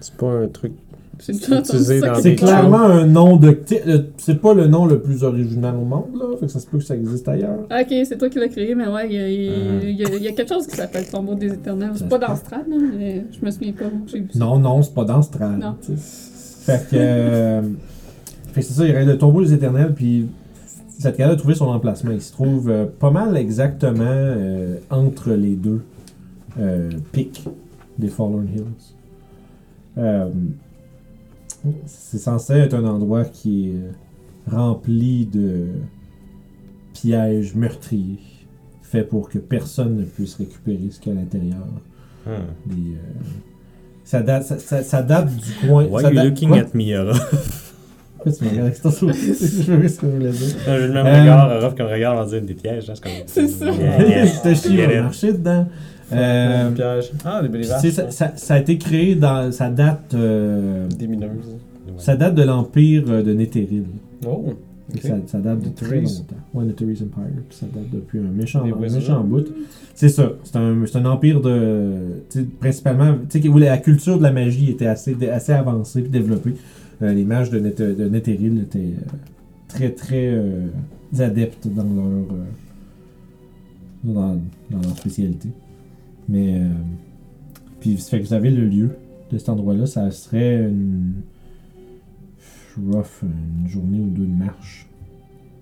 C'est pas un truc. C'est C'est clairement un nom de. le- C'est pas le nom le plus original au monde, là. Fait que ça se peut que ça existe ailleurs. Ah, Ok, c'est toi qui l'as créé, mais ouais, il y a, y y y quelque chose qui s'appelle Tombeau des Éternels. C'est pas dans Strad, là, mais je me souviens pas où j'ai vu ça. Non, non, c'est pas dans Strad. Non. Fait que. Fait que c'est ça, il aurait le tombeau des éternels, puis cette carte a trouvé son emplacement. Il se trouve euh, pas mal exactement euh, entre les deux euh, pics des Fallen Hills. C'est censé être un endroit qui est rempli de pièges meurtriers, faits pour que personne ne puisse récupérer ce qu'il y a à l'intérieur. Hmm. Des, ça, date, ça, ça- ça date du coin. Why ça are you date- looking Quoi? at me? Pourquoi tu me regardes avec ton sourire? Je sais ce que je voulais dire. J'ai le même Euh, regard, Aura, comme regard, on va dire des pièges. hein, C'est comme. C'est ça. Yeah, yeah. Je te chie, Get on va it. marcher dedans. Euh, piège. Ah, des belles ça, ça- ça a été créé dans. Ça date. euh, Des mineuses. ça date de l'Empire euh, de Netheril. Oh. ok. Ça, ça date de très longtemps. Ouais, Netherese Empire. Ça date depuis un méchant, un méchant bout. C'est ça. C'est un, c'est un empire de. tu sais, Principalement. Tu sais, où la culture de la magie était assez, assez avancée et développée. Euh, les mages de, Net, de Netheril étaient euh, très, très euh, adeptes dans leur. dans, leur spécialité. Mais. puis, ça fait que vous avez le lieu de cet endroit-là. Ça serait une. rough, une journée ou deux de marche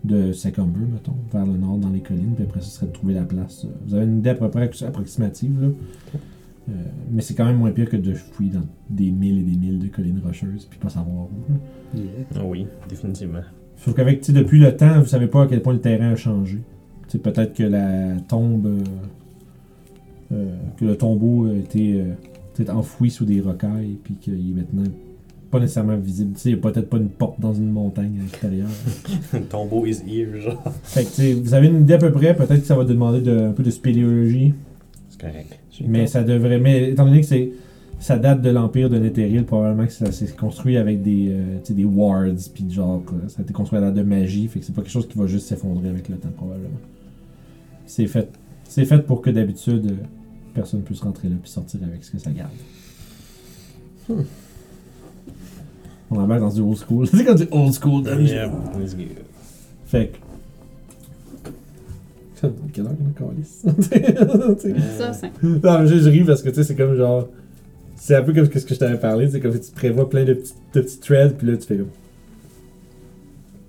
de Secumber, mettons, vers le nord dans les collines, puis après ça serait de trouver la place. Vous avez une idée à peu près approximative, là. Euh, mais c'est quand même moins pire que de fouiller dans des milles et des milles de collines rocheuses, puis pas savoir où. Oui, définitivement. Sauf qu'avec, tu sais, depuis le temps, vous savez pas à quel point le terrain a changé. Tu sais, peut-être que la tombe, euh, euh, que le tombeau a été euh, peut-être enfoui sous des rocailles, puis qu'il est maintenant pas nécessairement visible. Tu sais, il n'y a peut-être pas une porte dans une montagne à l'extérieur. Tombeau is here, genre. Fait que, tu sais, vous avez une idée à peu près, peut-être que ça va demander de, un peu de spéléologie, C'est correct. mais ça devrait, mais étant donné que c'est, ça date de l'empire de Netheril, probablement que ça s'est construit avec des, euh, tu sais, des wards, puis genre, euh, ça a été construit à l'ère de magie, fait que c'est pas quelque chose qui va juste s'effondrer avec le temps, probablement. C'est fait, c'est fait pour que d'habitude, euh, personne puisse rentrer là puis sortir avec ce que ça garde. Hmm. On embarque dans du old school. c'est comme du old school dungeon. Yeah. Fait que. Quelle heure qu'on a? Ça, c'est. Non, mais je, je ris parce que tu sais, c'est comme genre. C'est un peu comme ce que je t'avais parlé, c'est comme si tu prévois plein de petits, de petits threads, puis là tu fais comme.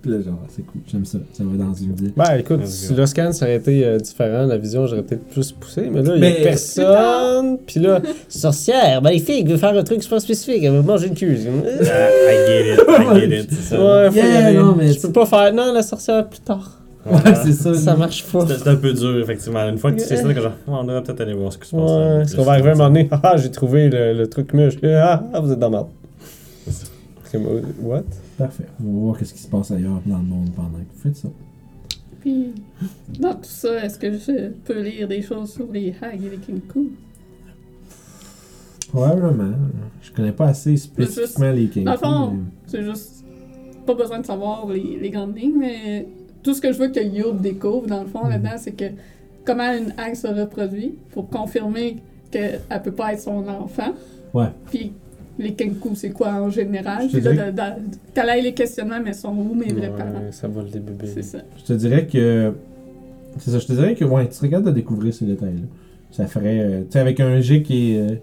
Puis là, genre, c'est cool, j'aime ça, ça va dans une idée. Ben écoute, si le scan ça aurait été euh, différent, la vision j'aurais peut-être plus poussé, mais là il y Mais- a personne. Puis là, sorcière, maléfique, veut faire un truc super spécifique, elle veut manger une euh, Ah, I get it, I get it, c'est ça. Ouais, faut y Yeah, aller. non, mais Je peux pas faire. Non, la sorcière plus tard. Ouais, c'est ça. Ça marche pas. C'est c'est un peu dur, effectivement. Une fois que tu sais ça, que genre, on devrait peut-être aller voir ce qui se passe. Ouais, hein. est-ce qu'on va arriver à un moment donné? Ah, j'ai trouvé le, le truc muche. Ah, ah, vous êtes dans ma. What? Parfait. On va voir qu'est-ce qui se passe ailleurs dans le monde pendant que vous faites ça. Puis, dans tout ça, est-ce que je peux lire des choses sur les hags et les kinkou? Probablement. Je connais pas assez spécifiquement les kinks. Dans le fond, c'est juste pas besoin de savoir les, les grandes lignes, mais tout ce que je veux que Youb découvre, dans le fond, Mhm. là-dedans, c'est que comment une hag se reproduit pour confirmer qu'elle peut pas être son enfant. Ouais. Puis les kinkou, c'est quoi en général? Puis là, de- de- les questionnements, mais sont où mes vrais parents? Ça vole des bébés. C'est ça. Je te dirais que. C'est ça, je te dirais que, ouais, tu serais capable de découvrir ces détails-là. Ça ferait. euh, tu sais, avec un G qui est. euh, tu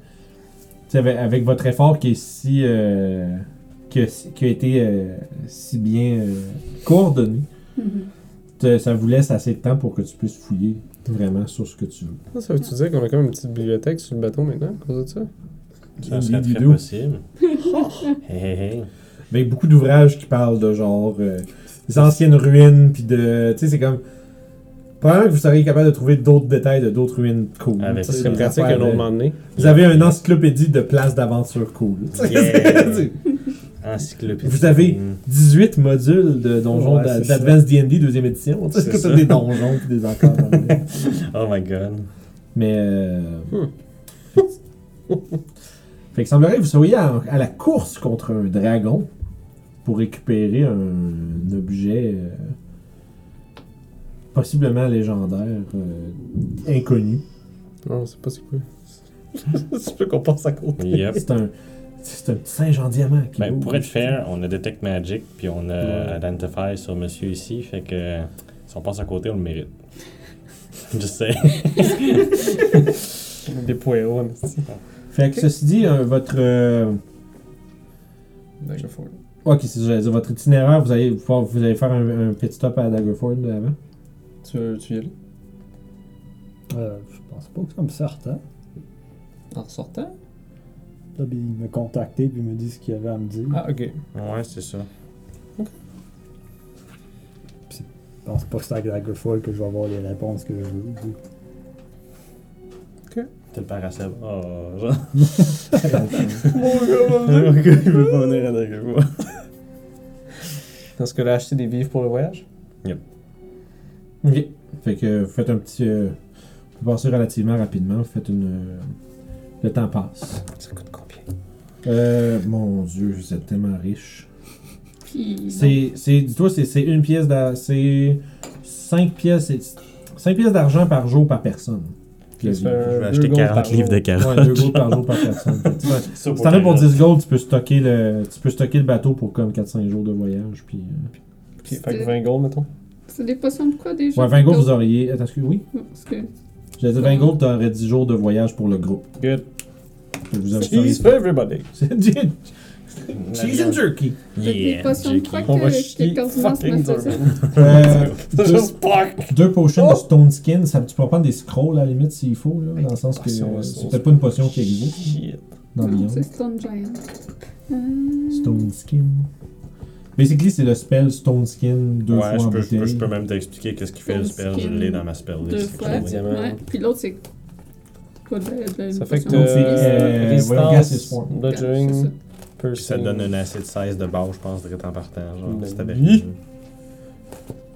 sais, avec, avec votre effort qui est si. euh, qui, a, qui a été euh, si bien euh, coordonné, Mhm. Te- ça vous laisse assez de temps pour que tu puisses fouiller vraiment sur ce que tu veux. Ça, ça veut-tu dire qu'on a quand même une petite bibliothèque sur le bateau maintenant, à cause de ça? Ça serait très possible. Hey, hey, hey. Avec beaucoup d'ouvrages qui parlent de genre. euh, des anciennes ruines, puis de. Tu sais, c'est comme. Probablement que vous seriez capable de trouver d'autres détails de d'autres ruines cool. Avec Ça serait pratique un autre moment donné. Vous avez une encyclopédie de places d'aventure cool. Yeah. Encyclopédie. Vous avez 18 modules de donjons Ouais, d'Advanced D&D deuxième édition. C'est que ça. t'as des donjons pis des encadrements. Oh my god. Mais euh... Hmm. fait que semblerait que vous soyez à, à la course contre un dragon pour récupérer un, objet euh, possiblement légendaire, euh, inconnu. Non, c'est pas c'est quoi. C'est plus qu'on passe à côté. Yep. C'est un, c'est un petit singe en diamant. Qui Ben, pour être fair, on a Detect Magic, puis on a Ouais. Identify sur monsieur ici, fait que si on passe à côté, on le mérite. Je sais. Des on est Fait que ceci dit, euh, votre. euh, Daggerford. ok, c'est ça, j'allais dire, votre itinéraire, vous allez, pouvoir- vous allez faire un, un petit stop à Daggerford avant. Tu veux, tu y aller? Euh, je pense pas que ça me sorte, hein. En sortant? Là, puis il m'a contacté puis il me dit ce qu'il avait à me dire. Ah, ok. Ouais, c'est ça. Je pense pas que c'est avec Daggerfall que je vais avoir les réponses que je veux. T'es le paracel. Oh, genre. Mon gars, il veut pas venir avec moi. Dans ce cas-là, acheter des vivres pour le voyage? Ok. Fait que vous faites un petit. Euh, vous passez relativement rapidement, vous faites une. euh, le temps passe. Ça coûte combien? Euh, mon dieu, vous êtes tellement riche. Puis. C'est, c'est, dis-toi, c'est, c'est une pièce d'a- c'est 5 pièces, c'est 5 pièces d'argent par jour par personne. Euh, Je vais deux acheter gold 40 par livres de jour. carottes. Ouais, 2 gold par jour par personne. Si t'en as pour carottes. 10 gold, tu peux stocker le, tu peux stocker le bateau pour comme 4-5 jours de voyage. Puis, euh, Ok, fait que 20 gold, mettons. C'est des potions de quoi déjà? Ouais, 20 gold, vous auriez. Attends, excuse, oui? Parce que. J'allais dire 20 gold, t'aurais 10 jours de voyage pour le groupe. Good. Que vous avez Cheese for everybody. Cheese and jerky. Yeah, potions quoi On va que, chier fucking. Euh, deux, Just fuck! deux potions Oh! de stone skin, ça, tu peux prendre des scrolls à la limite s'il faut, là, dans le sens que euh, c'est peut-être pas une potion qui existe Shit. dans Beyond. c'est Stone Giant. Euh, Stone skin. Basically, c'est le spell Stone Skin deux Ouais, fois je en peux, je, peux, bouteille. je peux même t'expliquer qu'est-ce qui fait le spell. Je l'ai dans ma spell Deux list. fois. Le diamant. Ouais. Puis l'autre, c'est. Quoi de, de, Ça fait que de- c'est, euh, Résistance, bludgeoning, ça. Puis ça te donne un acid size de base, je pense, direct en partant. Genre, Ben oui.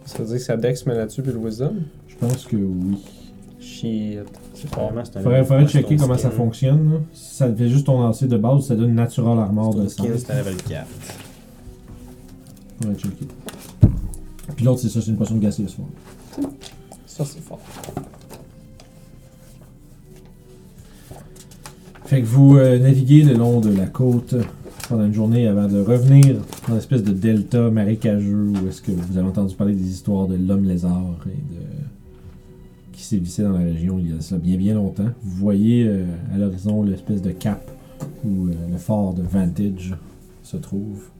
Ça veut dire que ça dex met là-dessus puis le wisdom? Je pense que oui. Shit. Un Faudrait, faudrait checker comment ça fonctionne. Si ça fait juste ton lancer de base, ça donne natural armor de Stone 100. skin, c'est un level 4. Faudrait checker. Puis l'autre, c'est ça, c'est une potion de gaseous form. Ça, c'est fort. Fait que vous euh, naviguez le long de la côte pendant une journée avant de revenir dans l'espèce de delta marécageux où est-ce que vous avez entendu parler des histoires de l'homme lézard et de qui sévissait dans la région il y a ça bien bien longtemps. Vous voyez euh, à l'horizon l'espèce de cap où euh, le fort de Vantage se trouve.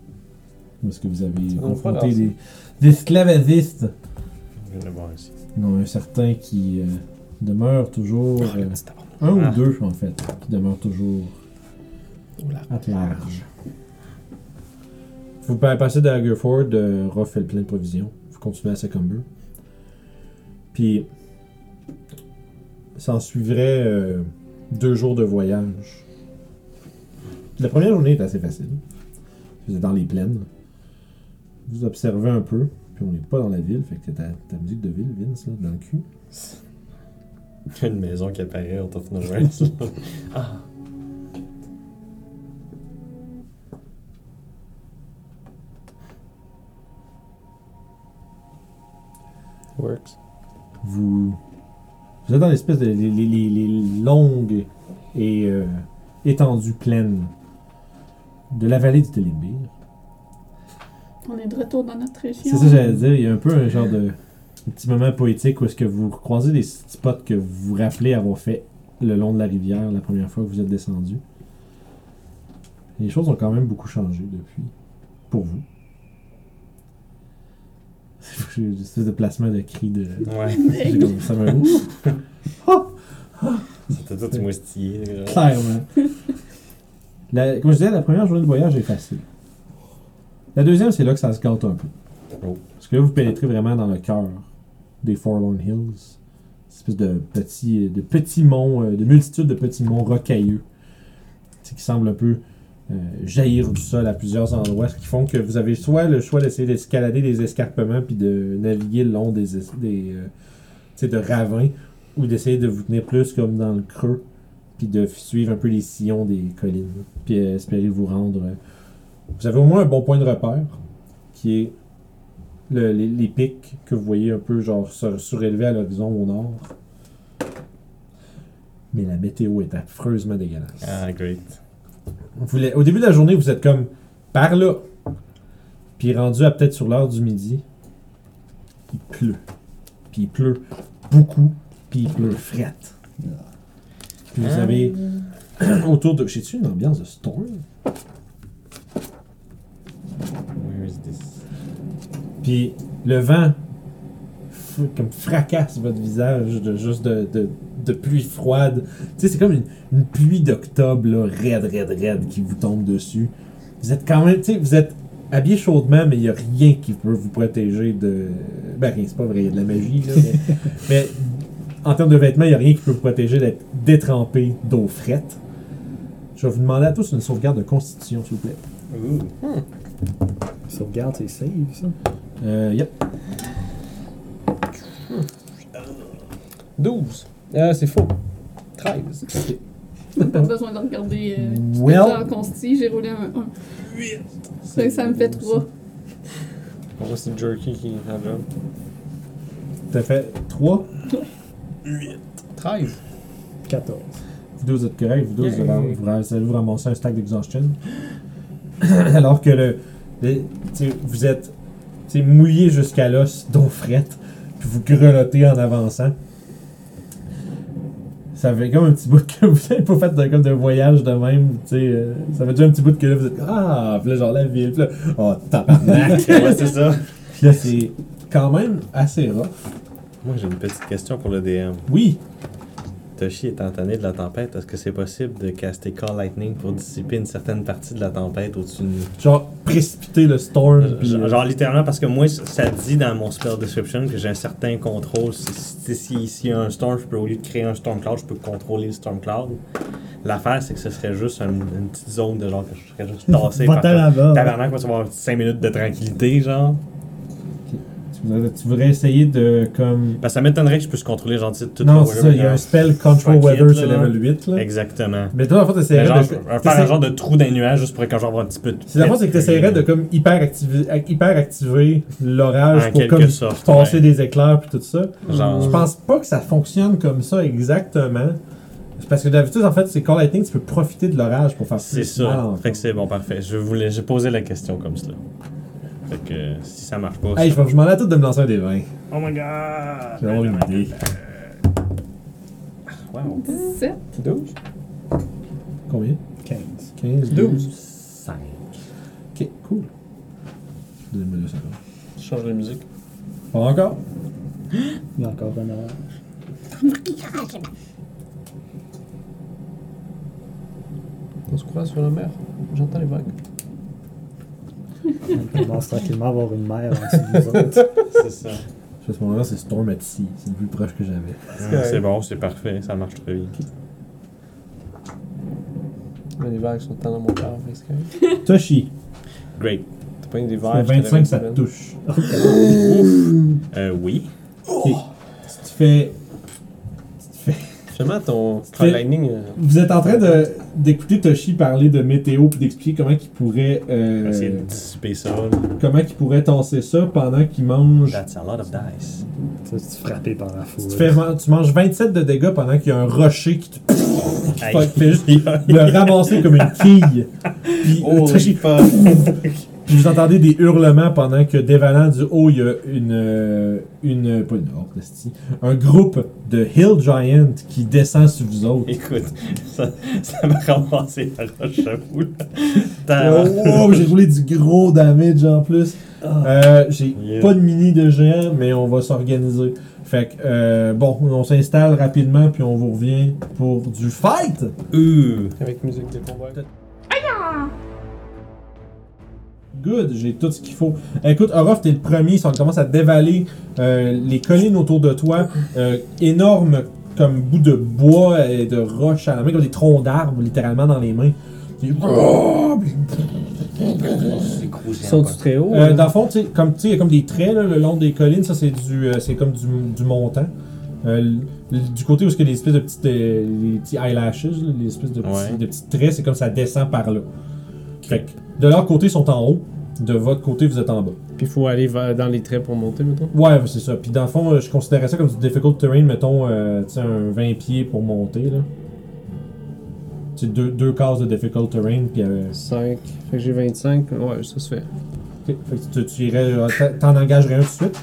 Où est-ce que vous avez confronté des, des esclavagistes, Je viens de le voir ici. dont un certain qui euh, demeure toujours... Oh, le euh, un Ah. ou deux en fait, qui demeurent toujours à large. Vous pa- passez de Hagerford, euh, Ruff fait le plein de provisions. Vous continuez à Secumber. Puis, s'en suivrait euh, deux jours de voyage. La première journée est assez facile. Vous êtes dans les plaines. Vous observez un peu. Puis on n'est pas dans la ville, fait que t'as ta musique de ville, Vince, là, dans le cul. Une maison qui apparaît out of nowhere. ah. Works. vous, vous êtes dans l'espèce de les, les- les- longues et euh, étendues plaines de la vallée du Télimbir. On est de retour dans notre région. C'est ça que j'allais dire, il y a un peu un genre de un petit moment poétique où est-ce que vous croisez des spots que vous vous rappelez avoir fait le long de la rivière la première fois que vous êtes descendu. Les choses ont quand même beaucoup changé depuis, pour vous. J'ai une espèce de placement de cri de... Ouais. J'ai comme- ça me C'était tout moustillé. Clairement. La- comme je disais, la première journée de voyage est facile. La deuxième, c'est là que ça se gâte un peu. Oh. Parce que là, vous pénétrez vraiment dans le cœur des Forlorn Hills. Cette espèce de petits, de petits monts, euh, de multitudes de petits monts rocailleux. C'est qui semblent un peu euh, jaillir du sol à plusieurs endroits, ce qui font que vous avez soit le choix d'essayer d'escalader des escarpements puis de naviguer le long des, es- des euh, de ravins, ou d'essayer de vous tenir plus comme dans le creux, puis de suivre un peu les sillons des collines, puis euh, espérer vous rendre. Vous avez au moins un bon point de repère. qui est le- les, les pics que vous voyez un peu genre sur- surélevés à l'horizon au nord. Mais la météo est affreusement dégueulasse. Ah, great. Vous au début de la journée, vous êtes comme par là. Puis rendu à peut-être sur l'heure du midi, il pleut. Puis il pleut beaucoup. Puis il pleut frette. Puis vous Ah. avez autour de. J'ai-tu une ambiance de storm? Where is this? Puis le vent comme fracasse votre visage de juste de, de, de pluie froide. Tu sais, c'est comme une, une pluie d'octobre, là, raide, raide, raide, qui vous tombe dessus. Vous êtes quand même, tu sais, vous êtes habillé chaudement, mais il n'y a rien qui peut vous protéger de. Ben, rien, c'est pas vrai, il y a de la magie, là. mais, mais en termes de vêtements, il n'y a rien qui peut vous protéger d'être détrempé d'eau frette. Je vais vous demander à tous une sauvegarde de constitution, s'il vous plaît. Ooh. Sauvegarde, c'est save, ça. Euh, yep. 12. Ah, c'est faux. 13. Pas besoin de regarder. Euh, Well. en consti, j'ai roulé un 1. Ça, ça me fait 3. Pour moi, c'est Jerky qui a le job. T'as fait 3. 13. 14. Vous deux, vous êtes corrects. Vous deux, vous, Yeah. avez- vous, allez vous ramasser un stack d'exhaustion. Alors que le, vous êtes mouillé jusqu'à l'os d'eau frette, puis vous grelottez en avançant. Ça fait comme un petit bout que vous n'avez pas fait de, comme de voyage de même. tu sais, euh, ça fait déjà un petit bout que là, vous êtes Ah, puis là, genre la ville. Puis là, oh, tabarnak. ouais, c'est ça. puis là, c'est quand même assez rough. Moi, j'ai une petite question pour le DM. Oui, Toshi étant tanné de la tempête, est-ce que c'est possible de caster Call Lightning pour dissiper une certaine partie de la tempête au-dessus de nous? genre précipiter le storm. Genre, euh, genre, littéralement, parce que moi, ça dit dans mon spell description que j'ai un certain contrôle. Si- si- si- S'il y a un storm, je peux, au lieu de créer un storm cloud, je peux contrôler le storm cloud. L'affaire, c'est que ce serait juste un- une petite zone de genre que je serais juste tassé par. Tabarnak, va avoir 5 minutes de tranquillité, genre. Tu, voudrais, tu voudrais essayer de comme. Que ça m'étonnerait que je puisse contrôler genre tout Non, c'est ça, il y a un spell Control Weather, c'est level 8. Là. Exactement. Mais toi, en fait, t'essaierais genre, de. faire un genre de trou dans les nuages juste pour quand j'envoie un petit peu de. C'est la fois, c'est que tu essaierais de comme hyper activer, hyper activer l'orage pour comme sorte, passer ouais. des éclairs puis tout ça. Genre. Je pense pas que ça fonctionne comme ça exactement. C'est Parce que d'habitude, en fait, c'est Call Lightning, tu peux profiter de l'orage pour faire C'est plus mal ça. Fait que c'est bon, parfait. Je voulais, j'ai posé la question comme cela. Fait que euh, si ça marche pas. Hey, je vais m'en tout de me lancer un des 20. Oh my god! Je vais avoir une idée. Wow. 17. 12. Combien? 15. 15, 12. 5. Ok, cool. Donnez-moi deux secondes. Je change de musique. Pas encore Il y a encore un orage. On se croise sur la mer. J'entends les vagues. On commence tranquillement à avoir une mer en dessous de nous autres. C'est ça. À ce moment-là, c'est Storm at Sea. C'est le plus proche que j'avais. Ah, C'est bon, c'est parfait. Ça marche très bien. Mais les vagues sont tant dans mon fait que. Toshi, Great. T'as pas une des vagues. 25, ça te touche. Euh, oui. Ok. Tu fais. Tu fais. Ton Lightning. euh, Vous êtes en train de d'écouter Toshi parler de météo puis d'expliquer comment il pourrait euh, Essayer de dissiper ça. là. comment il pourrait tasser ça pendant qu'il mange. That's a lot of dice. Ça, c'est frappé par la foule. Tu, fais, tu manges 27 de dégâts pendant qu'il y a un rocher qui te Hey. fait, juste le ramasser comme une quille. Puis Holy Toshi-. Puis vous entendez des hurlements pendant que dévalant du haut, il y a une euh, une pas une un groupe de Hill Giant qui descend sur vous autres. Écoute, ça ça m'a ramassé la roche, j'avoue. Oh, wow, j'ai roulé du gros damage en plus. Euh, j'ai Yeah. pas de mini de géant, mais on va s'organiser. Fait que, euh, bon, on s'installe rapidement, puis on vous revient pour du fight! Ouh. Avec musique des combats. Good, j'ai tout ce qu'il faut. Écoute, Orof, t'es le premier, ça commence à dévaler euh, les collines autour de toi. Euh, énorme comme bout de bois et de roches à la main, comme des troncs d'arbres littéralement dans les mains. Puis- C'est croustillant, Sont du très haut. Euh, hein? dans le fond, tu sais, comme tu sais, il y a comme des traits là, le long des collines, ça c'est du, euh, c'est comme du, du montant. Euh, du côté où il y a des espèces de petites, euh, les petits eyelashes, là, les espèces de petits, Ouais. de petits traits, c'est comme ça descend par là. Fait que de leur côté, ils sont en haut. De votre côté, vous êtes en bas. Puis il faut aller dans les traits pour monter, mettons. Ouais, c'est ça. Puis dans le fond, euh, je considérais ça comme du difficult terrain, mettons, euh, tu sais, un 20 pieds pour monter, là. Tu sais, deux, deux cases de difficult terrain, puis... Euh, 5. Fait que j'ai 25. Ouais, ça se fait. ok. Fait que tu, tu irais... euh, t'en- engagerais un tout de suite?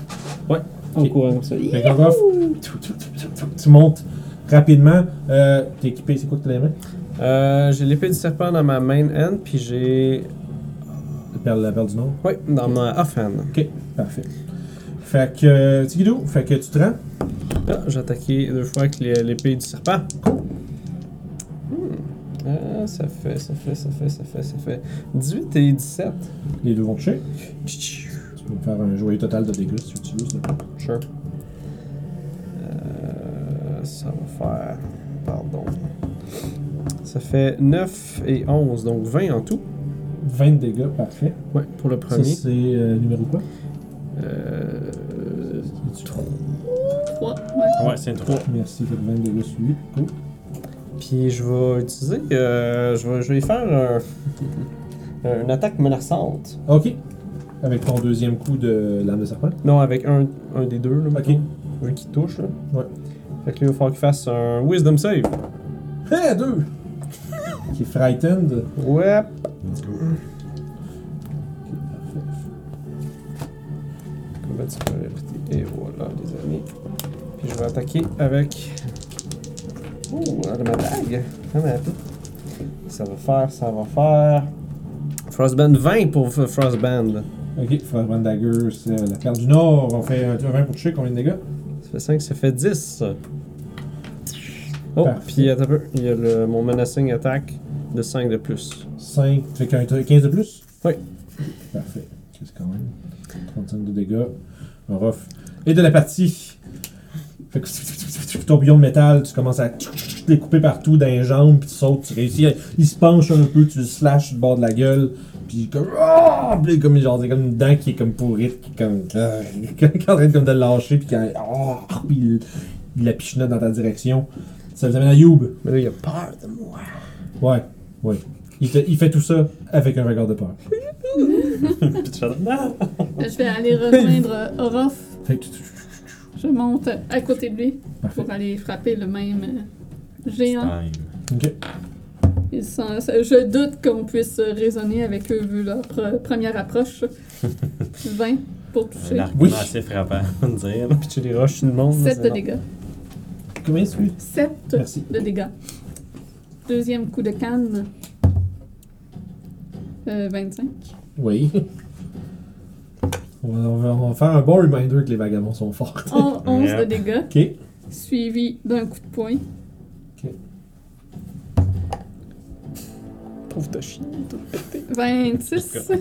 En Ok. courant comme ça. Fait qu'en off, tu, tu- tu- tu- tu montes rapidement. Euh, T'es équipé, c'est quoi que t'as les mains? Euh, j'ai l'épée du serpent dans ma main hand, puis j'ai. La perle, la perle du Nord? Ouais, dans ma off hand. Ok, parfait. Fait que, euh, Tigidou, fait que tu te rends? Ah, j'ai attaqué deux fois avec l'épée du serpent. Hmm. Ah, ça fait, ça fait, ça fait, ça fait, ça fait 18 et 17. Les deux vont toucher. Tu peux me faire un joyeux total de dégâts si tu veux. Sure. Euh, ça va faire. Pardon. Ça fait 9 et 11, donc 20 en tout. 20 de dégâts, parfait. Ouais, pour le Ça, premier. c'est euh, numéro quoi? Euh, 3. Ouais. Ouais, c'est une 3. Merci, fait que 20 dégâts sur 8. Cool. Puis je vais utiliser. euh, je, vais, je vais faire un- une attaque menaçante. Ok. Avec ton deuxième coup de lame de serpent? Non, avec un, un des deux, là, Ok. mettons. Vu qu'il touche, là. Ouais. Fait que là, il va falloir qu'il fasse un Wisdom Save. Hé, deux! Qui est frightened. Ouais. Combat supériorité. Et voilà, les amis. Puis je vais attaquer avec. Oh, elle ma dague. Ah. Ça va faire, ça va faire. Frostband 20 pour Frostband. Ok, Frostband Dagger, c'est la perle du Nord. On fait un 20 pour toucher, combien de dégâts? Ça fait 5, ça fait 10. Oh, puis attends un peu. Il y a le, mon menacing attack de 5 de plus. 5, tu fais qu'un 15 de plus? Oui. Parfait. C'est quand même 35 de dégâts. Un rough. Et de la partie. Fait que ton bouillon de métal, tu commences à te découper partout dans les jambes, puis tu sautes, tu réussis. Il se penche un peu, tu le slashes du bord de la gueule, puis comme. Puis comme, genre, c'est comme une dent qui est comme pourrite, qui est comme. qui est en train de, comme, de le lâcher, puis quand. ah, puis il, il la pichenote dans ta direction. Ça vous amène à Youb. Mais là, il a peur de moi. Ouais, ouais. Il fait, il fait tout ça avec un regard de peur. Puis tu fais non! Je vais aller rejoindre Orof. Fait que- Je monte à côté de lui Parfait. pour aller frapper le même euh, géant. Time. Ok. Ils sont- je doute qu'on puisse raisonner avec eux vu leur pre- première approche. 20 pour Un toucher. argument Oui. assez frappant, on dirait. Puis tu les rushes tout le monde. 7 c'est de bon. dégâts. Combien est-ce que 7 Merci. de dégâts. Deuxième coup de canne. Euh, 25. Oui. On va, on va- on va faire un bon reminder que les vagabonds sont forts. On- 11 de dégâts, Ok. suivi d'un coup de poing. Pauvre Toshi. tout pété. 26.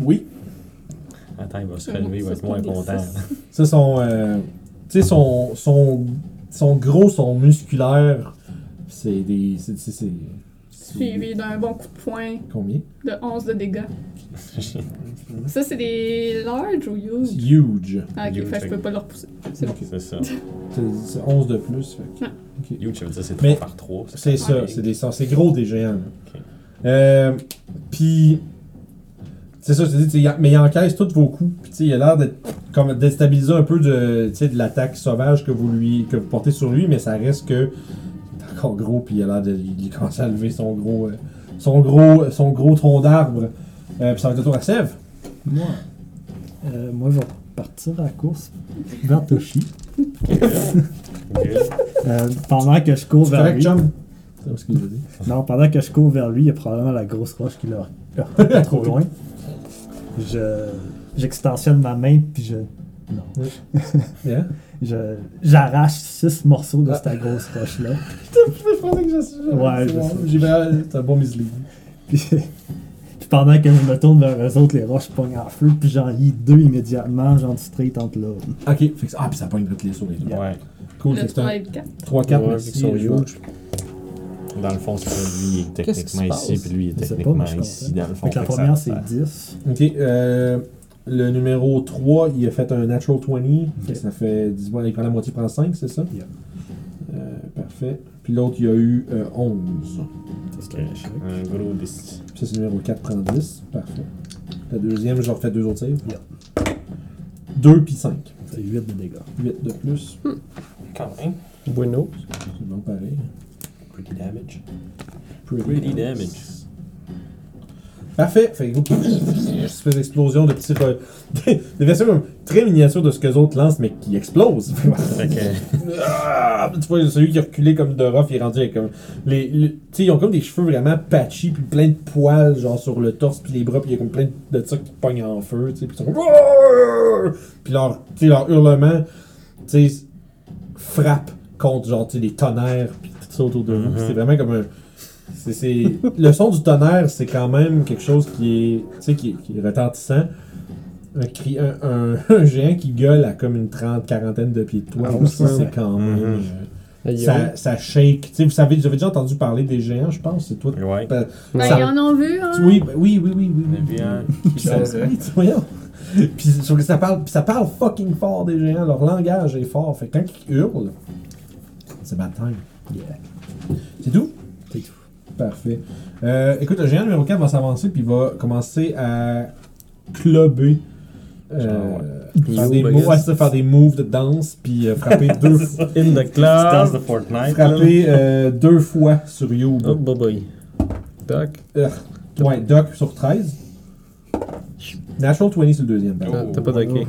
Oui. Attends, il va se relever, il va ça, être moins content. Ça, son. euh, tu sais, son, son, son gros, son musculaire. C'est des. C'est. c'est- c'est- Suivi d'un bon coup de poing Combien? De 11 de dégâts. Ça, c'est des large ou huge? huge. Ah, ok, Huge, fait que je peux pas le repousser. C'est bon. Ok. C'est ça. C'est c'est 11 de plus. fait que- Huge, ça veut dire c'est Mais 3 par 3. C'est ça? C'est des c'est gros des géants. là. Ok. Euh, Puis. C'est ça, je te dis, mais il encaisse tous vos coups. Puis, il a l'air d'être comme déstabiliser un peu de, tu sais, de l'attaque sauvage que vous lui que vous portez sur lui, mais ça reste que il est encore gros, puis il a l'air de il commence à lever son gros, euh, son gros, son gros tronc d'arbre. Euh, puis ça va être le tour à Sèvres. Moi, euh, moi, je vais partir à la course vers Toshi. Euh, pendant que je cours C'est vers correct, lui. chum? C'est ce que je veux dire. Non, pendant que je cours vers lui, il y a probablement la grosse roche qui l'a trop loin. Je j'extensionne ma main puis je non, Yeah. je j'arrache six morceaux de Ah. cette grosse roche là. Je pensais que je Ouais, je bon. J'ai bien- C'est un bon mislead. Puis, puis pendant que je me tourne vers eux autres, les roches pognent en feu puis j'en lis deux immédiatement, genre straight entre là. Ok. Ah, puis ça pogne toutes les sur les deux. Ouais. Cool. C'est 3 un et le 4. 3-4, Ouais, merci. ils sont je vais- huge. Dans le fond, c'est ça. Lui, il est techniquement ici, puis lui, il est pas, techniquement ici, dans le fond. Fait que la première c'est ça- 10. Ok, euh, le numéro 3, il a fait un natural 20. Ok. Ça fait 10 points. Il prend la moitié, il prend 5, c'est ça? Yeah. Euh, parfait. Puis l'autre, il a eu euh, 11. Ça, c'est Ok. un gros 10. Puis ça, c'est le numéro 4, prend 10. Parfait. La deuxième, je refais deux autres saves. Yeah. 2 puis 5. C'est 8 de dégâts. 8 de plus. Quand même. Bueno. C'est bon pareil. Pretty damage. Pretty, Pretty damage. Parfait. Fait que une espèce d'explosion de petits. re- Des vaisseaux comme très miniatures de ce que les autres lancent, mais qui explosent. Fait que. Ah! tu vois, celui qui a reculé comme de rough, il est rendu avec comme. Les, les- tu sais, ils ont comme des cheveux vraiment patchy, puis plein de poils, genre sur le torse, puis les bras, puis il y a comme plein de ça qui pognent en feu, tu sais, puis ils sont comme. Puis leur, leur hurlement, tu sais, frappe contre, genre, tu sais, les tonnerres, puis autour de vous. Mhm. C'est vraiment comme un. c'est- c'est- Le son du tonnerre, c'est quand même quelque chose qui est, tu sais, qui, est- qui est retentissant. Un, cri, un, un- un géant qui gueule à comme une trente, quarantaine de pieds de toi Ah, aussi, c'est quand même. Mhm. euh, ça, ça shake. Tu sais, vous savez, vous avez déjà entendu parler des géants, je pense, c'est toi. Ouais. Ben, Ben, ça- ils en ont vu, hein? oui, ben, oui, oui, oui, oui. Oui. vu un. Puis ça, oui, tu- voyons. Puis sur que ça parle, puis ça parle fucking fort des géants. Leur langage est fort. Fait que quand ils hurlent, c'est bad time. Yeah. C'est tout? C'est tout. Parfait. Euh, écoute, le géant numéro 4 va s'avancer puis va commencer à clubber. Euh, faire, Move, des moves, guess. ouais, c'est ça, faire des moves de danse puis euh, frapper deux fois. In the Stars de. Fortnite. frapper euh, deux fois sur Youb. Oh, boy, boy. Doc? Euh, ouais, Doc sur 13. Natural 20 c'est le deuxième. par Oh. contre. Ah, T'as pas docké.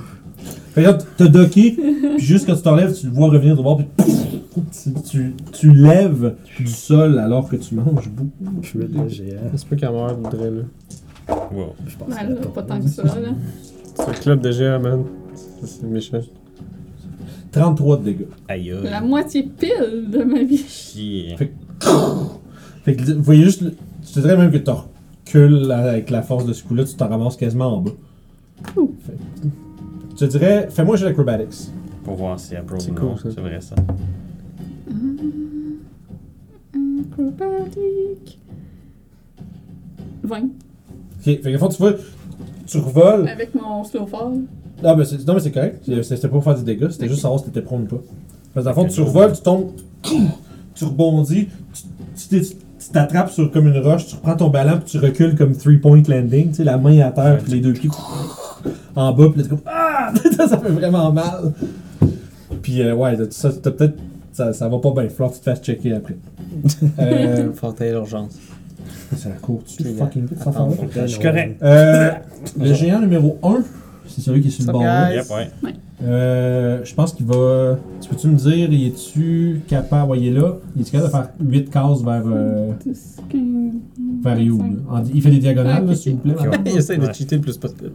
Fait que là, t'as docké, puis juste quand tu t'enlèves, tu le vois revenir de bord, puis pouf, tu, tu, tu lèves du sol alors que tu manges beaucoup. Crit de géant. C'est pas qu'elle meurt, Audrey, là. Wow. Je pense que là, pas tant que ça, là. C'est un club de géants, man. C'est méchant. 33 de dégâts. Aïe La moitié pile de ma vie. Chier. Fait que vous voyez juste, le- je te dirais même que tu recules avec la force de ce coup-là, tu t'en ramasses quasiment en bas. Ouh. Fait que- je te dirais, fais-moi juste l'acrobatics. Pour voir si elle C'est ou cool, non. ça. C'est vrai ça. Acrobatique. 20. Ok, fait que, au fond, tu vois, tu revoles. Avec mon slow fall. Non, mais c'est, non, mais c'est correct. C'est- C'était pas pour faire du dégât, c'était juste savoir si t'étais prone ou pas. Parce que dans le fond, tu revoles, tu tombes, tu rebondis, tu, tu t'es- tu t'attrapes sur comme une roche, tu reprends ton ballon, puis tu recules comme three-point landing, tu sais, la main à terre, puis les deux pieds en bas, puis là, t'es comme Ah! ça fait vraiment mal. Puis, euh, ouais, ça, t'as peut-être. Ça, ça va pas bien, que tu te fasses checker après. euh, Fortin l'urgence. ça court tu Oui, fucking vite, affaire-là? Je suis correct. Euh, le géant numéro 1, c'est celui qui est sur le bord. Yep, ouais. Euh, je pense qu'il va. Tu peux-tu me dire, il est-tu capable, voyez là, il est capable de faire 8 cases vers, euh, 10, 15, vers You, là? En- Il fait des diagonales, là, s'il vous plaît. Il essaie de Ouais. cheater le plus possible.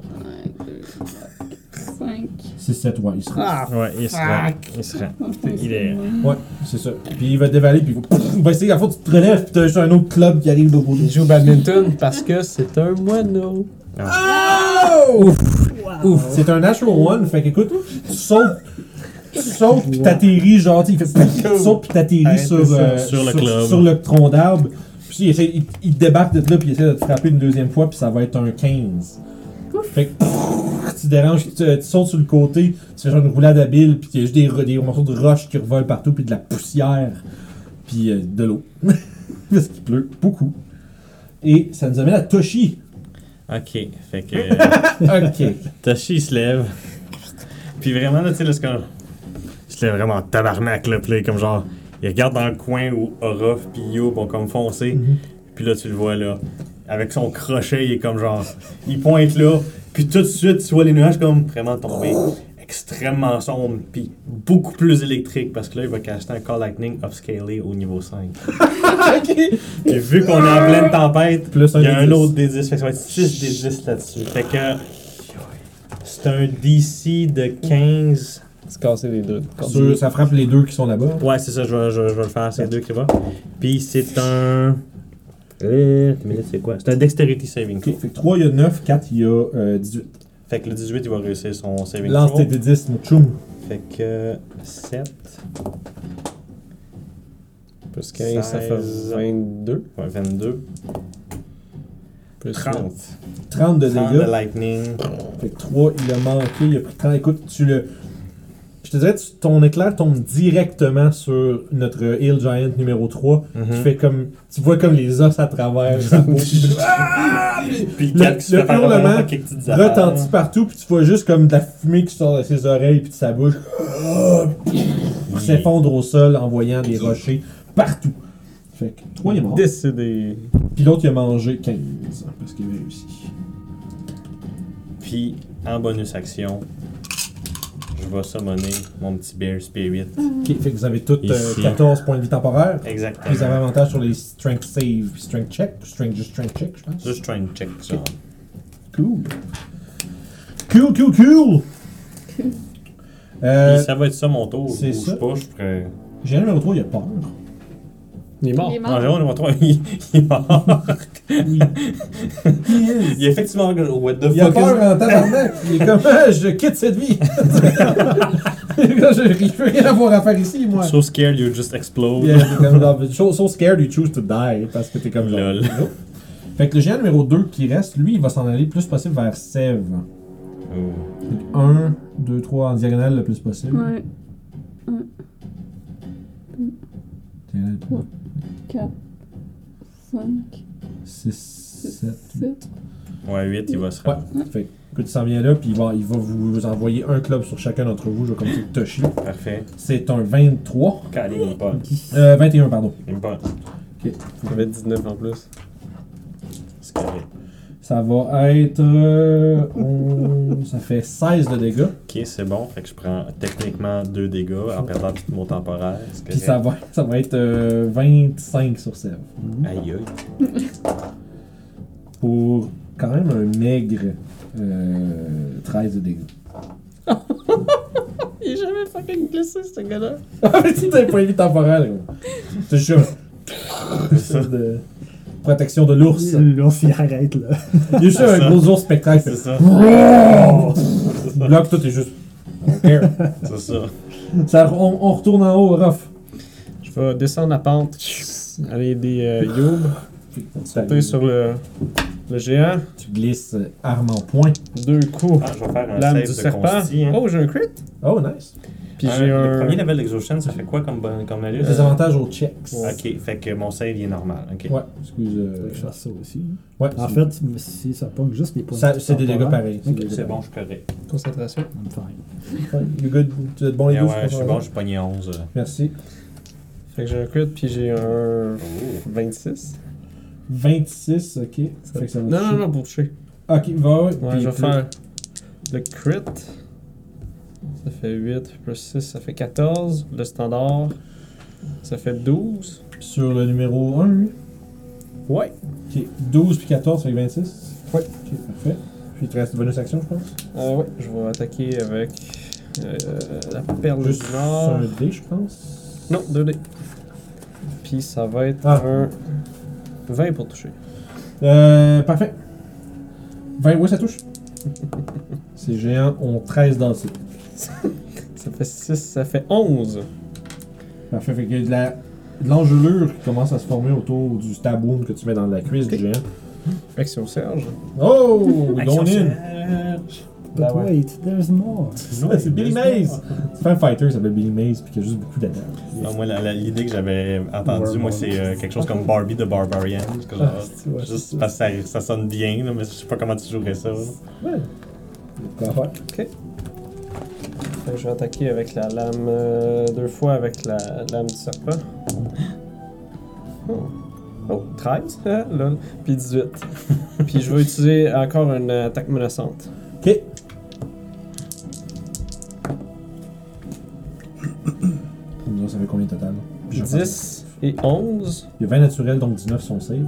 5. 6, 7, ouais, il sera. Ah! Ouais, il serait. Il serait. Il est- Ouais, c'est ça. Puis il va dévaler, puis il va, il va essayer, à fond, tu te relèves, puis t'as juste un autre club qui arrive de l'autre Il côté. joue au badminton parce que c'est un moineau. Ouf! Ouf! C'est un natural one, fait qu'écoute, tu sautes. Tu sautes pis t'atterris, genre, tu sautes pis t'atterris Ouais, sur, euh, Sur le club. sur le tronc d'arbre. Puis il, essaie, il, il débarque de là, puis il essaie de te frapper une deuxième fois, puis ça va être un 15. Fait que tu déranges, tu, tu sautes sur le côté, tu fais genre une roulade habile, puis il y a juste des, morceaux de roche qui revolent partout, puis de la poussière, puis euh, de l'eau. Parce qu'il pleut beaucoup. Et ça nous amène à Toshi. Ok. Fait que. Ok. Tashi, il se lève. Puis vraiment, là, tu sais, là, c'est comme. Il se lève vraiment en tabarnak, là. Là, comme genre. Il regarde dans le coin où Orof puis Youb ont comme foncé. Mhm. Puis là, tu le vois, là. Avec son crochet, il est comme genre. Il pointe là. Puis tout de suite, tu vois les nuages comme vraiment tomber. Extrêmement sombre. Puis beaucoup plus électrique. Parce que là, il va caster un Call Lightning upscalé au niveau 5. ok. Puis vu qu'on est en pleine tempête, Plus un il y a un 10. autre des 10, fait que ça va être 6 des 10 là-dessus. Fait que c'est un DC de 15. Se casser les deux. Sur- ça frappe les deux qui sont là-bas. Ouais, c'est ça, je vais, je, vais- je vais le faire, c'est deux qui va. Puis c'est un. Euh, c'est quoi? C'est un Dexterity Saving fait que 3, il y a 9, 4, il y a euh, 18. Fait que le 18, il va réussir son saving Lance throw. tes D10, mon chum. Fait que 7. Plus 15, ça fait 16. 22. Ouais, 22. Plus 30. 30 de 30 de dégâts. lightning. Fait que 3, il a manqué, il a pris 30. Écoute, tu le. Je te dirais, tu- ton éclair tombe directement sur notre Hill Giant numéro 3, Mhm. qui fait comme. Tu vois comme les os à travers sa peau. puis- Ah! Puis Le- le hurlement retentit partout, puis tu vois juste comme de la fumée qui sort de ses oreilles puis de sa bouche. Il s'effondre au sol en voyant des rochers partout. Fait que toi, il est mort. Décidé. Puis l'autre, il a mangé 15 parce qu'il a réussi. Puis, en bonus action, je vais summoner mon petit Bear Spirit. Ok, fait que vous avez tous euh, Ici. 14 points de vie temporaires. Exactement. Vous avez avantage sur les strength save puis strength check. ou Strength, juste strength check, je pense? Juste try and check ça. Cool. Cool, cool, cool! Euh, Puis ça va être ça mon tour. c'est Je ça. sais pas, je pourrais. J'ai un numéro 3, il a peur. Il est mort. Il est Non, mort. Jérôme, numéro 3, il, il est mort. Oui. Il est effectivement. What the Il a fuck peur is- en tabarnak. Il est comme, je quitte cette vie. je je peux rien avoir à faire ici, moi. So scared you just explode. Yeah, comme genre, so, so scared you choose to die parce que t'es comme genre. Lol. Nope. Fait que le géant numéro 2 qui reste, lui, il va s'en aller le plus possible vers Sève. Oh. 1, 2, 3 en diagonale le plus possible. Ouais. Diagonale 3, 4, 5, 6, 7, 7. Ouais, 8, il va se Ouais. rendre. Fait que tu s'en viens là, puis il va, il va vous envoyer un club sur chacun d'entre vous. Je vais commencer avec Toshi. Parfait. C'est un 23. Calé, il est pas. Euh, 21, pardon. Il est pas. J'avais 19 en plus. C'est correct. Ça va être. euh, on- ça fait 16 de dégâts. Ok, c'est bon. Fait que je prends techniquement 2 dégâts en perdant tout mon temporaire. Puis ça va, ça va être euh, 25 sur Sève. Aïe aïe. Pour quand même un maigre euh, 13 de dégâts. Il est jamais fucking glissé, ce gars-là. Ah, mais tu t'as pas vie temporel, gros. C'est de protection de l'ours. L'ours, il arrête, là. Il y a juste un ça. gros ours spectacle. C'est ça. Bloc, tout est juste. C'est ça. Ça, on, on retourne en haut, Ruff. Je vais descendre la pente. Aller aider euh, Youb. Sauter sur le, le géant. Tu glisses euh, arme en poing. Deux coups. Ah, je vais faire un Lame save du de serpent. consti. Hein. Oh, j'ai un crit. Oh, nice. Puis Un- j'ai Le un. premier level d'Exotion, ça fait quoi comme, comme malus? Des avantages aux checks. Ok, fait que mon save il est normal. Ok. Ouais, excuse. Faut euh, que je fasse ça aussi. ouais, En fait, si ça pogne juste les points c'est des dégâts pareils. ok, des dégâts C'est bon, je suis correct. Concentration. I'm fine. You good? Tu es bon les deux? ouais, je suis bon, j'ai pogné 11. euh. Merci. Fait que j'ai un crit, puis j'ai un. Oh. 26. 26, ok. Fait que ça va Non, toucher. non, non, pour toucher. Ok, va. Ouais, je vais faire le crit. Ça fait 8 plus 6, ça fait 14. Le standard, ça fait 12. Sur le numéro 1, lui? Ouais. Ok, 12 puis 14, ça fait 26. Ouais. Ok, parfait. Puis il te reste bonus action, je pense? Euh, ouais, je vais attaquer avec euh, la perle Juste du sur Nord. un dé, je pense. Non, 2D. Puis ça va être Ah. un 20 pour toucher. Euh, parfait. 20, oui, ça touche. Ces géants ont 13 d'AC. Ça fait 6, ça fait 11. Parfait, fait qu'il y a de la- de l'engelure qui commence à se former autour du stab-wound que tu mets dans la cuisse du géant. Action Serge. Oh! Action Don't in! Serge. But ouais. wait, there's more. C'est Billy Mays! C'est pas un fighter, il s'appelle Billy Mays, puis qui a juste beaucoup d'attaques. Non, moi, l'idée que j'avais entendue, moi, c'est euh, quelque chose comme Barbie de Barbarian. C'est que genre, Ah, juste parce que ça, ça sonne bien, là, mais je sais pas comment tu jouerais ça. là. Ouais. Que je vais attaquer avec la lame euh, deux fois avec la lame du serpent. Oh, oh 13, hein, lol. Puis 18. Puis je vais utiliser encore une attaque menaçante. Ok. Ça fait combien total? Puis je vais 10 et 11. Il y a 20 naturels, donc 19 sont save.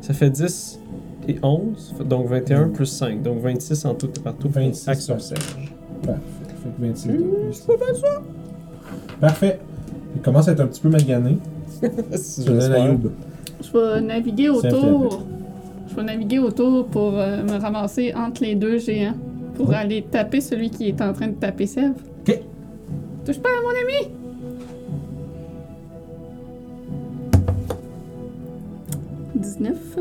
Ça fait 10 et 11. Donc 21 plus 5. Donc 26 en tout et partout. pour 26 Action Serge. Parfait. Fait que 26 de plus. Parfait. Il commence à être un petit peu magané. Si Je. Je vais naviguer autour. Je vais naviguer autour pour euh, me ramasser entre les deux géants. Pour Ouais. aller taper celui qui est en train de taper Sèvres. Ok. Touche pas à mon ami! Dix-neuf.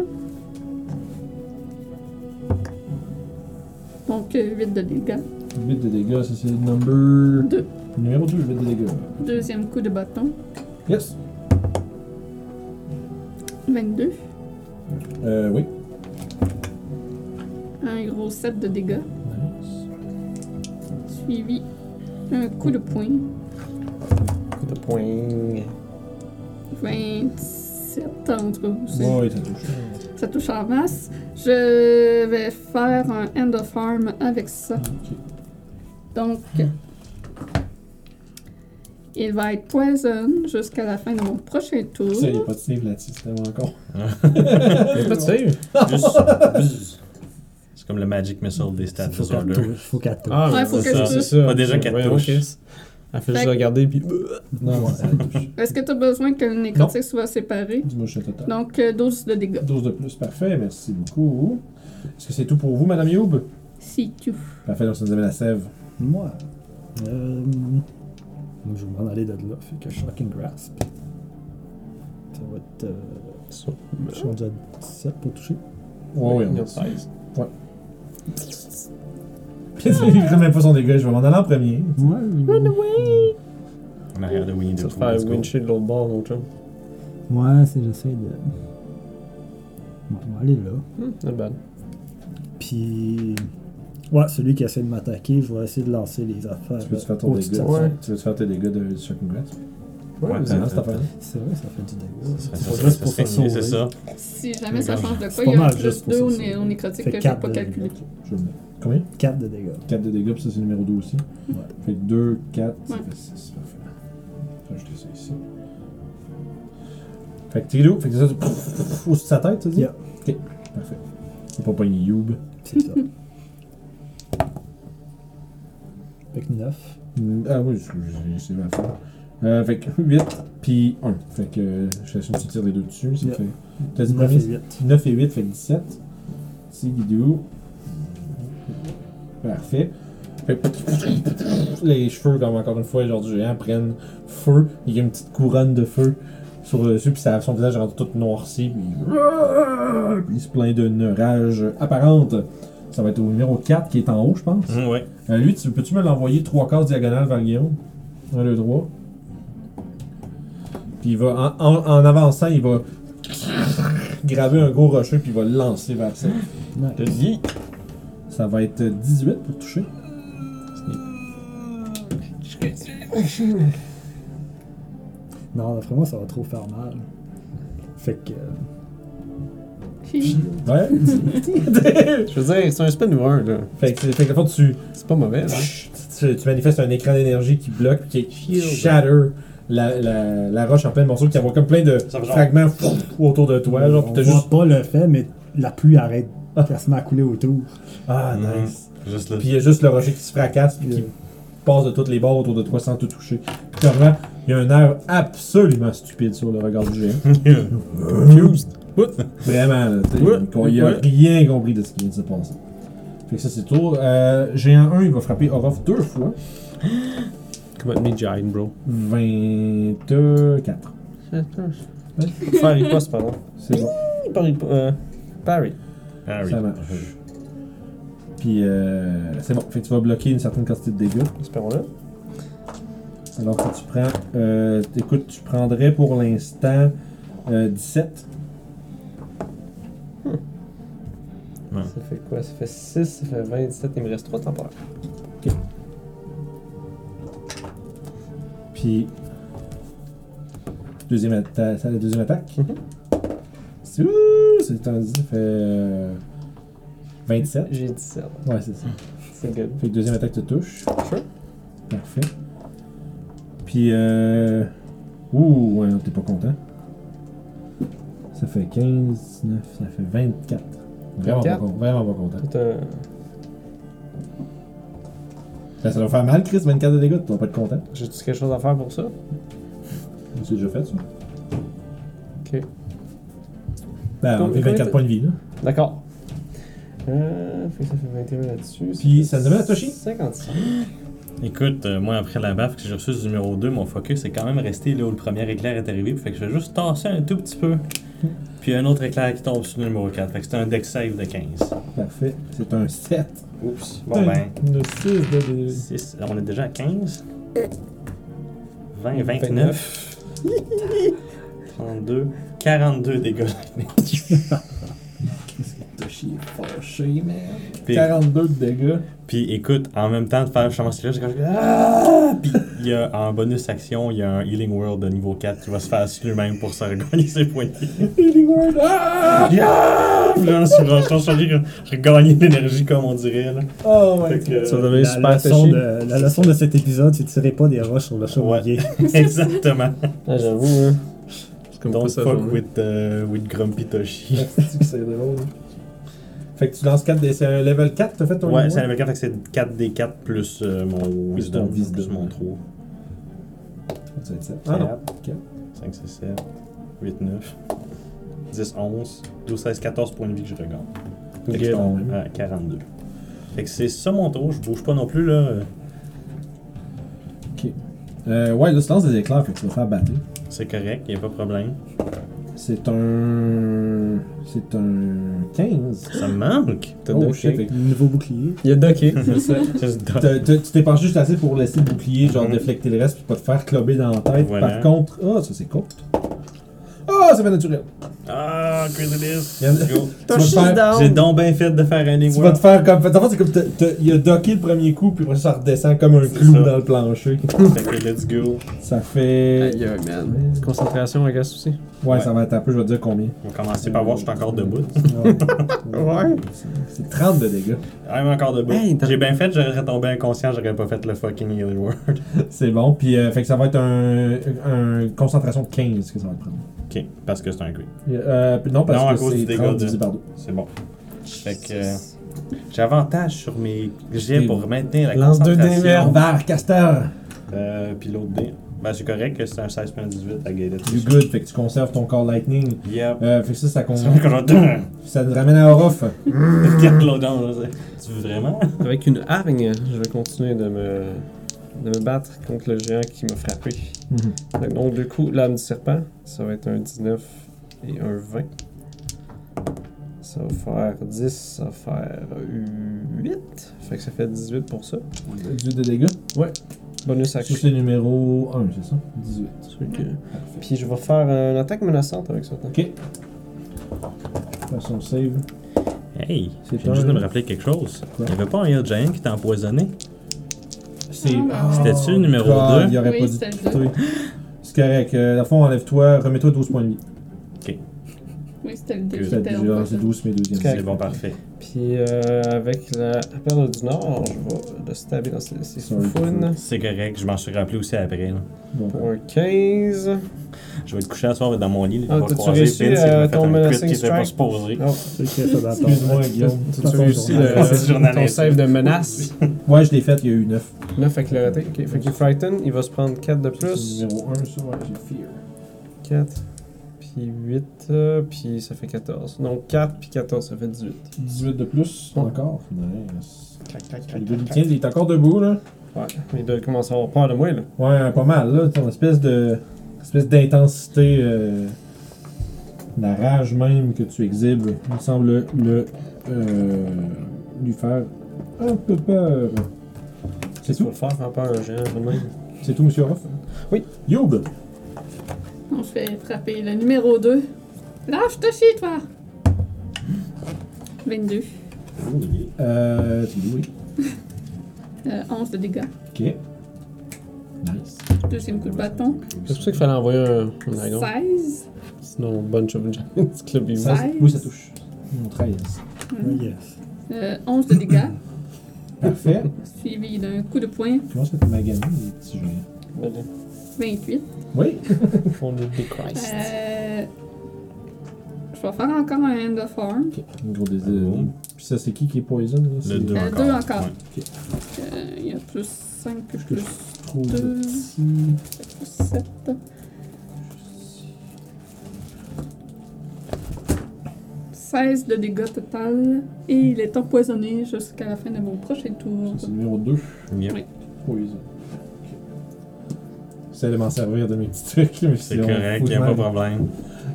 Donc, euh, 8 de dégâts. 8 de dégâts, ça c'est le number. Deux. Numéro 2, 8 de dégâts. Deuxième coup de bâton. Yes. 22. Euh, oui. Un gros 7 de dégâts. Nice. Suivi un coup de poing. Coup de poing. 27 entre vous. c'est- Ouais, ça touche. Ça touche en masse. Je vais faire un end of arm avec ça. Ok. Donc, il va être poison jusqu'à la fin de mon prochain tour. Ça, il n'y a pas de save là-dessus, c'est tellement con. Y'a pas de save? Juste. C'est comme le Magic Missile des stats disorder. Faut qu'elle touche. Ah, Ouais, faut qu'elle ça, touche. Pas déjà qu'elle touche. Elle fait juste Fait- regarder, puis. Non, ouais. Est-ce que tu as besoin que le nécrotique soit séparé? Dis-moi, je suis total. Donc, euh, 12 de dégâts. 12 de plus, parfait, merci beaucoup. Est-ce que c'est tout pour vous, Madame Youb? Si tu. Parfait, donc ça nous amène la sève. Moi. Euh, je vais m'en aller de là. Fait que Shocking Grasp. Ça va être. Euh, Ça. je suis rendu à 17 pour toucher. Ouais, ouais, on 16. Puis il ne même pas son dégât, je vais m'en aller en premier. Ouais. En arrière de Winnie the te Pooh. fait let's go. wincher de l'autre bord, mon chum. Ouais, c'est j'essaie de. Bon, on va aller là. Hmm, not bad. Puis. Ouais, celui qui essaie de m'attaquer, je vais essayer de lancer les affaires. Tu veux-tu faire ton dégât? Ouais. Tu veux faire tes dégâts de Shocking Grasp? Ouais, Ouais, ça-. C'est vrai, ça fait du dégât. Ça C'est serait- juste ça pour sauver. c'est ça. Si jamais ça change de C'est quoi, il y a un mal plus juste pour 2 ça, au, ça. né- au nécrotique que j'ai quatre pas calculé. Combien? 4 de dégâts. 4 de dégâts, puis ça c'est le numéro 2 aussi. Ouais. Fait que 2, 4, ça fait 6. Parfait. Je vais ajouter ça ici. Fait que Trilou, fait que ça, au-dessus de sa tête, tu dis? Yeah. Ok, parfait. C'est pas pogné Youb. C'est ça. Fait que 9. Mm, Ah oui, j'ai essayé à faire. Euh, fait que 8 puis 1. Fait que euh, je laisse une petite tire les deux dessus. Ça fait. T'as dit 9 combien? et 8. 9 et 8 fait 17. Tigidou. Parfait. Fait que les cheveux, comme encore une fois, genre du géant, prennent feu. Il y a une petite couronne de feu sur le dessus, puis ça- son visage rentre tout noirci, puis, puis il se plaint d'une rage apparente. Ça va être au numéro 4 qui est en haut, je pense. Hum, ouais. Euh, lui, tu, peux-tu me l'envoyer trois cases diagonales vers Guillaume? Un, deux, trois. Puis il va, en, en- en avançant, il va graver un gros rocher, puis il va le lancer vers ça. T'as Nice. dit. Ça va être 18 pour toucher. Non, d'après moi, ça va trop faire mal. Fait que. Ouais. Je veux dire, c'est un spin ou un, là. fait que, c'est- fait que, fond, tu, C'est pas mauvais, là. tu, tu manifestes un écran d'énergie qui bloque, qui qui shatter la, la, la roche en plein morceaux, qui envoie comme plein de fragments autour de toi. Genre, on voit juste. pas le fait, mais la pluie arrête quasiment à couler autour. Ah, Mhm. nice. Juste. Puis il y a juste le rocher qui se fracasse, puis qui passe de toutes les bords autour de toi sans te toucher. Clairement, il y a un air absolument stupide sur le regard du géant. Confused. Vraiment, là, t'sais, Ouais, il a ouais. rien compris de ce qui vient de se passer. Fait que ça, c'est tout. Euh, géant 1, il va frapper Orof deux fois. Come at me, Giant, bro. 24. Faire riposte, pardon. C'est bon, Par riposte. Euh, parry. Ah oui. ça marche. Puis, euh, c'est bon. Fait que tu vas bloquer une certaine quantité de dégâts. Espérons-le. Alors que tu prends. Euh, écoute, tu prendrais pour l'instant euh, 17. Ça fait quoi? Ça fait 6, ça fait 27, il me reste 3 temporaires. Puis. Deuxième, atta- la deuxième attaque. C'est ouh, c'est un 10, ça fait. euh, 27. J'ai 17. Ouais, c'est ça. C'est good. Fait que deuxième attaque te touche. Sure. Parfait. Puis, euh. Ouh, ouais, t'es pas content. Ça fait 15, 19, ça fait 24. Vraiment, 24? Pas, con- vraiment pas content. Ben, ça va faire mal, Chris, 24 de dégâts, tu vas pas être content. J'ai-tu quelque chose à faire pour ça? C'est déjà fait, ça. Ok. Ben, on fait 24 points de vie, là. D'accord. Euh, fait que ça fait 21 là-dessus. Puis, ça nous amène à Toshi? 55. Écoute, euh, moi après la baffe que j'ai reçue du numéro 2, mon focus est quand même resté là où le premier éclair est arrivé. Fait que je vais juste tasser un tout petit peu Puis un autre éclair qui tombe sur le numéro 4. Fait que c'est un deck save de 15. Parfait. C'est un 7. Oups. Bon ben. Une 6 de. de- six- On est déjà à 15. 20, 29. 32. 42 dégâts. Chier fâché, man. Puis- 42 de dégâts. Puis écoute, en même temps de faire justement ce là j'ai comme ah! Puis il y a en bonus action, il y a un Healing World de niveau 4 qui va se faire sur lui-même pour se regagner ses points de. Healing Word. Ah! Yeah! Puis là, je regagner de l'énergie comme on dirait là. Oh my Fait que, god. Ça va devenir La super leçon, de, la leçon de cet épisode, c'est de tirer pas des roches sur le chat Ouais. Exactement. Ah, j'avoue, hein. C'est comme Don't fuck journée. with, uh, with Grumpy Toshi. C'est que c'est drôle. Fait que tu lances 4 des. C'est un level 4, t'as fait ton Ouais, niveau? c'est un level 4, fait que c'est 4 d 4 plus euh, mon Wisdom, plus mon 3. Ça va être sept. Ah non. Ok. 5, 6, 7, 8, 9, 10, 11, 12, 16, 14 points de vie que je regarde. Fait que je Ok, tombe quand même. à 42. Fait que c'est ça mon tour, je bouge pas non plus là. Euh, ouais, là, tu lances des éclairs, fait que tu vas faire battre. C'est correct, y a pas de problème. C'est un. C'est un 15. Ça me manque. T'as Oh shit, fait que Nouveau bouclier. Il a done. t'as- t'as- tu t'es penché juste assez pour laisser le bouclier, genre Mhm. déflecter le reste, puis pas te faire clubber dans la tête. Voilà. Par contre. Ah, ça c'est court. Ah, c'est pas naturel. Ah, crazy this. J'ai donc bien fait de faire un Tu vas te faire comme. En fait, c'est comme. t'as- t'as- Il a docké le premier coup, puis après ça redescend comme un C'est clou ça. dans le plancher. Fait que let's go. Ça fait. Aïe, man. Concentration, I guess aussi. Ouais, Ouais. ça va être un peu, je vais te dire combien. On va commencer par voir je suis encore debout. Ouais. Ouais. C'est- C'est 30 de dégâts. I'm encore debout. Hey, J'ai bien fait, j'aurais tombé inconscient, j'aurais pas fait le fucking healing word. C'est bon. Puis, euh, fait que ça va être un, un concentration de 15 que ça va te prendre. Ok, parce que c'est un crit. Euh, non, parce Non, à que cause c'est du dégât 30 de- divisé par 2. C'est bon. Fait que euh, j'ai avantage sur mes jets Et- pour maintenir la Lance deux dés concentration. Castor! Euh, puis l'autre dé. Ben c'est correct que c'est un 16.18 à Gated. You good, fait que tu conserves ton Call Lightning. Yep. Euh, fait que ça, ça, con- C'est ça te ramène à Orof. Regarde dans là, c'est- Tu veux vraiment? Avec une hargne, je vais continuer de me, de me battre contre le géant qui m'a frappé. Que Donc, du coup, l'âme du serpent, ça va être un 19 et un 20. Ça va faire 10, ça va faire 8. Fait que ça fait 18 pour ça. 18 de dégâts? Bonus Ça, action. c'est numéro 1, c'est ça? 18. Fait que- Puis je vais faire une attaque menaçante avec ça. Ok. Façon save. Hey, C'est j'ai juste de me rappeler quelque chose. Quoi? Il y avait pas un Hill Giant qui t'a empoisonné? C'est. Ah, C'était-tu le numéro God, deux? Il aurait Oui, pas dû c'était quitter. C'est correct. Euh, dans le fond, enlève-toi, remets-toi 12 points de vie. Oui, c'était le dé. Que qui C'est était déjà- en c'est fait. 12 mes deuxièmes. Correct. C'est bon, parfait. Puis euh, avec la perle du Nord, je vais le stabber dans ses, ses. C'est correct, je m'en suis rappelé aussi après. là. Bon. Pour un 15. Je vais te coucher à soir dans mon lit. là, Ah, t'as-tu croiser réussi, euh, fait ton menacing pas strike? ton- Excuse-moi, Guillaume. tu réussi le, ton save de menace? Ouais, je l'ai fait, il y a eu 9. 9 avec le raté. Ok, fait qu'il frighten, il va se prendre 4 de plus. Numéro 1, ça, ouais, j'ai fear. 4, puis 8, euh, puis ça fait 14. Donc 4 puis 14, ça fait 18. 18 de plus, encore. Nice. Clac, clac, Le gars, il est encore debout, là. Ouais, il doit commencer à avoir peur de moi, là. Ouais, pas mal, là. Ton espèce de. espèce d'intensité. euh, la rage même que tu exhibes, il me semble le. euh, lui faire un peu peur. C'est tout? le faire, faire peur à un géant, de même. C'est tout, monsieur Ruff? Oui. Youb! On fait frapper le numéro 2. Lâche-toi chez toi! 22. Euh. Tu dis oui. Euh, 11 de dégâts. Ok. Nice. Deuxième coup de bâton. C'est pour ça qu'il fallait envoyer un, un dragon. 16. Sinon, bunch of giants club oui, ça touche. Hmm, 13. Mhm. Yes. Euh, 11 de dégâts. Parfait. Suivi d'un coup de poing. Comment ça fait maganer les petits géants? 28. Oui. On est des Christ. Euh, je vais faire encore un Hand of Arm. Ok. Un gros désir. Oh. Puis ça, c'est qui qui est poison? Là? C'est Le 2 Euh, encore. deux encore. Ouais. Euh, Il y a plus 5 que que plus je trouve deux. petit. plus 7. Seize de dégâts total. Et il est empoisonné jusqu'à la fin de mon prochain tour. Ça, C'est le numéro 2. Yep. Oui. Poison. J'essaie de m'en servir de mes petits trucs, mais C'est correct, faut que y a je pas de problème.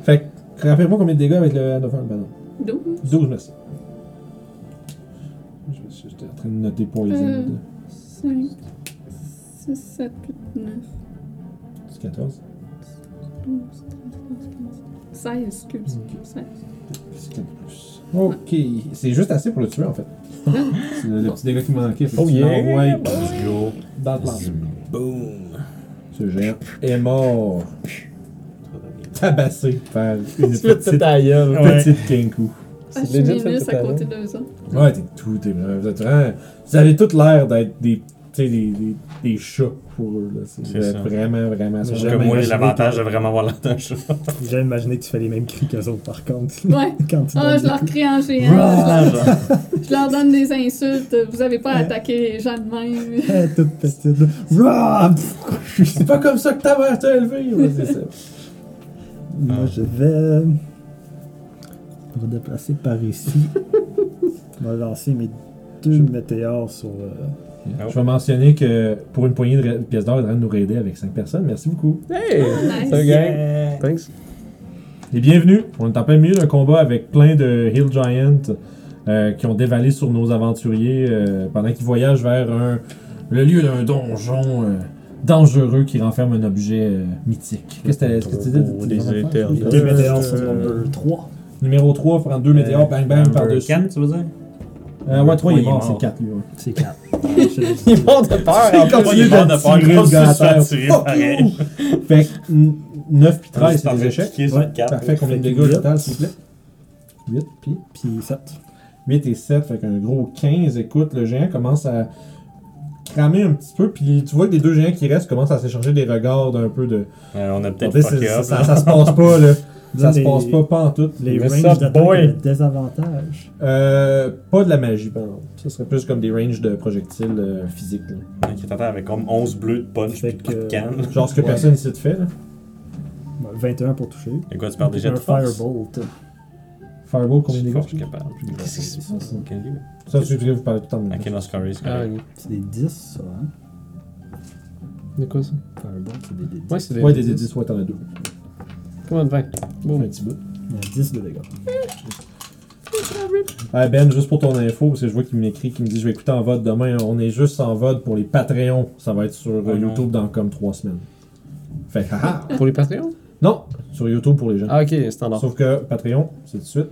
Fait que Rappelle-moi combien de dégâts avec le Hand of Iron. Ben non. 12. 12, merci. J'étais en train de noter Poison. Euh. 5, 6, 7, 8, 9, C'est 14. 12, 13, 15, 16, excuse. Ok. 16. C'est 4 plus. Ok, c'est juste assez pour le tuer en fait. C'est le, le petit dégât qui manquait. Oh yeah! Let's go. dans le plan. Boom. Ce géant est mort. Tabassé par une Tu petite, ta gueule. Petite Kenku. Ah, je C'est legit, suis ça, minus à côté d'eux autres. Ouais, t'es tout, t'es vraiment. Vous, êtes vraiment- vous avez tout l'air d'être des, tu sais, des, des, des chats pour eux. là. C'est ça. vraiment, vraiment. Sont j'aime moi, j'ai imaginé l'avantage que- de vraiment avoir l'air d'un chat. J'ai imaginé que tu fais les mêmes cris qu'eux autres, par contre. Ouais. Quand tu Ah, je leur crie en géant. Je, je leur donne des insultes. Vous avez pas à attaquer les gens de même. Eh, toute petite. C'est pas comme ça que ta mère t'a élevé. Ouais, c'est ça. Moi, je vais me redéplacer par ici. Je vais lancer mes deux météores sur. euh, Je vais mentionner que pour une poignée de pièces d'or, il est en train de nous raider avec 5 personnes. Merci beaucoup. Hey! Nice. C'est un gang. Thanks. Et bienvenue. On est en plein milieu d'un combat avec plein de Hill Giants euh, qui ont dévalé sur nos aventuriers euh, pendant qu'ils voyagent vers un, le lieu d'un donjon euh, dangereux qui renferme un objet euh, mythique. Qu'est-ce que tu dis? Des éternels. Les deux météores Euh, number 3. Numéro 3, prendre deux météores, bang bang Number par-dessus. quatre, tu veux dire? Euh, ouais, 3 il est mort, mort. c'est 4 lui. ouais. C'est 4. Ils vont de peur. en plus. Il est mort de de peur, tirer comme le si gars à terre. Fuck pareil. Fait que 9 puis 13, c'est des échecs. Parfait. Parfait, combien de dégâts au total, s'il vous plaît? 8 puis Puis 7. 8 et 7, fait qu'un gros 15. Écoute, le géant commence à cramer un petit peu, puis tu vois que les deux géants qui restent commencent à s'échanger des regards d'un peu de. Euh, on a peut-être fait, fucké c'est- up. ça, là. ça se passe pas, là. Ça se passe pas, pas en tout. Les Mais ranges ça, d'attaque boy. ont des désavantages. Euh, pas de la magie, pardon. Ça serait plus comme des ranges de projectiles euh, physiques. là. Qui t'attend avec comme 11 bleus de punch Fait pis de que- canne. Genre ce que Ouais. personne ici te fait, là. Ouais, 21 pour toucher. Et quoi, tu parles déjà de force? Firebolt. Fireball, combien de dégâts? Je suis capable. Qu'est-ce passe? Ok, lui. Ça, c'est ce que vous parlez tout le temps. de Ok, non, c'est correct, c'est Ah, correct. C'est des 10, ça, hein? De quoi ça? Firebolt, c'est des D10. Ouais, c'est des. Ouais, des 10, ouais, t'en as deux. Comment de 20? Bon, un petit bout. Il y a 10 de dégâts. Ah Ben, juste pour ton info, parce que je vois qu'il m'écrit, qu'il me dit je vais écouter en vote demain. On est juste en vote pour les Patreons. Ça va être sur euh, non. YouTube dans comme trois semaines. Fait que, haha. Pour les Patreons? Non, sur YouTube pour les gens. Ah, ok, standard. Sauf que Patreon, c'est tout de suite.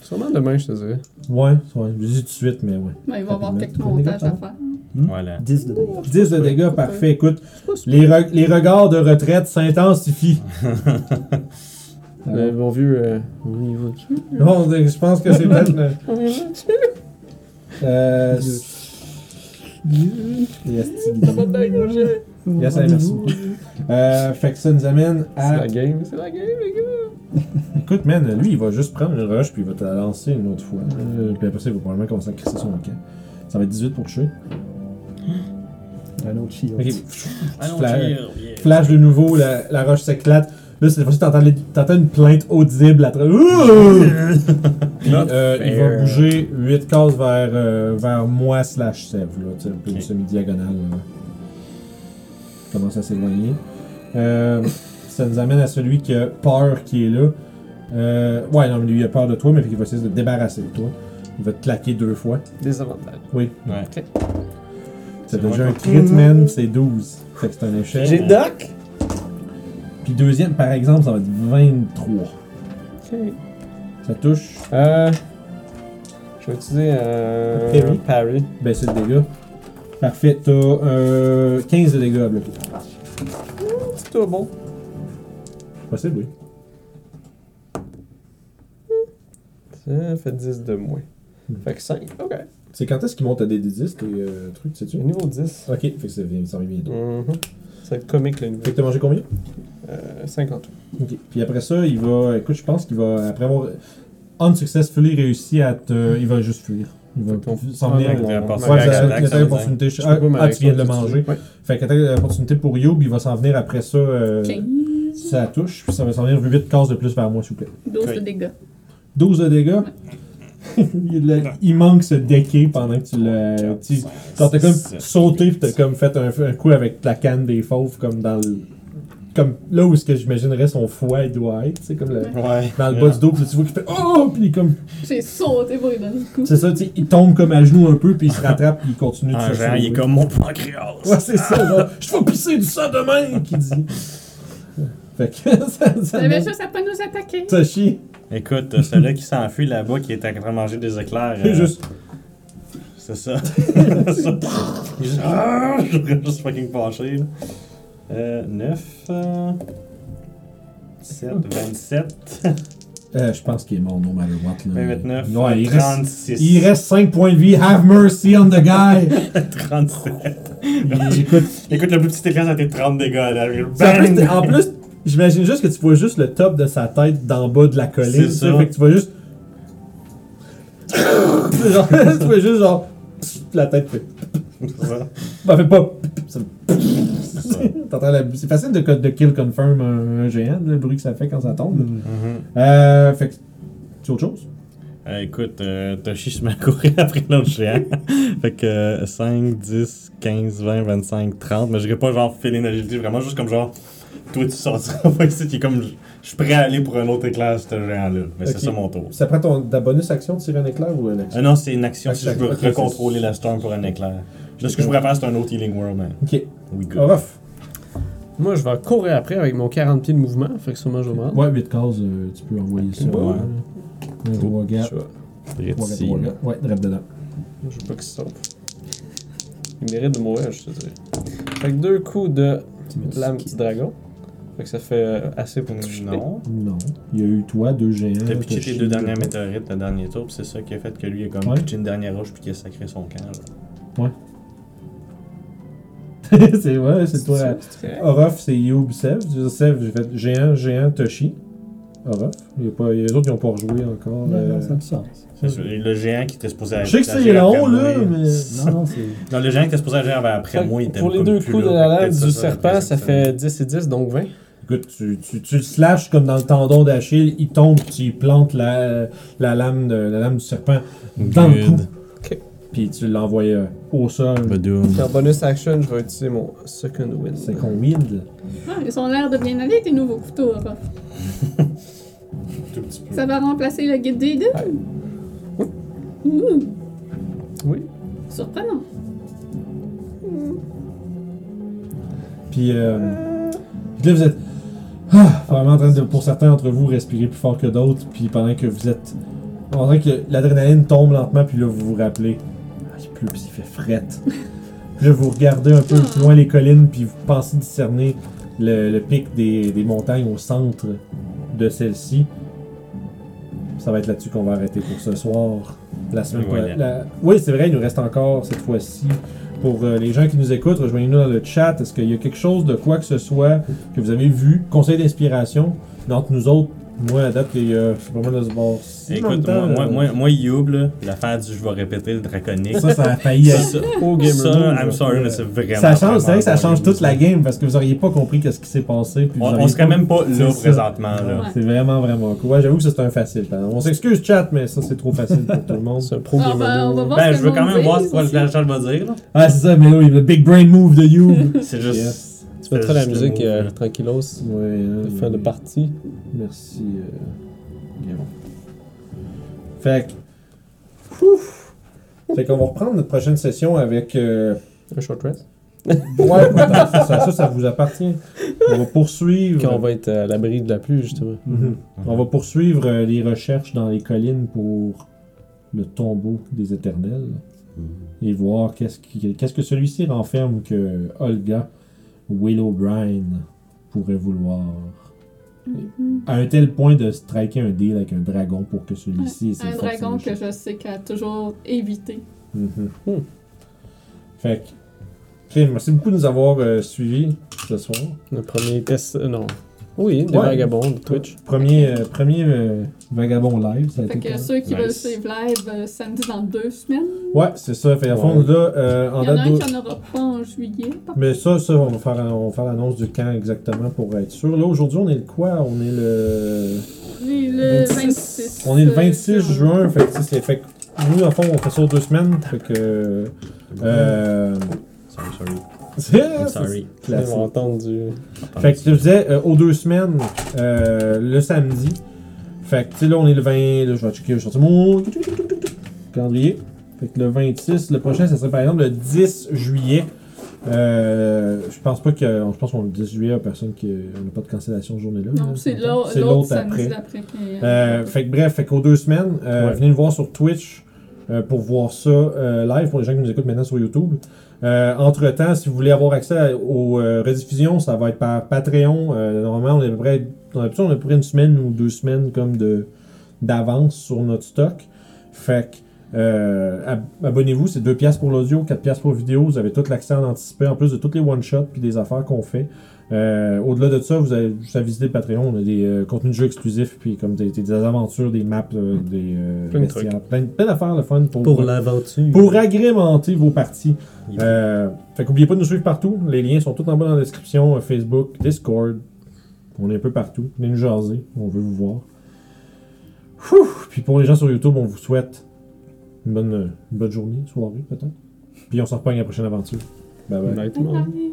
Sûrement demain, je te dirais. Ouais, ouais, je dis tout de suite, mais ouais. Ben, il va y avoir quelques montages à faire. Voilà. 10 de dégâts. 10 de dégâts, parfait. Écoute, les, re- les regards de retraite s'intensifient. Le bon vieux. Euh, on y va dessus. Non, je pense que c'est peut-être. le- On y va dessus. Euh. Yes, merci beaucoup. Euh, fait que ça nous amène C'est à. la game, c'est la game, les gars. Écoute, man, lui, il va juste prendre une rush puis il va te la lancer une autre fois. Euh, puis après ça, il va probablement commencer à crisser son camp. Ça va être 18 pour toucher. Un autre shield. Non, Flash, cheer, yeah. flash de nouveau, la, la roche s'éclate. Là, cette fois-ci, t'entends, t'entends une plainte audible à travers. Puis, euh, il va bouger 8 cases vers, euh, vers moi slash Sev, là, tu sais, un peu semi-diagonale. là. Il Commence à s'éloigner. Euh, ça nous amène à celui qui a peur qui est là. Euh, ouais, non, mais lui, il a peur de toi, mais il va essayer de se débarrasser de toi. Il va te claquer deux fois. Des avantages. Oui. Ouais. Ok. C'est C'est déjà un crit, man, c'est 12. Fait que c'est un échec. J'ai Doc! Puis deuxième, par exemple, ça va être 23. Ok. Ça touche. Euh. Je vais utiliser euh, Parry. Parry. Ben, c'est le dégât. Parfait. T'as euh, 15 de dégâts à bloquer. C'est tout bon. Possible, oui. Ça fait 10 de moins. Hmm. Fait que 5. Ok. C'est quand est-ce qu'ils montent à des 10 tes euh, trucs, sais-tu? Au niveau 10. Ok, fait que ça vient, bientôt. Mhm. Ça va être comique le niveau. Fait que t'as mangé combien? Euh, 50. Ok. Puis après ça, il va. Écoute, je pense qu'il va. Après avoir unsuccessfully réussi à te. Il va juste fuir. Il va s'en venir avec. on- Ouais, on- ça- on- il y a attaque, ça une veut opportunité. Je peux Ah, ah, tu viens de le manger. Fait qu'attaque l'opportunité pour Youb, il va s'en venir après ça. Euh, 15. ça touche, puis ça va s'en venir 8 cases de plus vers moi, s'il vous plaît. 12 de dégâts. 12 de dégâts? Il, manque ce decké pendant que tu l'as. Tu genre, t'as comme sauté pis t'as comme fait un, un coup avec la canne des fauves comme dans le. comme là où ce que j'imaginerais son foie il doit être, c'est comme le, Ouais. dans le bas du dos, puis tu vois qu'il fait oh, puis il est comme J'ai sauté pour lui donner le coup. c'est ça, tu sais, il tombe comme à genoux un peu, puis il se rattrape, puis il continue de Un se genre, il est comme mon pancréas. Ouais, c'est ça, genre, je vais pisser du sang demain, qu'il dit. Fait que ça, ça juste à pas nous attaquer. ça chie. Écoute, euh, celui-là qui s'enfuit là-bas, qui est en train de manger des éclairs. C'est euh, juste. C'est ça. C'est ça. Il est juste. Ah, Je serais juste fucking fâché. Euh, 9. Euh, 7, 27, Euh, je pense qu'il est mort, no matter what. Là. 29, Ouais, il reste, 36. il reste 5 points de vie. Have mercy on the guy. 37. Il- écoute, Écoute, le plus petit éclair, ça a été 30 dégâts. Là. Ça, en plus, Bang! en plus, j'imagine juste que tu vois juste le top de sa tête d'en bas de la colline. C'est ça. Fait que tu vois juste. genre, tu vois juste genre. La tête fait. Ça. Ben, fait pas. Ça- C'est la- facile de, de kill confirm un, un géant, le bruit que ça fait quand ça tombe. Mhm. Euh, fait que. C'est autre chose? Euh, écoute, euh, Toshi se met à courir après l'autre géant. fait que euh, 5, 10, 15, 20, 25, 30. Mais je dirais pas genre filer une agilité, vraiment juste comme genre. Toi, tu sortiras pas ici, qui est comme. Je suis prêt à aller pour un autre éclair, ce géant-là. Mais c'est ça mon tour. Ça prend ton, ta bonus action de tirer un éclair ou un action? Ah non, c'est une action si je veux recontrôler la storm pour un éclair. Là, ce que je pourrais faire, c'est un autre Healing World, man. Ok. We good. Moi, je vais courir après avec mon 40 pieds de mouvement. Fait que sûrement, je vais. Ouais, 8 cases, euh, tu peux envoyer ça. Ouais. Un 3 gars. Je vais- 3 gars, Ici. 3 gars. Ouais, dedans. Je veux pas qu'il sauve. Il mérite de mourir, je te dirais. Fait que deux coups de lame petit dragon. Fait que ça fait euh, assez pour toucher. Non. Non. Il y a eu toi, deux géants. T'as pitché tes deux dernières météorites le dernier tour, pis c'est ça qui a fait que lui, a comme Ouais. pitché une dernière roche puis qu'il a sacré son camp. là. c'est vrai, c'est toi. C'est correct. Orof, c'est Youb Sev. Sev, j'ai fait géant, géant, Toshi. Orof. Il y a pas, les autres qui n'ont pas rejoué encore. Non, euh, non, ça a du sens. Le géant qui était supposé Je sais que c'est agir long, là, mais. Non, non, c'est. Non, le géant qui était supposé agir après moi, il était pour les deux coups de la peut-être du serpent, ça ça fait 10 et 10, donc 20. Écoute, tu, tu, tu le slashes comme dans le tendon d'Achille, il tombe, tu y plantes la, la, lame de, la lame du serpent dans le cou. Ok. Puis tu l'envoies euh, au sol. Puis en bonus action, je vais utiliser mon second wind. Qu'on wind. Ah, ils ont l'air de bien aller, tes nouveaux couteaux, Orof. Tout petit peu. Ça va remplacer le guide des deux? Ouais. Ouh, Oui. surprenant. Puis, euh, puis là, vous êtes ah, vraiment en train de, pour certains d'entre vous, respirer plus fort que d'autres. Puis pendant que vous êtes. On dirait que l'adrénaline tombe lentement, puis là, vous vous rappelez. Ah, il pleut, puis il fait frette. puis là, vous regardez un peu plus loin les collines, puis vous pensez discerner le, le pic des, des montagnes au centre de celle-ci. Ça va être là-dessus qu'on va arrêter pour ce soir. La semaine Voilà. la- Oui, c'est vrai, il nous reste encore cette fois-ci. Pour euh, les gens qui nous écoutent, rejoignez-nous dans le chat. Est-ce qu'il y a quelque chose de quoi que ce soit que vous avez vu, conseil d'inspiration, entre nous autres Moi, à date, il y a c'est pas mal de se voir. Si, en même Écoute, temps, moi, moi, euh, moi, moi, Youb, l'affaire du je vais répéter le draconique. Ça, ça a failli être. ça, Au gamer ça, mode, I'm sorry, mais c'est vraiment. Ça change, c'est vrai que ça change toute la game parce que vous auriez pas compris qu'est-ce qui s'est passé. Puis On, on serait même pas là présentement. Là. Ouais. C'est vraiment, vraiment cool. Ouais, j'avoue que c'est un facile. exemple. On s'excuse, chat, mais ça, c'est trop facile pour tout le monde. C'est un pro Ah, on va- gamer Ben, ce je veux quand le même voir ce que la chat va dire. là. Ah, c'est ça, mais oui, le big brain move de You. C'est juste. Tu mettras la musique euh, tranquillos, Ouais, hein, fin de partie. Merci. Euh... Guillaume. Fait que. Ouf. Fait qu'on va reprendre notre prochaine session avec. euh, Un short rest. Ouais, ça, ça, ça vous appartient. On va poursuivre. Quand on va être à l'abri de la pluie, justement. Mhm. On va poursuivre euh, les recherches dans les collines pour le tombeau des éternels et voir qu'est-ce qui- qu'est-ce que celui-ci renferme que Olga Will O'Brien pourrait vouloir. Mhm. À un tel point de striker un deal avec un dragon pour que celui-ci ses Un dragon que je sais qu'elle a toujours évité. Mhm. Hmm. Fait que. Merci beaucoup de nous avoir euh, suivis ce soir. Le premier test. euh, non. Oui, des Ouais. vagabonds de Twitch. Premier, euh, premier euh, vagabond live, ça a Fait été que ceux qui Nice. veulent suivre live euh, samedi dans deux semaines, Ouais, c'est ça. Fait à fond, Ouais. là, euh, en il y en a un qui n'en aura pas en juillet. par Mais ça, ça, on va faire, on va faire l'annonce du camp exactement pour être sûr. Là, aujourd'hui, on est le quoi? On est le... Oui, le 26. 26. On est le euh, 26 juin, fait que, c'est fait que nous, en fond, on fait ça deux semaines, fait que... Euh, Sorry, sorry. C'est I'm sorry. Ils vont Classique. entendre du. Fait que je te disais, euh, aux deux semaines, euh, le samedi. Fait que, tu sais, là, on est le 20. Là, je vais checker, je vais sortir mon calendrier. Fait que le 26, le prochain, ça serait par exemple le 10 juillet. Euh, je pense pas que. Je pense qu'on le 10 juillet, il y a personne qui. On n'a pas de cancellation ce journée-là. Non, c'est l'autre après. est- Euh, fait que bref, fait qu'aux deux semaines, euh, Ouais. venez nous voir sur Twitch euh, pour voir ça euh, live pour les gens qui nous écoutent maintenant sur YouTube. Euh, entre temps, si vous voulez avoir accès aux euh, rediffusions, ça va être par Patreon. Euh, normalement, on est à peu près, on une semaine ou deux semaines comme d'avance sur notre stock. Fait que ab- abonnez-vous, c'est 2 piastres pour l'audio, 4 piastres pour la vidéo. Vous avez tout l'accès en anticipé en plus de toutes les one-shots puis des affaires qu'on fait. Euh, Au-delà de ça, vous avez juste à visiter le Patreon. On a des euh, contenus de jeux exclusifs, puis comme des, des aventures, des maps, euh, des euh, Plein de plein, plein d'affaires le fun pour, Pour l'aventure. pour agrémenter vos parties. Yeah. Euh, fait qu'oubliez pas de nous suivre partout. Les liens sont tous en bas dans la description. euh, Facebook, Discord. On est un peu partout. Venez nous jaser. On veut vous voir. Whew! Puis pour les gens sur YouTube, on vous souhaite une bonne, une bonne journée, soirée peut-être. Puis on se reprend à la prochaine aventure. Bye bye. Tout monde. Bye.